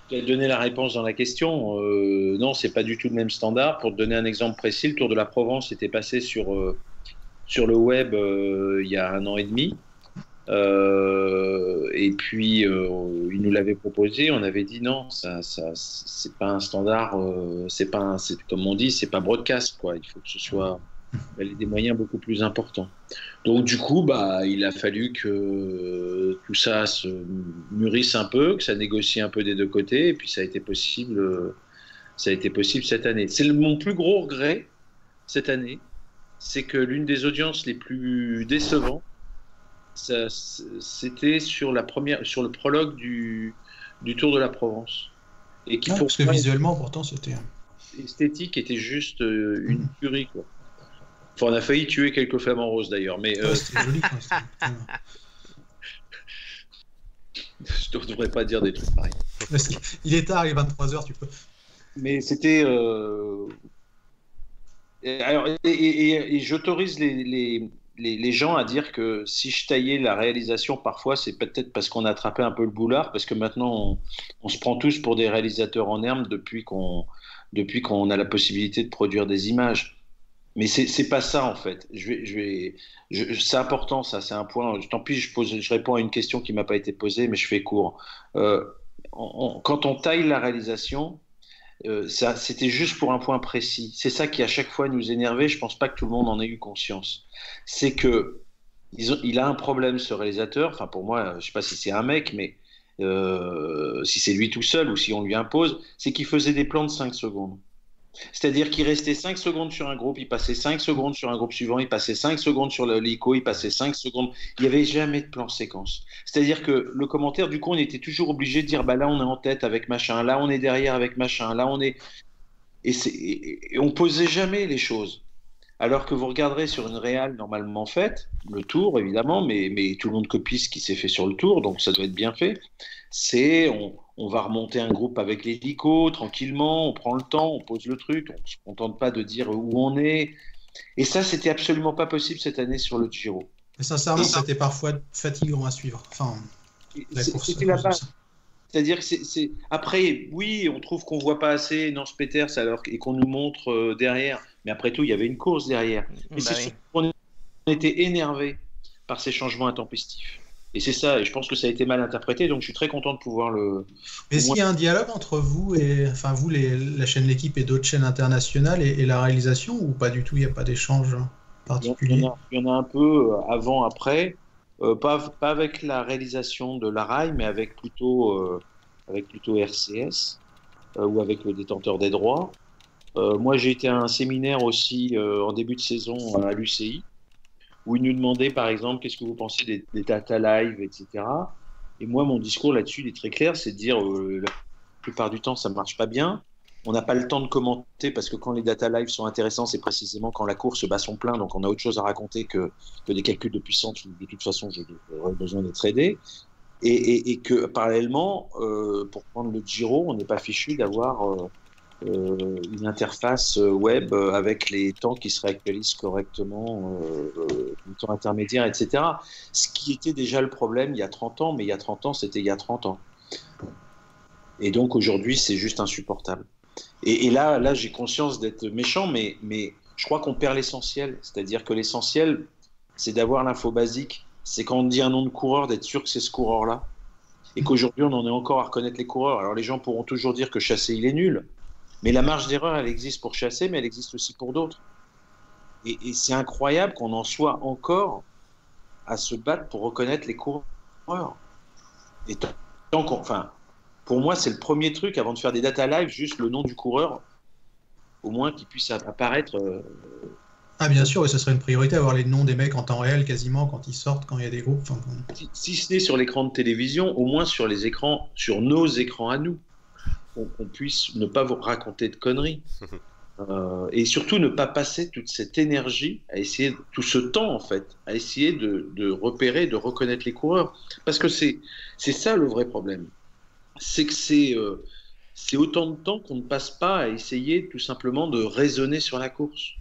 Tu as donné la réponse dans la question. Euh, non, c'est pas du tout le même standard. Pour te donner un exemple précis, le Tour de la Provence était passé sur, euh, sur le web euh, il y a un an et demi. Euh, et puis, euh, il nous l'avait proposé. On avait dit non, ça, ça, c'est pas un standard. euh, c'est pas, un- comme on dit, c'est pas broadcast quoi. Il faut que ce soit des moyens beaucoup plus importants. Donc du coup, bah, il a fallu que tout ça se mûrisse un peu, que ça négocie un peu des deux côtés, et puis ça a été possible. Ça a été possible cette année. C'est mon plus gros regret cette année, c'est que l'une des audiences les plus décevantes, ça, c'était sur la première, sur le prologue du, du Tour de la Provence, et qui Ah, pour parce que visuellement, pourtant, c'était. esthétique était juste euh, une Mhm. tuerie quoi. Enfin, on a failli tuer quelques flamants roses d'ailleurs, mais euh, Ouais, c'était joli. quoi, c'était- (laughs) je ne devrais pas dire des trucs pareils. Il est tard, il est 23h, tu peux. Mais c'était. euh, et, alors, et, j'autorise les, les, les, gens à dire que si je taillais la réalisation, parfois, c'est peut-être parce qu'on a attrapé un peu le boulard, parce que maintenant, on, se prend tous pour des réalisateurs en herbe depuis qu'on depuis qu'on a la possibilité de produire des images. Mais c'est pas ça en fait. Je vais, je vais, c'est important ça. C'est un point. Tant pis, je pose, je réponds à une question qui m'a pas été posée, mais je fais court. Euh, quand on taille la réalisation, euh, c'était juste pour un point précis. C'est ça qui à chaque fois nous énervait. Je pense pas que tout le monde en ait eu conscience. C'est que il a un problème ce réalisateur. Enfin pour moi, je sais pas si c'est un mec, mais euh, si c'est lui tout seul ou si on lui impose, c'est qu'il faisait des plans de 5 secondes. C'est-à-dire qu'il restait 5 secondes sur un groupe, il passait 5 secondes sur un groupe suivant, il passait 5 secondes sur l'hélico, il passait 5 secondes. Il n'y avait jamais de plan séquence. C'est-à-dire que le commentaire, du coup, on était toujours obligé de dire bah là, on est en tête avec machin, là, on est derrière avec machin, là, on est. Et, et on posait jamais les choses. Alors que vous regarderez sur une réale normalement faite, le tour évidemment, mais, mais tout le monde copie ce qui s'est fait sur le tour, donc ça doit être bien fait. C'est on, on va remonter un groupe avec l'hélico tranquillement, on prend le temps, on pose le truc, on ne se contente pas de dire où on est. Et ça, c'était absolument pas possible cette année sur le Giro. Mais sincèrement, c'était parfois fatigant à suivre. Enfin, c'était la base. C'est-à-dire que c'est après, oui, on trouve qu'on voit pas assez Nance Peters alors et qu'on nous montre euh, derrière, mais après tout, il y avait une course derrière. Mais bah c'est on était énervé par ces changements intempestifs. Et c'est ça, et je pense que ça a été mal interprété, donc je suis très content de pouvoir le. Est-ce qu'il y a un dialogue entre vous et, enfin vous, les, la chaîne L'équipe et d'autres chaînes internationales et, la réalisation, ou pas du tout, il n'y a pas d'échange particulier? Il y, en a, un peu euh, avant, après, euh, pas, pas, avec la réalisation de la RAI, mais avec plutôt, euh, avec plutôt RCS, ou avec le détenteur des droits. moi, j'ai été à un séminaire aussi en début de saison à l'UCI où il nous demandait par exemple qu'est-ce que vous pensez des, data live, etc. Et moi, mon discours là-dessus, il est très clair, c'est de dire euh, la plupart du temps, ça ne marche pas bien. On n'a pas le temps de commenter parce que quand les data live sont intéressants, c'est précisément quand la course bat son plein, donc on a autre chose à raconter que, des calculs de puissance de toute façon j'aurais besoin d'être aidé. Et, que parallèlement, euh, pour prendre le Giro, on n'est pas fichu d'avoir euh, une interface euh, web euh, avec les temps qui se réactualisent correctement, le temps intermédiaire, etc. Ce qui était déjà le problème il y a 30 ans, mais il y a 30 ans, c'était il y a 30 ans. Et donc aujourd'hui, c'est juste insupportable. Et, là, là j'ai conscience d'être méchant, mais, mais je crois qu'on perd l'essentiel. C'est-à-dire que l'essentiel, c'est d'avoir l'info basique. C'est quand on dit un nom de coureur, d'être sûr que c'est ce coureur-là. Et qu'aujourd'hui, on en est encore à reconnaître les coureurs. Alors les gens pourront toujours dire que chasser, il est nul. Mais la marge d'erreur, elle existe pour chasser, mais elle existe aussi pour d'autres. Et, c'est incroyable qu'on en soit encore à se battre pour reconnaître les coureurs. Et tant qu'on, enfin, pour moi, c'est le premier truc avant de faire des data live, juste le nom du coureur, au moins qu'il puisse apparaître. Euh, ah bien sûr, et ce serait une priorité avoir les noms des mecs en temps réel quasiment quand ils sortent, quand il y a des groupes. Si, si, ce n'est sur l'écran de télévision, au moins sur les écrans, sur nos écrans à nous qu'on puisse ne pas vous raconter de conneries. (laughs) Euh, et surtout ne pas passer toute cette énergie à essayer, tout ce temps en fait, à essayer de, repérer, de reconnaître les coureurs. Parce que c'est ça le vrai problème. C'est que c'est euh, c'est autant de temps qu'on ne passe pas à essayer tout simplement de raisonner sur la course.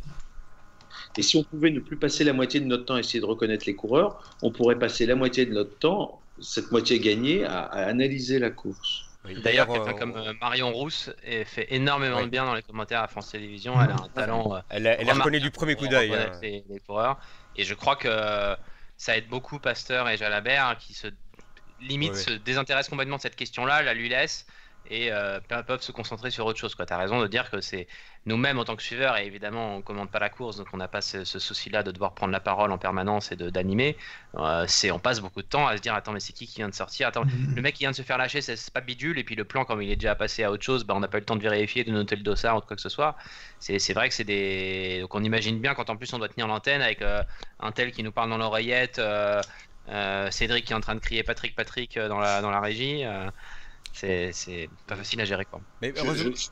Et si on pouvait ne plus passer la moitié de notre temps à essayer de reconnaître les coureurs, on pourrait passer la moitié de notre temps, cette moitié gagnée, à analyser la course. D'ailleurs, quelqu'un euh, comme euh, Marion Rousse fait énormément de bien dans les commentaires à France Télévisions. Elle a un talent. Euh, elle, elle est reconnue du premier coup d'œil. Hein. Les, coureurs. Et je crois que ça aide beaucoup Pasteur et Jalabert qui se limite se désintéressent complètement de cette question-là, la lui laisse et euh, peuvent se concentrer sur autre chose. Tu as raison de dire que c'est nous-mêmes en tant que suiveurs, et évidemment on ne commande pas la course, donc on n'a pas ce, souci-là de devoir prendre la parole en permanence et d'animer. Euh, on passe beaucoup de temps à se dire attends mais c'est qui qui vient de sortir? Attends mm-hmm. le mec qui vient de se faire lâcher c'est pas bidule et puis le plan comme il est déjà passé à autre chose, bah, on n'a pas eu le temps de vérifier, de noter le dossard ou quoi que ce soit. C'est vrai que c'est des donc on imagine bien quand en plus on doit tenir l'antenne avec euh, un tel qui nous parle dans l'oreillette. Cédric qui est en train de crier Patrick Patrick dans la, dans la régie c'est pas facile à gérer quoi. Mais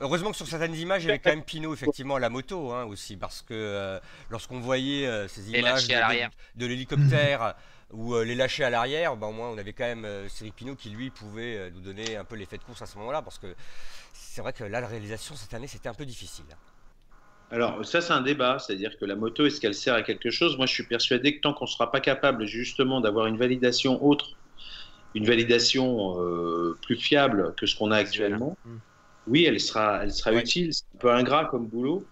heureusement, que sur certaines images, il y avait quand même Pinot effectivement à la moto hein, aussi, parce que euh, lorsqu'on voyait euh, ces images de, l'hélicoptère ou euh, les lâcher à l'arrière, ben, au moins on avait quand même Cédric Pinot qui lui pouvait nous donner un peu l'effet de course à ce moment-là, parce que c'est vrai que là la réalisation cette année c'était un peu difficile. Alors, ça, c'est un débat. C'est-à-dire que la moto, est-ce qu'elle sert à quelque chose? Moi, je suis persuadé que tant qu'on ne sera pas capable, justement, d'avoir une validation autre, une validation euh, plus fiable que ce qu'on a actuellement, Mm. oui, elle sera, elle sera Ouais. utile. C'est un peu ingrat comme boulot.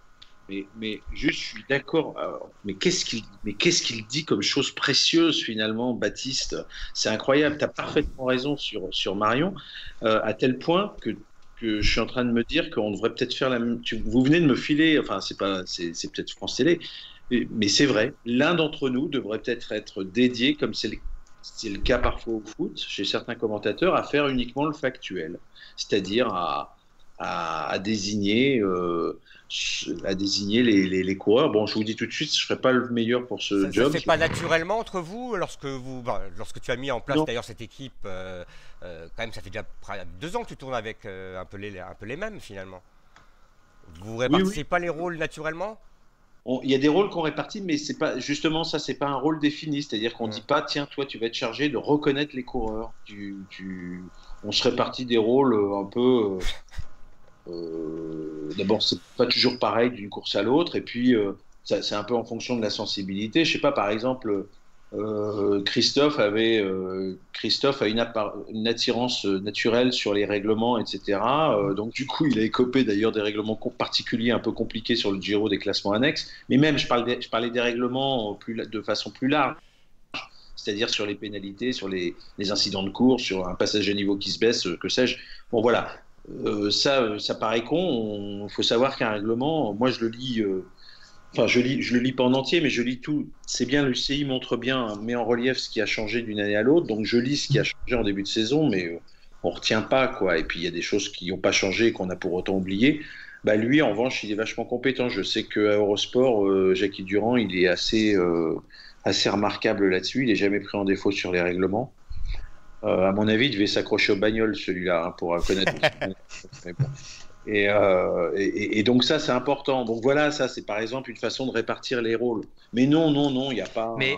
Mais, mais juste, je suis d'accord. Mais qu'est-ce qu'il mais qu'est-ce qu'il dit comme chose précieuse, finalement, Baptiste? C'est incroyable. Tu as parfaitement raison sur, sur Marion, euh, à tel point que que je suis en train de me dire qu'on devrait peut-être faire la même. tu- Vous venez de me filer, enfin c'est pas, c'est peut-être France Télé, mais mais c'est vrai. L'un d'entre nous devrait peut-être être dédié, comme c'est le, c'est le cas parfois au foot, chez certains commentateurs, à faire uniquement le factuel, c'est-à-dire à, à, à désigner, euh, à désigner les, les, les coureurs. Bon, je vous dis tout de suite, je ne serai pas le meilleur pour ce Ça, ça job. se fait pas naturellement entre vous lorsque vous bah, lorsque tu as mis en place d'ailleurs cette équipe euh, euh, quand même ça fait déjà deux ans que tu tournes avec un peu les un peu les mêmes finalement. Vous répartissez pas les rôles naturellement? Il y a des rôles qu'on répartit, mais c'est pas justement ça, c'est pas un rôle défini. C'est-à-dire qu'on Ouais. dit pas, tiens, toi, tu vas être chargé de reconnaître les coureurs. Tu, tu- On se répartit des rôles euh, un peu. euh, euh, D'abord, c'est pas toujours pareil d'une course à l'autre, et puis euh, c'est un peu en fonction de la sensibilité. Je sais pas, par exemple. Euh, Christophe avait euh, Christophe a une, attirance euh, naturelle sur les règlements, etc. Donc du coup, il a écopé d'ailleurs des règlements particuliers un peu compliqués sur le Giro des classements annexes. Mais même, je, parle des- je parlais des règlements plus, de façon plus large, c'est-à-dire sur les pénalités, sur les, incidents de course, sur un passage à niveau qui se baisse, que sais-je. Bon voilà, ça, ça paraît con. Il faut savoir qu'un règlement, moi je le lis. Enfin, je, lis, je le lis pas en entier, mais je lis tout. C'est bien, l'UCI montre bien, met en relief ce qui a changé d'une année à l'autre. Donc, je lis ce qui a changé en début de saison, mais euh, on retient pas, quoi. Et puis, il y a des choses qui n'ont pas changé et qu'on a pour autant oublié. Bah, lui, en revanche, il est vachement compétent. Je sais qu'à Eurosport, euh, Jackie Durand, il est assez, euh, assez remarquable là-dessus. Il n'est jamais pris en défaut sur les règlements. Euh, à mon avis, il devait s'accrocher aux bagnoles, celui-là, hein, pour connaître. (laughs) Mais bon. Et, euh, et, donc ça, c'est important. Donc voilà, ça, c'est par exemple une façon de répartir les rôles. Mais non, non, non, il n'y a pas. Mais,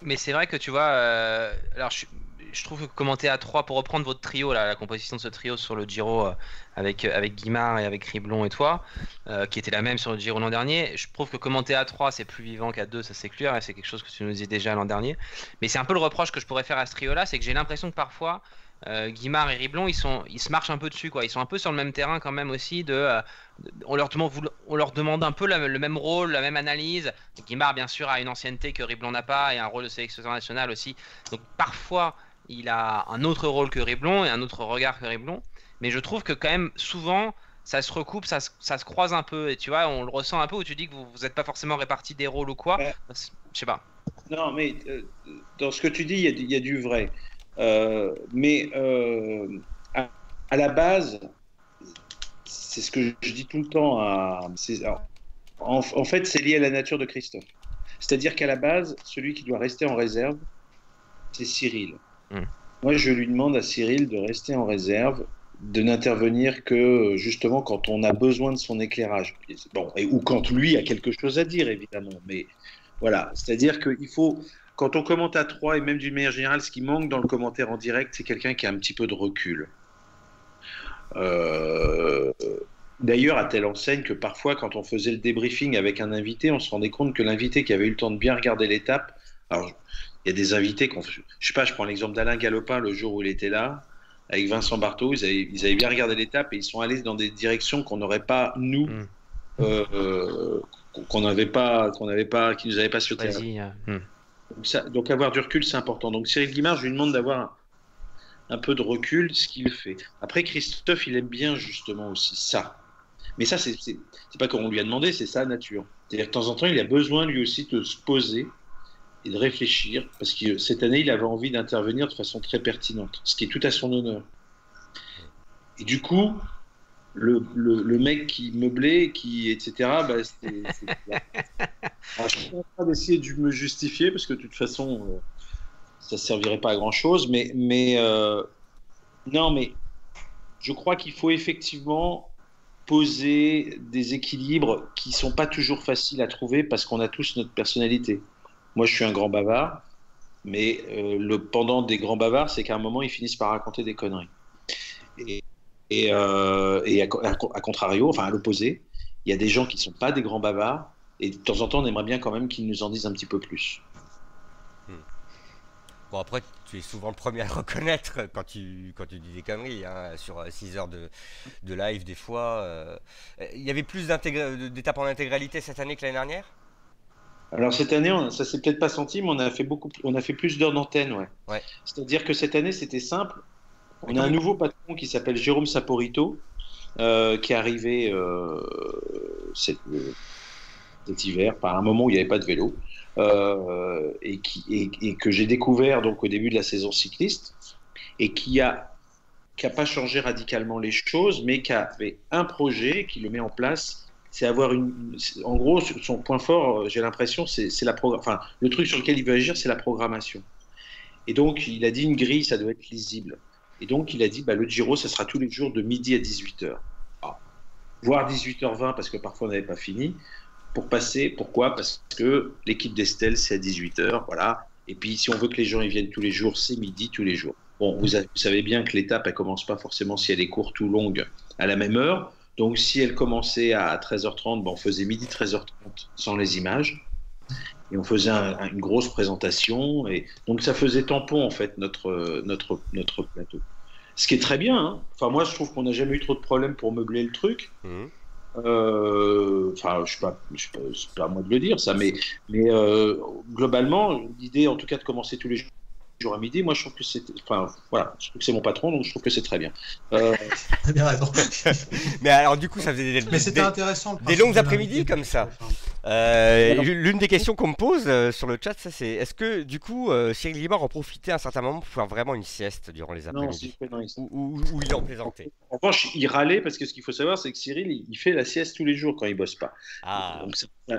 mais c'est vrai que tu vois, euh, alors je, trouve que commenter à 3 pour reprendre votre trio, là, la composition de ce trio sur le Giro euh, avec, avec Guimard et avec Riblon et toi, qui était la même sur le Giro l'an dernier, je trouve que commenter à 3 c'est plus vivant qu'à 2, ça c'est clair, et c'est quelque chose que tu nous disais déjà l'an dernier. Mais c'est un peu le reproche que je pourrais faire à ce trio-là, c'est que j'ai l'impression que parfois. Euh, Guimard et Riblon, ils, sont, ils se marchent un peu dessus, quoi. Ils sont un peu sur le même terrain quand même aussi. De, euh, on, leur demande, on leur demande un peu la- le même rôle, la même analyse. Guimard, bien sûr, a une ancienneté que Riblon n'a pas et un rôle de sélectionneur national aussi. Donc parfois, il a un autre rôle que Riblon et un autre regard que Riblon. Mais je trouve que quand même, souvent, ça se recoupe, ça se, ça se croise un peu. Et tu vois, on le ressent un peu où tu dis que vous n'êtes pas forcément répartis des rôles ou quoi. Ouais. Je sais pas. Non, mais euh, dans ce que tu dis, y il y, a du vrai. Euh, mais euh, à, à la base, c'est ce que je dis tout le temps. À, en, en fait, c'est lié à la nature de Christophe. C'est-à-dire qu'à la base, celui qui doit rester en réserve, c'est Cyril. Mm. Moi, je lui demande à Cyril de rester en réserve, de n'intervenir que justement quand on a besoin de son éclairage. Bon, et, ou quand lui a quelque chose à dire, évidemment. Mais voilà, c'est-à-dire qu'il faut, quand on commente à trois, et même d'une manière générale, ce qui manque dans le commentaire en direct, c'est quelqu'un qui a un petit peu de recul. Euh, D'ailleurs, à telle enseigne que parfois, quand on faisait le débriefing avec un invité, on se rendait compte que l'invité qui avait eu le temps de bien regarder l'étape, alors il y a des invités, qu'on, je sais pas, je prends l'exemple d'Alain Galopin le jour où il était là, avec Vincent Barthaud, ils avaient, ils avaient bien regardé l'étape et ils sont allés dans des directions qu'on n'aurait pas, nous, Mm. euh, euh, qu'on n'avait pas, qu'on n'avait pas, qui nous avaient pas sauté. Vas-y. Euh. Donc, avoir du recul, c'est important. Donc Cyril Guimard, je lui demande d'avoir un, peu de recul, ce qu'il fait. Après, Christophe, il aime bien justement aussi ça. Mais ça, c'est pas qu'on lui a demandé, c'est sa nature. C'est-à-dire de temps en temps, il a besoin lui aussi de se poser et de réfléchir, parce que cette année, il avait envie d'intervenir de façon très pertinente, ce qui est tout à son honneur. Et du coup, le, le, le mec qui meublait, qui etc. Bah, c'est- Alors, (laughs) je suis en train d'essayer de me justifier parce que de toute façon, euh, ça servirait pas à grand chose. Mais, mais euh, non, mais je crois qu'il faut effectivement poser des équilibres qui sont pas toujours faciles à trouver parce qu'on a tous notre personnalité. Moi, je suis un grand bavard, mais euh, le pendant des grands bavards, c'est qu'à un moment, ils finissent par raconter des conneries. Et, et, euh, et à, co- à co- à contrario, enfin à l'opposé. il y a des gens qui ne sont pas des grands bavards, et de temps en temps, on aimerait bien quand même qu'ils nous en disent un petit peu plus. Bon, après, tu es souvent le premier à le (laughs) reconnaître quand tu, quand tu dis des conneries, hein, sur 6 heures de, de live des fois. euh. Il y avait plus d'étapes en intégralité cette année que l'année dernière? Alors cette année, on, ça s'est peut-être pas senti, mais on a fait beaucoup, on a fait plus d'heures d'antenne, ouais. Ouais. C'est-à-dire que cette année, c'était simple. On a un nouveau patron qui s'appelle Jérôme Saporito, euh, qui est arrivé euh, cet, euh, cet hiver, par un moment où il n'y avait pas de vélo, et, qui, et, que j'ai découvert donc au début de la saison cycliste, et qui a qui a pas changé radicalement les choses, mais qui avait un projet, qui le met en place, c'est avoir une. En gros, son point fort, j'ai l'impression, c'est la. Enfin, le truc sur lequel il veut agir, c'est la programmation. Et donc, il a dit une grille, ça doit être lisible. Et donc, il a dit, bah, le Giro, ça sera tous les jours de midi à 18h. Ah. Voire 18h20, parce que parfois on n'avait pas fini. Pour passer, pourquoi? Parce que l'équipe d'Estelle, c'est à 18h, voilà. Et puis, si on veut que les gens ils viennent tous les jours, c'est midi tous les jours. Bon, vous, savez bien que l'étape, elle commence pas forcément si elle est courte ou longue à la même heure. Donc, si elle commençait à 13h30, ben, on faisait midi 13h30 sans les images. Et on faisait un- un- une grosse présentation. Et donc, ça faisait tampon, en fait, notre plateau. Ce qui est très bien. hein. Enfin, moi, je trouve qu'on n'a jamais eu trop de problèmes pour meubler le truc. Mhm. Euh, Enfin, je sais pas, je sais pas, c'est pas à moi de le dire, ça, mais, mais euh, globalement, l'idée, en tout cas, de commencer tous les jours à midi, moi, je trouve que c'est, enfin, voilà, je trouve que c'est mon patron, donc je trouve que c'est très bien. Euh, (laughs) T'as bien raison. (laughs) Mais alors, du coup, ça faisait des, Mais c'était des- intéressant. des longues après-midi comme ça. Euh, L'une des questions qu'on me pose euh, sur le chat, ça c'est est-ce que du coup euh, Cyril Guimard en profitait à un certain moment pour faire vraiment une sieste durant les non, après-midi? ou, ou- ou il en plaisantait? En revanche, il râlait parce que ce qu'il faut savoir, c'est que Cyril, il, il fait la sieste tous les jours quand il bosse pas. Ah, Donc,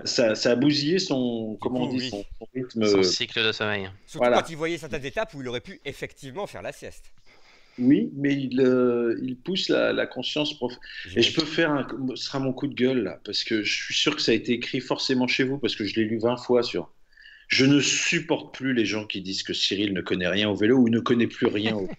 ça, ça, a bousillé son, comment on coup, dit, oui. son, son rythme. Son cycle de sommeil. surtout voilà. quand il voyait certaines étapes où il aurait pu effectivement faire la sieste. Oui, mais il, euh, il pousse la, la conscience prof. Et je peux faire un, ce sera mon coup de gueule là, parce que je suis sûr que ça a été écrit forcément chez vous, parce que je l'ai lu 20 fois sur. Je ne supporte plus les gens qui disent que Cyril ne connaît rien au vélo ou ne connaît plus rien au vélo.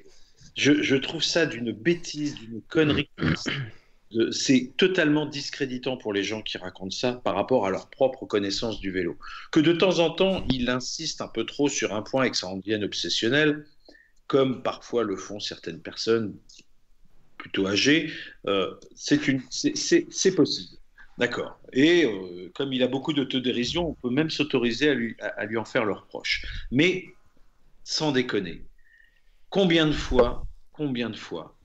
Je, je trouve ça d'une bêtise, d'une connerie. (clears throat) De- C'est totalement discréditant pour les gens qui racontent ça par rapport à leur propre connaissance du vélo. Que de temps en temps, il insiste un peu trop sur un point et que ça en devienne obsessionnel, comme parfois le font certaines personnes plutôt âgées, euh, c'est possible. D'accord. Et euh, comme il a beaucoup d'autodérision, on peut même s'autoriser à lui, à lui en faire le reproche. Mais sans déconner, combien de fois, combien de fois,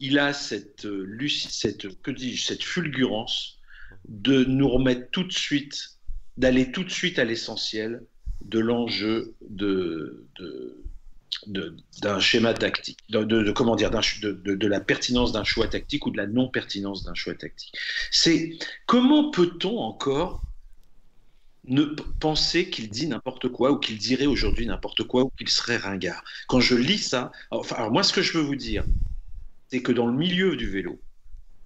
il a cette, euh, cette, que dis-je, cette fulgurance de nous remettre tout de suite, d'aller tout de suite à l'essentiel de l'enjeu de, d'un schéma tactique, de, comment dire, de, la pertinence d'un choix tactique ou de la non-pertinence d'un choix tactique. C'est comment peut-on encore ne penser qu'il dit n'importe quoi ou qu'il dirait aujourd'hui n'importe quoi ou qu'il serait ringard? Quand je lis ça, alors moi ce que je veux vous dire, c'est que dans le milieu du vélo,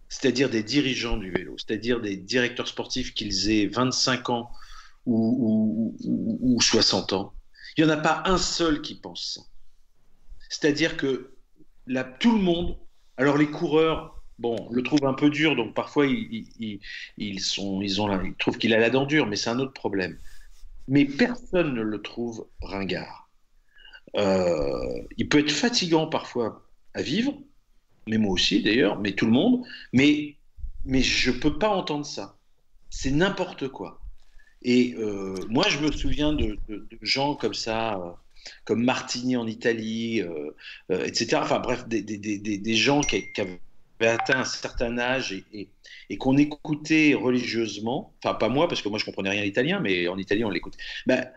c'est-à-dire des dirigeants du vélo, c'est-à-dire des directeurs sportifs qu'ils aient 25 ans ou, ou- ou- ou 60 ans, il n'y en a pas un seul qui pense ça. C'est-à-dire que tout le monde, alors les coureurs, bon, le trouvent un peu dur, donc parfois ils trouvent qu'il a la dent dure, mais c'est un autre problème. Mais personne ne le trouve ringard. Euh, il peut être fatigant parfois à vivre, mais moi aussi d'ailleurs, mais tout le monde, mais, mais je ne peux pas entendre ça. C'est n'importe quoi. Et euh, moi, je me souviens de, gens comme ça, euh, comme Martini en Italie, euh, etc. Enfin bref, des, des- des- des- gens qui, avaient atteint un certain âge et, et- qu'on écoutait religieusement. Enfin, pas moi, parce que moi, je comprenais rien à l'italien, mais en Italie, on l'écoute. Ben,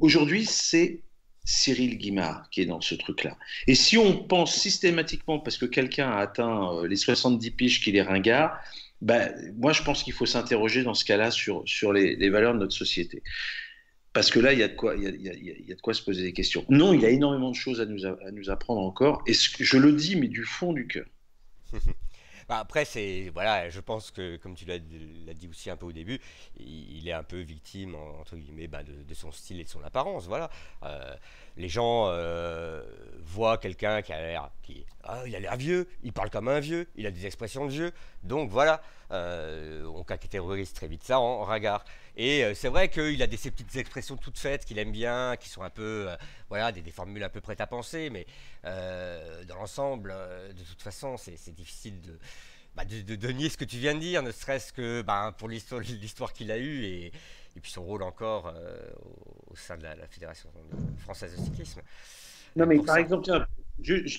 Aujourd'hui, c'est Cyril Guimard qui est dans ce truc-là. Et si on pense systématiquement, parce que quelqu'un a atteint euh, les 70 piges qu'il est ringard, ben, moi je pense qu'il faut s'interroger dans ce cas-là sur, sur les, valeurs de notre société. Parce que là, il y, a de quoi, y a, de quoi se poser des questions. Non, il y a énormément de choses à nous, à nous apprendre encore, et ce que- je le dis, mais du fond du cœur. (laughs) Bah, après, c'est voilà, je pense que comme tu l'as dit aussi un peu au début, il, est un peu victime entre guillemets bah, de, son style et de son apparence. Voilà, euh, les gens euh, voient quelqu'un qui a l'air, qui, ah, il a l'air vieux, il parle comme un vieux, il a des expressions de vieux, donc voilà, euh, on catégorise très vite ça en, regard. Et c'est vrai qu'il a des, ces petites expressions toutes faites qu'il aime bien, qui sont un peu, voilà, des, des, formules un peu prêtes à penser, mais dans l'ensemble, de toute façon, c'est difficile de bah, de, de, nier ce que tu viens de dire, ne serait-ce que bah, pour l'histoire qu'il a eue et, et, puis son rôle encore euh, au sein de la, Fédération française de cyclisme. Non, mais par exemple, tiens,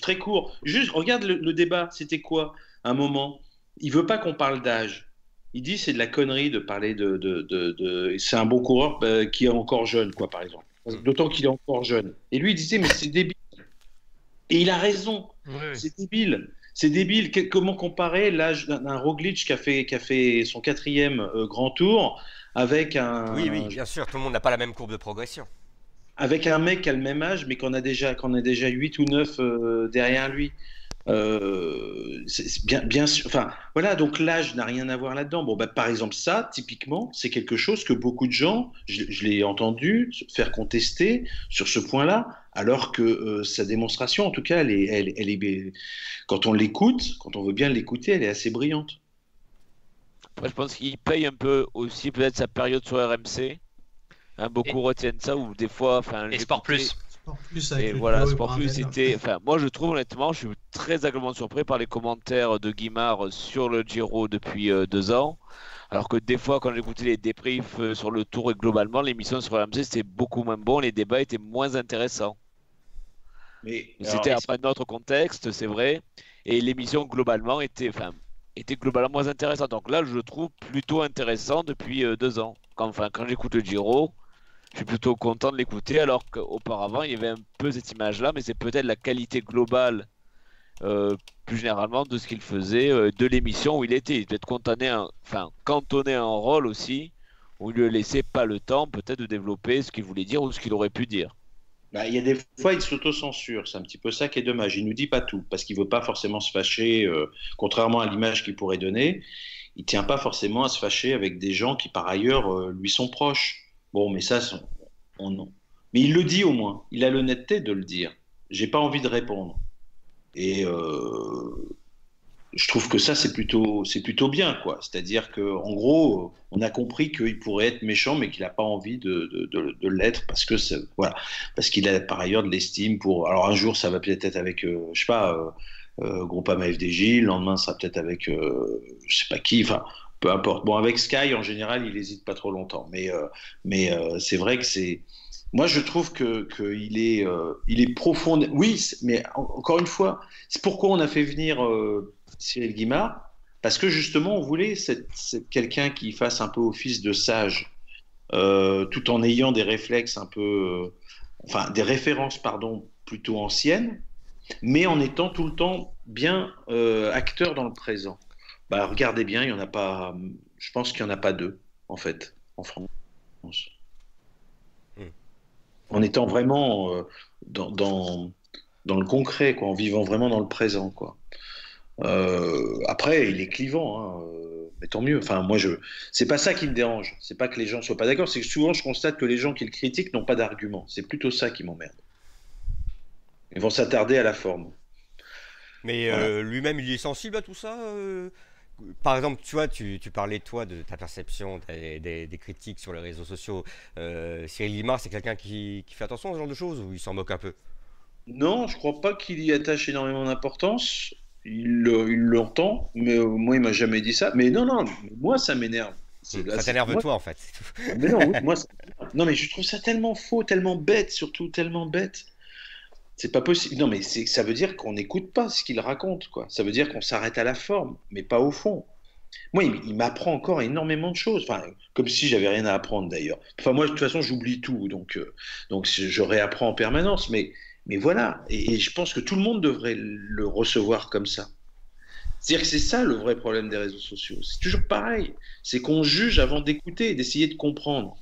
très court, juste regarde le, débat, c'était quoi un moment? Il veut pas qu'on parle d'âge. Il dit c'est de la connerie de parler de. de, de c'est un bon coureur bah, qui est encore jeune, quoi, par exemple. Mm. D'autant qu'il est encore jeune. Et lui, il disait mais c'est débile. Et il a raison. C'est débile. C'est débile. comment comparer l'âge d'un Roglic qui a, fait, qui a fait son quatrième euh, grand tour avec un. Oui, oui, bien sûr, tout le monde n'a pas la même courbe de progression. Avec un mec qui a le même âge, mais qu'on a déjà, qu'on a déjà 8 ou 9 euh, derrière lui. Euh, bien, bien sûr. Enfin, voilà, donc l'âge n'a rien à voir là-dedans. Bon, bah, par exemple, ça, typiquement, c'est quelque chose que beaucoup de gens, je, l'ai entendu faire contester sur ce point-là, alors que euh, sa démonstration, en tout cas, elle est, elle, elle est, quand on l'écoute, quand on veut bien l'écouter, elle est assez brillante. Après, je pense qu'il paye un peu aussi peut-être sa période sur RMC. Hein, beaucoup retiennent ça, ou des fois. Enfin, et Sport Plus et voilà, Sport Plus, c'était. Enfin, moi, je trouve honnêtement, je suis très agréablement surpris par les commentaires de Guimard sur le Giro depuis euh, deux ans. Alors que des fois, quand j'écoutais les débriefs euh, sur le tour et globalement, l'émission sur RMC, c'était beaucoup moins bon, les débats étaient moins intéressants. Mais c'était un autre contexte, c'est vrai. Et l'émission globalement était, enfin, était globalement moins intéressante. Donc là, je le trouve plutôt intéressant depuis euh, deux ans. Quand, enfin, quand j'écoute le Giro, je suis plutôt content de l'écouter, alors qu'auparavant, il y avait un peu cette image-là, mais c'est peut-être la qualité globale, euh, plus généralement, de ce qu'il faisait, euh, de l'émission où il était. Il devait être cantonné, enfin, cantonné un rôle aussi, où il ne laissait pas le temps, peut-être, de développer ce qu'il voulait dire ou ce qu'il aurait pu dire. Bah, il y a des fois, il s'auto-censure. C'est un petit peu ça qui est dommage. Il nous dit pas tout, parce qu'il veut pas forcément se fâcher, euh, contrairement à l'image qu'il pourrait donner. Il tient pas forcément à se fâcher avec des gens qui, par ailleurs, lui sont proches. Bon, mais ça, on, non. Mais il le dit au moins. Il a l'honnêteté de le dire. J'ai pas envie de répondre. Et euh, je trouve que ça, c'est plutôt, c'est plutôt bien, quoi. C'est-à-dire que, en gros, on a compris qu'il pourrait être méchant, mais qu'il n'a pas envie de, de, l'être parce que, voilà, parce qu'il a par ailleurs de l'estime pour. Alors un jour, ça va peut-être être avec, euh, je sais pas, euh, euh, Groupama FDJ. Le lendemain, ça sera peut-être avec, euh, je sais pas qui. Enfin, importe. Bon, avec Sky, en général, il n'hésite pas trop longtemps. Mais, euh, mais euh, c'est vrai que c'est. Moi, je trouve qu'il que est, euh, est profond. Oui, mais encore une fois, c'est pourquoi on a fait venir Cyril Guimard. Parce que justement, on voulait quelqu'un qui fasse un peu office de sage, tout en ayant des réflexes un peu. enfin, des références, pardon, plutôt anciennes, mais en étant tout le temps bien acteur dans le présent. Bah, regardez bien, il y en a pas. Je pense qu'il n'y en a pas deux, en fait, en France. Hmm. En étant vraiment euh, dans, dans, dans, le concret, quoi, en vivant vraiment dans le présent, quoi. Euh, après, il est clivant, hein, euh, mais tant mieux. Enfin, moi, je, c'est pas ça qui me dérange. C'est pas que les gens soient pas d'accord. C'est que souvent, je constate que les gens qui le critiquent n'ont pas d'argument. C'est plutôt ça qui m'emmerde. Ils vont s'attarder à la forme. Mais lui-même, il est sensible à tout ça par exemple, tu vois, tu, parlais toi de ta perception des, critiques sur les réseaux sociaux. Euh, Cyril Limar, c'est quelqu'un qui, fait attention à ce genre de choses ou il s'en moque un peu? Non, je crois pas qu'il y attache énormément d'importance. Il l'entend, mais euh, moi, il m'a jamais dit ça. Mais non, non, moi, ça m'énerve. Ça t'énerve toi, en fait. Mais non, moi, non, mais je trouve ça tellement faux, tellement bête, surtout tellement bête. C'est pas possible. Non, mais ça veut dire qu'on n'écoute pas ce qu'il raconte, quoi. Ça veut dire qu'on s'arrête à la forme, mais pas au fond. Moi, il, m'apprend encore énormément de choses. Enfin, comme si j'avais rien à apprendre d'ailleurs. Enfin, moi, de toute façon, j'oublie tout, donc, euh, donc je réapprends en permanence. Mais, mais voilà. Et, je pense que tout le monde devrait le recevoir comme ça. C'est-à-dire que c'est ça le vrai problème des réseaux sociaux. C'est toujours pareil. C'est qu'on juge avant d'écouter d'essayer de comprendre.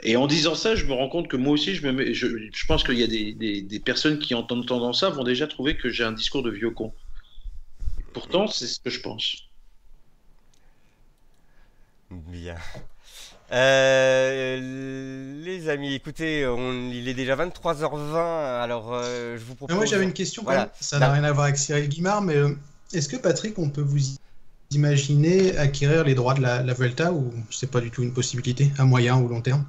Et en disant ça, je me rends compte que moi aussi, je, me je, je pense qu'il y a des, des, des, personnes qui, entendant ça, vont déjà trouver que j'ai un discours de vieux con. Pourtant, c'est ce que je pense. Bien. Euh, les amis, écoutez, on, il est déjà 23h20, alors euh, je vous propose... moi j'avais une question, Voilà. ça n'a rien à voir avec Cyril Guimard, mais euh, est-ce que Patrick, on peut vous imaginer acquérir les droits de la, Vuelta ou c'est pas du tout une possibilité à moyen ou long terme?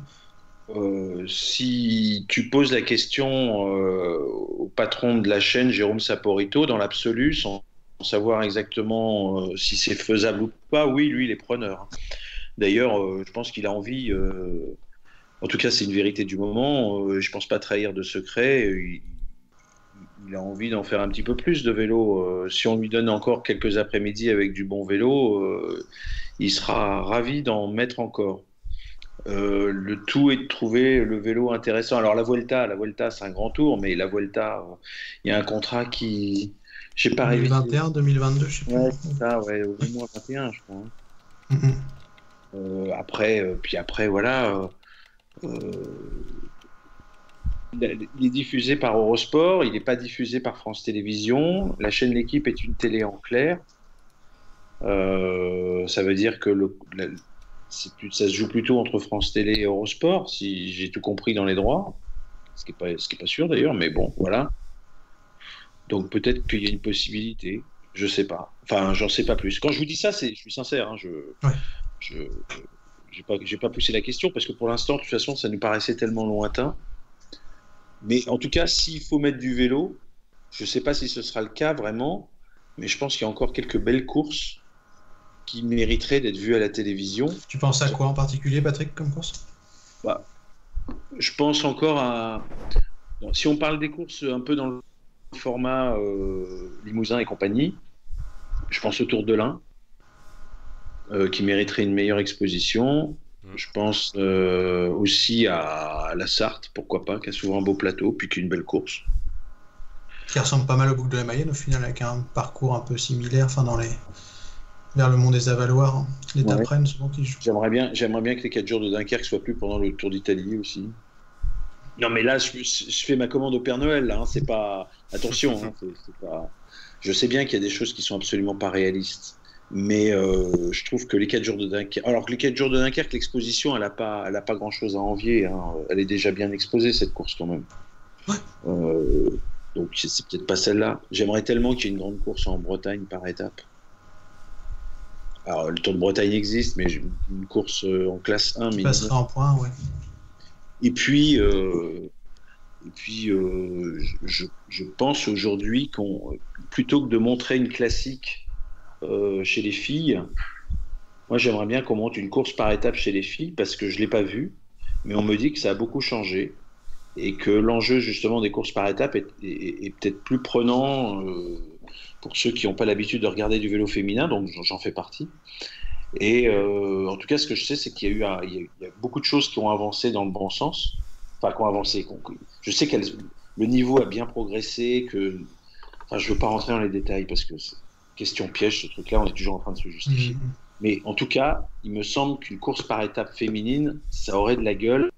Euh, si tu poses la question euh, au patron de la chaîne, Jérôme Saporito, dans l'absolu, sans, savoir exactement euh, si c'est faisable ou pas, oui, lui, il est preneur. D'ailleurs, je pense qu'il a envie, en tout cas, c'est une vérité du moment, je pense pas trahir de secret, il a envie d'en faire un petit peu plus de vélo. Euh, si on lui donne encore quelques après-midi avec du bon vélo, euh, il sera ravi d'en mettre encore. Euh, le tout est de trouver le vélo intéressant. Alors la Vuelta, la Vuelta c'est un grand tour, mais la Vuelta, il y a un contrat qui, j'ai pas rêvé. 2021, 2022, je sais plus. Ouais, c'est ça, ouais, au moins 21, je crois. hein. Euh, après, puis après, voilà. euh, il est diffusé par Eurosport, il n'est pas diffusé par France Télévisions. La chaîne L'équipe est une télé en clair. Euh, ça veut dire que le, la- c'est plus- ça se joue plutôt entre France Télé et Eurosport, si j'ai tout compris dans les droits. Ce qui n'est pas, ce qui est pas sûr d'ailleurs, mais bon, voilà. Donc peut-être qu'il y a une possibilité. Je sais pas. Enfin, j'en sais pas plus. Quand je vous dis ça, je suis sincère. hein, je, Ouais. je, j'ai pas, j'ai pas poussé la question parce que pour l'instant, de toute façon, ça nous paraissait tellement lointain. Mais en tout cas, s'il faut mettre du vélo, je sais pas si ce sera le cas vraiment, mais je pense qu'il y a encore quelques belles courses qui mériteraient d'être vues à la télévision. Tu penses à quoi en particulier, Patrick, comme course? Je pense encore à. bon, si on parle des courses un peu dans le format euh, Limousin et compagnie, je pense au Tour de l'Ain, euh, qui mériterait une meilleure exposition. Mm. Je pense euh, aussi à la Sarthe, pourquoi pas, qui a souvent un beau plateau, puis qui est une belle course. Qui ressemble pas mal au boucle de la Mayenne au final, avec un parcours un peu similaire, enfin dans les vers le mont des Avaloirs, hein. les Ouais. Souvent qui jouent. J'aimerais bien, j'aimerais bien que les 4 jours de Dunkerque soient plus pendant le Tour d'Italie aussi. Non, mais là, je, je fais ma commande au Père Noël. Là, hein, c'est pas. Attention, hein, (laughs) c'est- c'est pas. Je sais bien qu'il y a des choses qui sont absolument pas réalistes, mais euh, je trouve que les 4 jours de Dunkerque. Alors que les 4 jours de Dunkerque, l'exposition, elle a pas, elle a pas grand-chose à envier. hein. Elle est déjà bien exposée cette course quand même. Ouais. Euh, donc c'est peut-être pas celle-là. J'aimerais tellement qu'il y ait une grande course en Bretagne par étape. Alors, le Tour de Bretagne existe, mais une course euh, en classe 1, Qui passerait en point, ouais. et puis, euh, et puis je, je pense aujourd'hui qu'on, plutôt que de montrer une classique euh, chez les filles, moi j'aimerais bien qu'on monte une course par étape chez les filles parce que je l'ai pas vue, mais on me dit que ça a beaucoup changé et que l'enjeu justement des courses par étape est, peut-être plus prenant euh, pour ceux qui n'ont pas l'habitude de regarder du vélo féminin, donc j'en- fais partie. Et euh, en tout cas, ce que je sais, c'est qu'il y a eu beaucoup de choses qui ont avancé dans le bon sens. Enfin, qui ont avancé. je sais que le niveau a bien progressé, que. Enfin, je veux pas rentrer dans les détails parce que c'est question piège, ce truc-là, on est toujours en train de se justifier. Mhm. Mais en tout cas, il me semble qu'une course par étape féminine, ça aurait de la gueule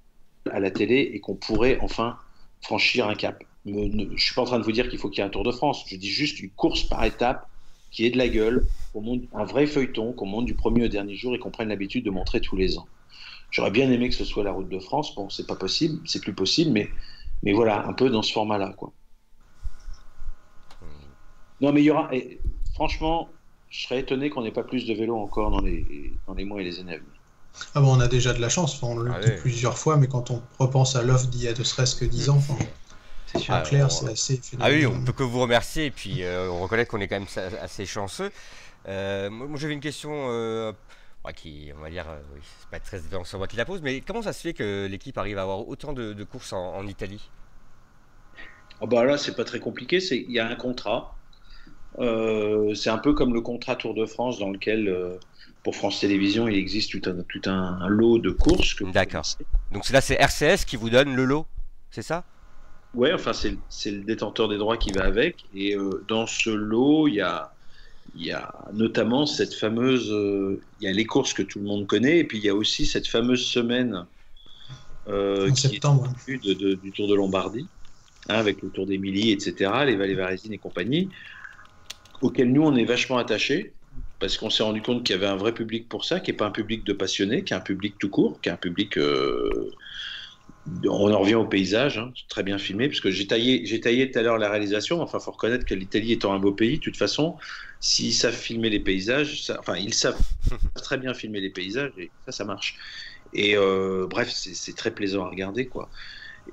à la télé et qu'on pourrait enfin franchir un cap. Me- ne- je suis pas en train de vous dire qu'il faut qu'il y ait un Tour de France. Je dis juste une course par étape qui ait de la gueule, qu'on monte un vrai feuilleton, qu'on monte du premier au dernier jour et qu'on prenne l'habitude de montrer tous les ans. J'aurais bien aimé que ce soit la route de France. Bon, c'est pas possible, c'est plus possible, mais, mais voilà, un peu dans ce format-là, quoi. Non, mais il y aura. Franchement, je serais étonné qu'on n'ait pas plus de vélos encore dans les, dans les mois et les années à venir. Ah bon, on a déjà de la chance, enfin, on l'a dit plusieurs fois, mais quand on repense à l'offre d'il y a ne serait-ce que 10 ans, enfin, C'est sûr. Ah, clair, on- c'est assez Ah oui, on peut que vous remercier et puis euh, on reconnaît qu'on est quand même assez chanceux. Euh, moi, j'avais une question euh, bah, qui, on va dire, euh, oui, c'est pas très évident sur moi qui la pose, mais comment ça se fait que l'équipe arrive à avoir autant de, de courses en, en Italie? Ah bah là, c'est pas très compliqué. C'est il y a un contrat. Euh, c'est un peu comme le contrat Tour de France dans lequel, euh, pour France Télévisions, il existe tout un, tout un, un lot de courses. D'accord. Donc là, c'est RCS qui vous donne le lot, c'est ça? Ouais, enfin, c'est le détenteur des droits qui va avec. Et euh, dans ce lot, il y a, il y a notamment cette fameuse. euh, il y a les courses que tout le monde connaît. Et puis, il y a aussi cette fameuse semaine euh, En qui est septembre. prévue de- de- du Tour de Lombardie, hein, avec le Tour d'Émilie, etc., les Vallées Varésines et compagnie. Auquel nous on est vachement attachés parce qu'on s'est rendu compte qu'il y avait un vrai public pour ça, qui n'est pas un public de passionnés, qui est un public tout court, qui est un public. euh, on en revient au paysage, hein, très bien filmé, parce que j'ai taillé, j'ai taillé tout à l'heure la réalisation. Enfin, faut reconnaître que l'Italie étant un beau pays, de toute façon, s'ils savent filmer les paysages, ça- enfin, ils savent (laughs) très bien filmer les paysages, et ça, ça marche. Et euh, bref, c'est c'est très plaisant à regarder, quoi.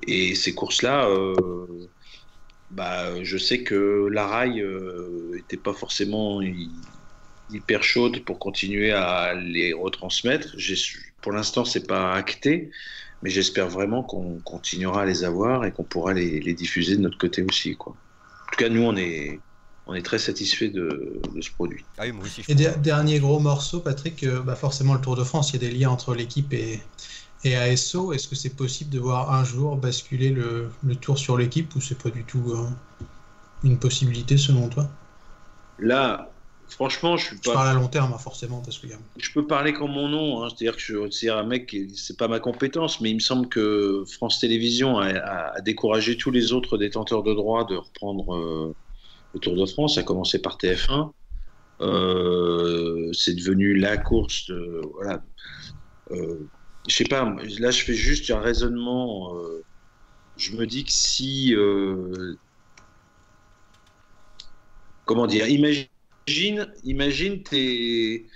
Et ces courses-là, euh, bah, je sais que la rail n'était pas forcément hy- hyper chaude pour continuer à les retransmettre. Pour l'instant, c'est pas acté, mais j'espère vraiment qu'on continuera à les avoir et qu'on pourra les, les diffuser de notre côté aussi, quoi. En tout cas, nous, on est, on est très satisfait de, de ce produit. Ah oui, moi aussi. je Et dernier gros morceau, Patrick, euh, bah forcément le Tour de France, il y a des liens entre l'équipe et, et ASO. Est-ce que c'est possible de voir un jour basculer le, le tour sur l'équipe ou c'est pas du tout euh, une possibilité selon toi? Là, franchement, je suis Je pas. parle à long terme, hein, forcément, parce que Je peux parler comme mon nom, hein. c'est-à-dire que je c'est un mec, qui- c'est pas ma compétence, mais il me semble que France Télévisions a, a- a découragé tous les autres détenteurs de droits de reprendre euh, le Tour de France, à commencer par TF1. Euh, c'est devenu la course. De, voilà. Euh, je sais pas, là je fais juste un raisonnement. euh, je me dis que si. euh, comment dire Imagine, imagine t'es.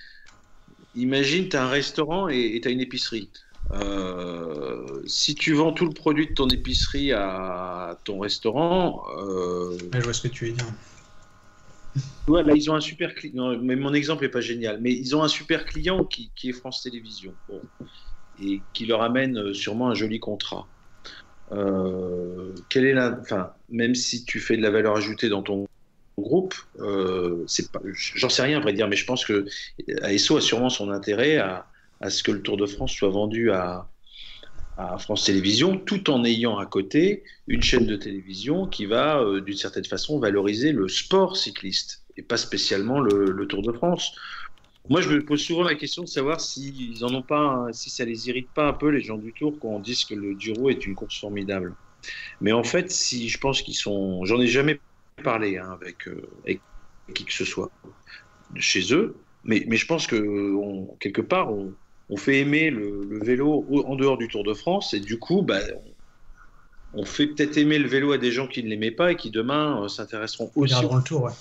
Imagine, tu as un restaurant et tu as une épicerie. Euh, si tu vends tout le produit de ton épicerie à ton restaurant, je vois ce que tu veux dire. ouais, là, ils ont un super client. Mais mon exemple n'est pas génial. Mais ils ont un super client qui, qui est France Télévisions. Bon. Et qui leur amène euh, sûrement un joli contrat. Euh, est la. Enfin, même si tu fais de la valeur ajoutée dans ton groupe, euh, j'en sais rien à vrai dire, mais je pense que ASO a sûrement son intérêt à, ce que le Tour de France soit vendu à, France Télévisions, tout en ayant à côté une chaîne de télévision qui va, euh, d'une certaine façon, valoriser le sport cycliste et pas spécialement le, le Tour de France. Moi, je me pose souvent la question de savoir s'ils en ont pas, si ça les irrite pas un peu les gens du Tour quand on dit que le Giro est une course formidable. Mais en fait, si je pense qu'ils sont, j'en ai jamais parlé hein, avec, euh, avec qui que ce soit chez eux, mais, mais je pense que on- quelque part, on, on fait aimer le, le vélo au- en dehors du Tour de France et du coup, bah, on fait peut-être aimer le vélo à des gens qui ne l'aimaient pas et qui demain euh, s'intéresseront Ils aussi. regarderont le tour, ouais.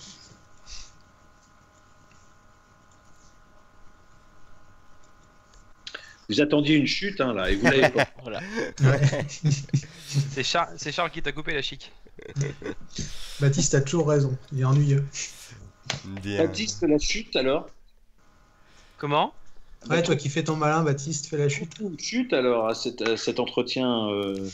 Vous attendiez une chute hein, là et vous l'avez pas. (laughs) Voilà. Ouais. C'est Charles, c'est Charles qui t'a coupé la chic. Baptiste a toujours raison, il est ennuyeux. Bien. Baptiste, la chute alors? Comment? Ouais, toi qui fais ton malin, Baptiste, fais la chute. Une chute alors à, cet- à cet entretien. euh,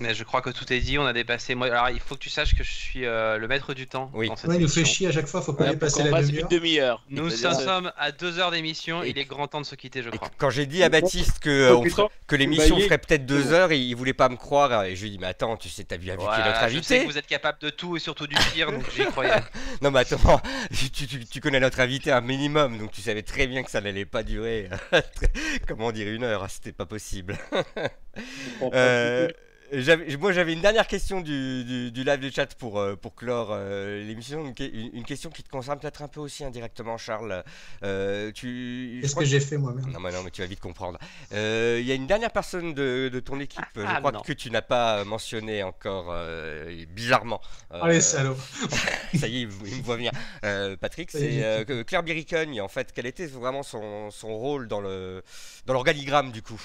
Mais je crois que tout est dit, on a dépassé. Moi, alors il faut que tu saches que je suis euh, le maître du temps. Oui. dans cette Ouais, il nous fait chier à chaque fois, faut pas Ouais, dépasser la demi-heure. Nous sommes à deux heures d'émission, il est grand temps de se quitter, je crois. Quand j'ai dit à Baptiste que, euh, on putain. ferait- que l'émission ferait peut-être deux heures, il, il voulait pas me croire. Et je lui ai dit, mais attends, tu sais, t'as vu inviter Voilà, notre je sais invité que vous êtes capable de tout et surtout du pire, donc j'y croyais. (laughs) Non, mais attends, (laughs) tu, tu- tu connais notre invité un minimum, donc tu savais très bien que ça n'allait pas durer, (laughs) comment dire, une heure, c'était pas possible. Euh, moi j'avais une dernière question du, du- du live de chat pour, euh, pour clore euh, l'émission, une, que- une- une question qui te concerne peut-être un peu aussi indirectement Charles. Euh, tu, Qu'est-ce que j'ai fait moi merde non mais non mais tu vas vite comprendre. Euh, Il y a une dernière personne de, de ton équipe, je Ah, crois non. que tu n'as pas mentionné encore, euh, bizarrement. Euh, Allez, salaud. (laughs) ça y est, il, me voit venir. Euh, Patrick, c'est euh, Claire Biricogne, en fait, quel était vraiment son, son rôle dans le dans l'organigramme du coup?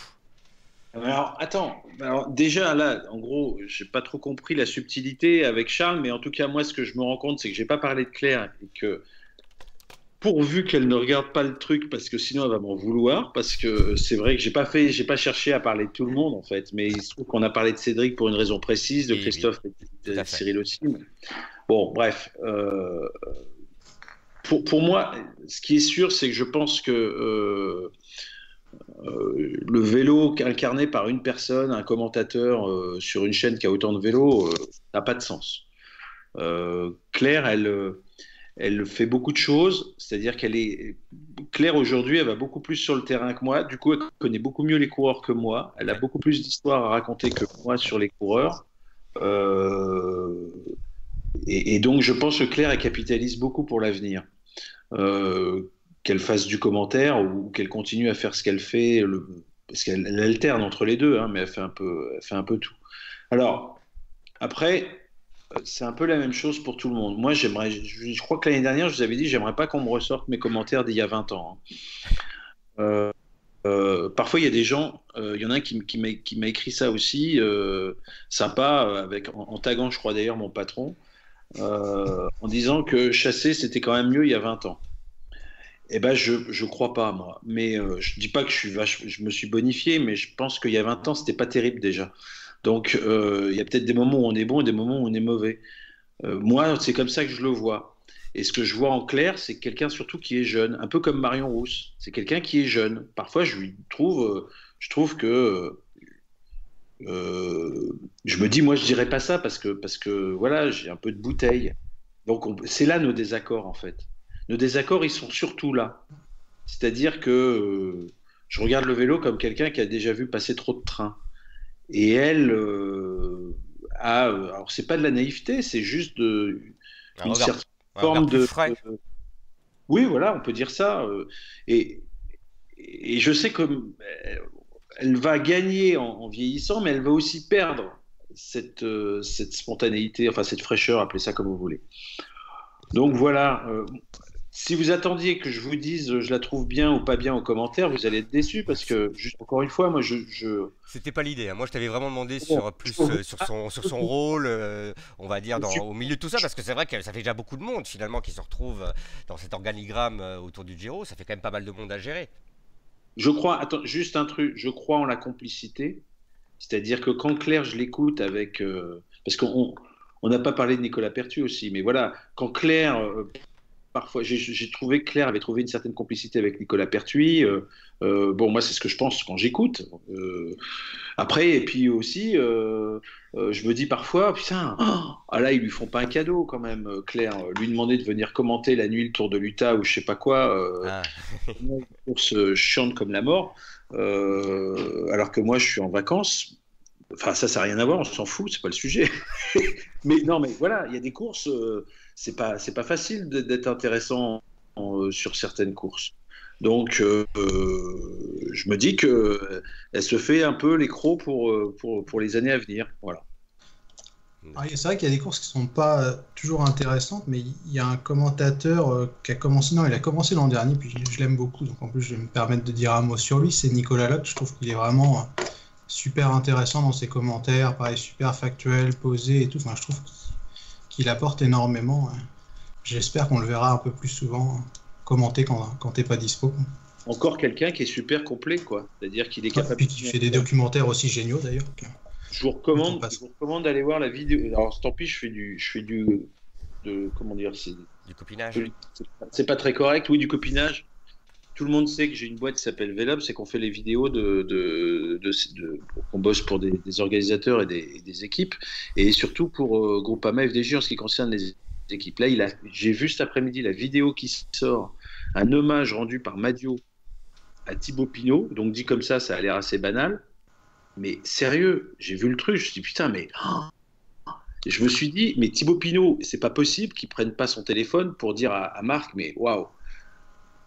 Alors, attends. Alors, déjà, là, en gros, j'ai pas trop compris la subtilité avec Charles, mais en tout cas, moi, ce que je me rends compte, c'est que j'ai pas parlé de Claire et que pourvu qu'elle ne regarde pas le truc, parce que sinon elle va m'en vouloir, parce que c'est vrai que j'ai pas fait, j'ai pas cherché à parler de tout le monde en fait, mais il se trouve qu'on a parlé de Cédric pour une raison précise, de Oui, Christophe et de. Cyril aussi. Bon, bref. euh, pour, pour moi, ce qui est sûr, c'est que je pense que euh, euh, le vélo incarné par une personne, un commentateur euh, sur une chaîne qui a autant de vélos, euh, n'a pas de sens. Claire, elle, elle fait beaucoup de choses, c'est-à-dire qu'elle est Claire aujourd'hui, elle va beaucoup plus sur le terrain que moi. Du coup, elle connaît beaucoup mieux les coureurs que moi. Elle a beaucoup plus d'histoires à raconter que moi sur les coureurs. Euh, et, donc, je pense que Claire, elle capitalise beaucoup pour l'avenir. Euh, qu'elle fasse du commentaire ou qu'elle continue à faire ce qu'elle fait, parce qu'elle alterne entre les deux, hein, mais elle fait, un peu, elle fait un peu tout. Alors, après, c'est un peu la même chose pour tout le monde. Moi, j'aimerais, je, crois que l'année dernière, je vous avais dit, j'aimerais pas qu'on me ressorte mes commentaires d'il y a 20 ans. Hein. Euh, euh, parfois, il y a des gens, il y en a un qui, m'a écrit ça aussi, sympa, avec, en, en, taguant, je crois d'ailleurs, mon patron. Euh, en disant que chasser, c'était quand même mieux il y a 20 ans. Eh ben, je ne crois pas, moi. Mais euh, je dis pas que je, suis je me suis bonifié, mais je pense qu'il y a 20 ans, c'était pas terrible déjà. Donc, euh, il y a peut-être des moments où on est bon et des moments où on est mauvais. moi, c'est comme ça que je le vois. Et ce que je vois en clair, c'est quelqu'un surtout qui est jeune, un peu comme Marion Rousse. C'est quelqu'un qui est jeune. Parfois, je lui trouve, je trouve que euh, je me dis, moi, je dirais pas ça parce que, parce que voilà, j'ai un peu de bouteille. Donc, c'est là nos désaccords, en fait. Nos désaccords, ils sont surtout là. C'est-à-dire que euh, je regarde le vélo comme quelqu'un qui a déjà vu passer trop de trains. Et elle euh, a. Alors, c'est pas de la naïveté, c'est juste de, une certaine forme de, Oui, voilà, on peut dire ça. Et, et je sais que elle va gagner en, vieillissant, mais elle va aussi perdre cette, euh, cette spontanéité, enfin cette fraîcheur, appelez ça comme vous voulez. Donc voilà, euh, si vous attendiez que je vous dise je la trouve bien ou pas bien en commentaire, vous allez être déçu parce que, juste, encore une fois, moi je. je... C'était pas l'idée. Hein. Moi je t'avais vraiment demandé sur, plus, euh, sur, son, sur son rôle, on va dire, dans, au milieu de tout ça, parce que c'est vrai que ça fait déjà beaucoup de monde finalement qui se retrouve dans cet organigramme autour du Giro. Ça fait quand même pas mal de monde à gérer. Je crois, attends, juste un truc, je crois en la complicité. C'est-à-dire que quand Claire, je l'écoute avec. Euh, parce qu'on n'a pas parlé de Nicolas Pertu aussi, mais voilà, quand Claire euh, parfois, j'ai trouvé que Claire avait trouvé une certaine complicité avec Nicolas Pertuis. Euh, euh, bon, moi, c'est ce que je pense quand j'écoute. Euh, après, et puis aussi, je me dis parfois, putain, ah là, ils lui font pas un cadeau quand même, Claire. Lui demander de venir commenter la nuit le Tour de l'Utah ou je sais pas quoi, ah. (laughs) une course chiante comme la mort, alors que moi, je suis en vacances. Enfin, ça, ça n'a rien à voir, on s'en fout, c'est pas le sujet. (laughs) mais non, mais voilà, il y a des courses c'est pas pas facile d'être intéressant euh, sur certaines courses. Donc, euh, je me dis que elle se fait un peu l'écro pour, euh, les années à venir. Voilà. Ah, c'est vrai qu'il y a des courses qui sont pas toujours intéressantes, mais il y a un commentateur qui a commencé, non, il a commencé l'an dernier, puis je, l'aime beaucoup, donc en plus je vais me permettre de dire un mot sur lui, c'est Nicolas Locke. Je trouve qu'il est vraiment super intéressant dans ses commentaires, pareil, super factuel, posé et tout. Enfin, je trouve qu'il apporte énormément. J'espère qu'on le verra un peu plus souvent commenter quand, quand t'es pas dispo. Encore quelqu'un qui est super complet, quoi. C'est-à-dire qu'il est capable. Et qui fait des documentaires aussi géniaux d'ailleurs. Je vous recommande, je vous recommande d'aller voir la vidéo. Alors, tant pis, je fais du, je fais du, de, comment dire, c'est du copinage. C'est pas très correct, oui, du copinage tout le monde sait que j'ai une boîte qui s'appelle Velob, c'est qu'on fait les vidéos de, de, bosse pour des, organisateurs et des, équipes, et surtout pour euh, Groupama FDJ en ce qui concerne les équipes. Là, j'ai vu cet après-midi la vidéo qui sort, un hommage rendu par Madio à Thibaut Pinot. Donc dit comme ça, ça a l'air assez banal, mais sérieux, j'ai vu le truc, je me suis dit putain, mais je me suis dit, mais Thibaut Pinot, c'est pas possible qu'il prenne pas son téléphone pour dire à, à Marc, mais waouh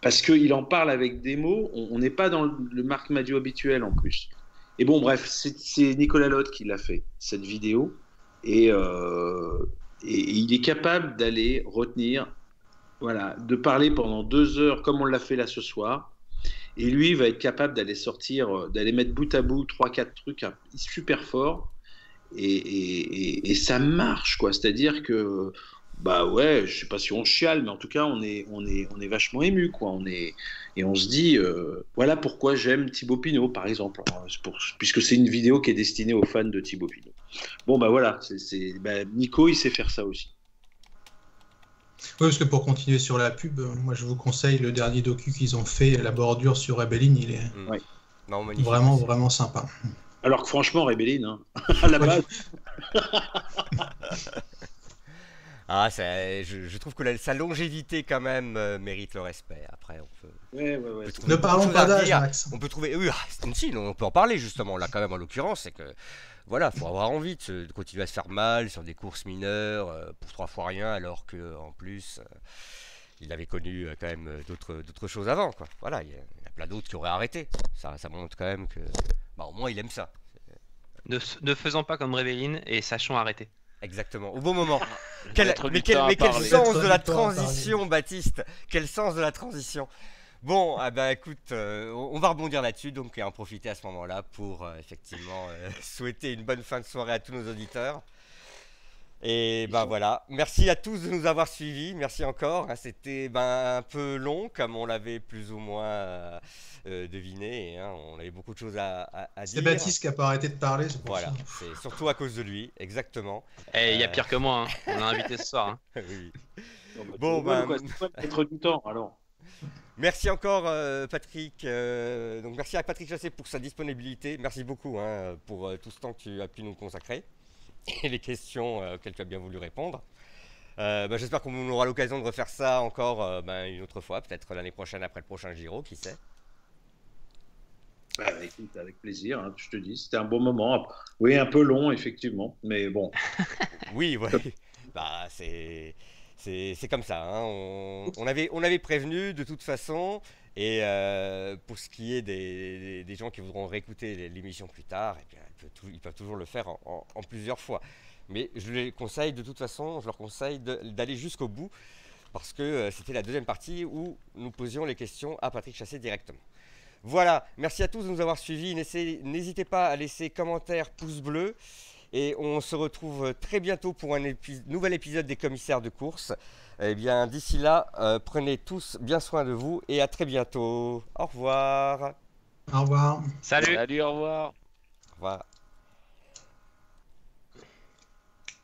parce qu'il en parle avec des mots. On n'est pas dans le Marc Madio habituel en plus. Et bon, bref, c'est Nicolas Lotte qui l'a fait, cette vidéo. Euh, et, il est capable d'aller retenir, voilà, de parler pendant deux heures comme on l'a fait là ce soir. Et lui va être capable d'aller sortir, d'aller mettre bout à bout trois, quatre trucs super forts. Et ça marche, quoi. C'est-à-dire que bah ouais, je sais pas si on chiale, mais en tout cas, on est, on est, on est vachement ému, quoi. On est, et on se dit, euh, voilà pourquoi j'aime Thibaut Pinot, par exemple, puisque c'est une vidéo qui est destinée aux fans de Thibaut Pinot. Bon, bah voilà, c'est, bah, Nico, il sait faire ça aussi. Oui, parce que pour continuer sur la pub, moi je vous conseille le dernier docu qu'ils ont fait, La bordure sur Rebelline, il est mm. vraiment, vraiment sympa. Alors que franchement, Rebelline, hein, (laughs) à la base. (laughs) Ah, je, trouve que sa longévité quand même euh, mérite le respect. Après, on peut. Ouais, ouais, ouais. ne parlons pas d'âge, Max. On peut trouver. Oui, ah, si, on peut en parler justement là quand même en l'occurrence, c'est que voilà, faut avoir envie de, se- de continuer à se faire mal sur des courses mineures euh, pour trois fois rien, alors que en plus, euh, il avait connu euh, quand même d'autres choses avant, quoi. Voilà, il y, y a plein d'autres qui auraient arrêté. Ça, ça montre quand même que, bah, au moins, il aime ça. Ne, ne faisons pas comme Révéline et sachons arrêter. Exactement, au bon moment. (laughs) Quel, mais quel, mais sens de la transition, Baptiste? Quel sens de la transition? Bon, ah bah écoute, euh, on on va rebondir là-dessus, donc et en profiter à ce moment-là pour euh, effectivement euh, (laughs) souhaiter une bonne fin de soirée à tous nos auditeurs. Et ben voilà, merci à tous de nous avoir suivis, merci encore. hein, C'était ben, un peu long, comme on l'avait plus ou moins euh, euh, deviné. hein, on avait beaucoup de choses à, à- à C'est dire. Baptiste qui a pas arrêté de parler, c'est pour Voilà, c'est surtout à cause de lui, exactement. Et il y a Euh. pire que moi, hein. on l'a invité ce soir. hein. Oui, (laughs) oui. Non, bah, Bon, rigoles, bah, maître du temps, alors. Merci encore euh, Patrick. euh, donc merci à Patrick Chassé pour sa disponibilité. Merci beaucoup hein, pour euh, tout ce temps que tu as pu nous consacrer (laughs) et les questions euh, auxquelles tu as bien voulu répondre. Euh, bah, J'espère qu'on aura l'occasion de refaire ça encore euh, ben, une autre fois, peut-être l'année prochaine après le prochain Giro, qui sait. Bah, écoute, avec plaisir, hein, je te dis, c'était un bon moment. Oui, un peu long, effectivement, mais bon. (laughs) Oui, oui. bah, c'est c'est c'est comme ça. hein. On, on avait on avait prévenu de toute façon. Et euh, pour ce qui est des, gens qui voudront réécouter l'émission plus tard, eh ils, peuvent toujours le faire en, plusieurs fois. Mais je les conseille de toute façon, je leur conseille d'aller jusqu'au bout parce que euh, c'était la deuxième partie où nous posions les questions à Patrick Chassé directement. Voilà, merci à tous de nous avoir suivis. N'hésitez pas à laisser commentaires, pouces bleus. Et on se retrouve très bientôt pour un épi- nouvel épisode des commissaires de course. Eh bien, d'ici là, euh, prenez tous bien soin de vous et à très bientôt. Au revoir. Au revoir. Salut Salut, au revoir. Au revoir.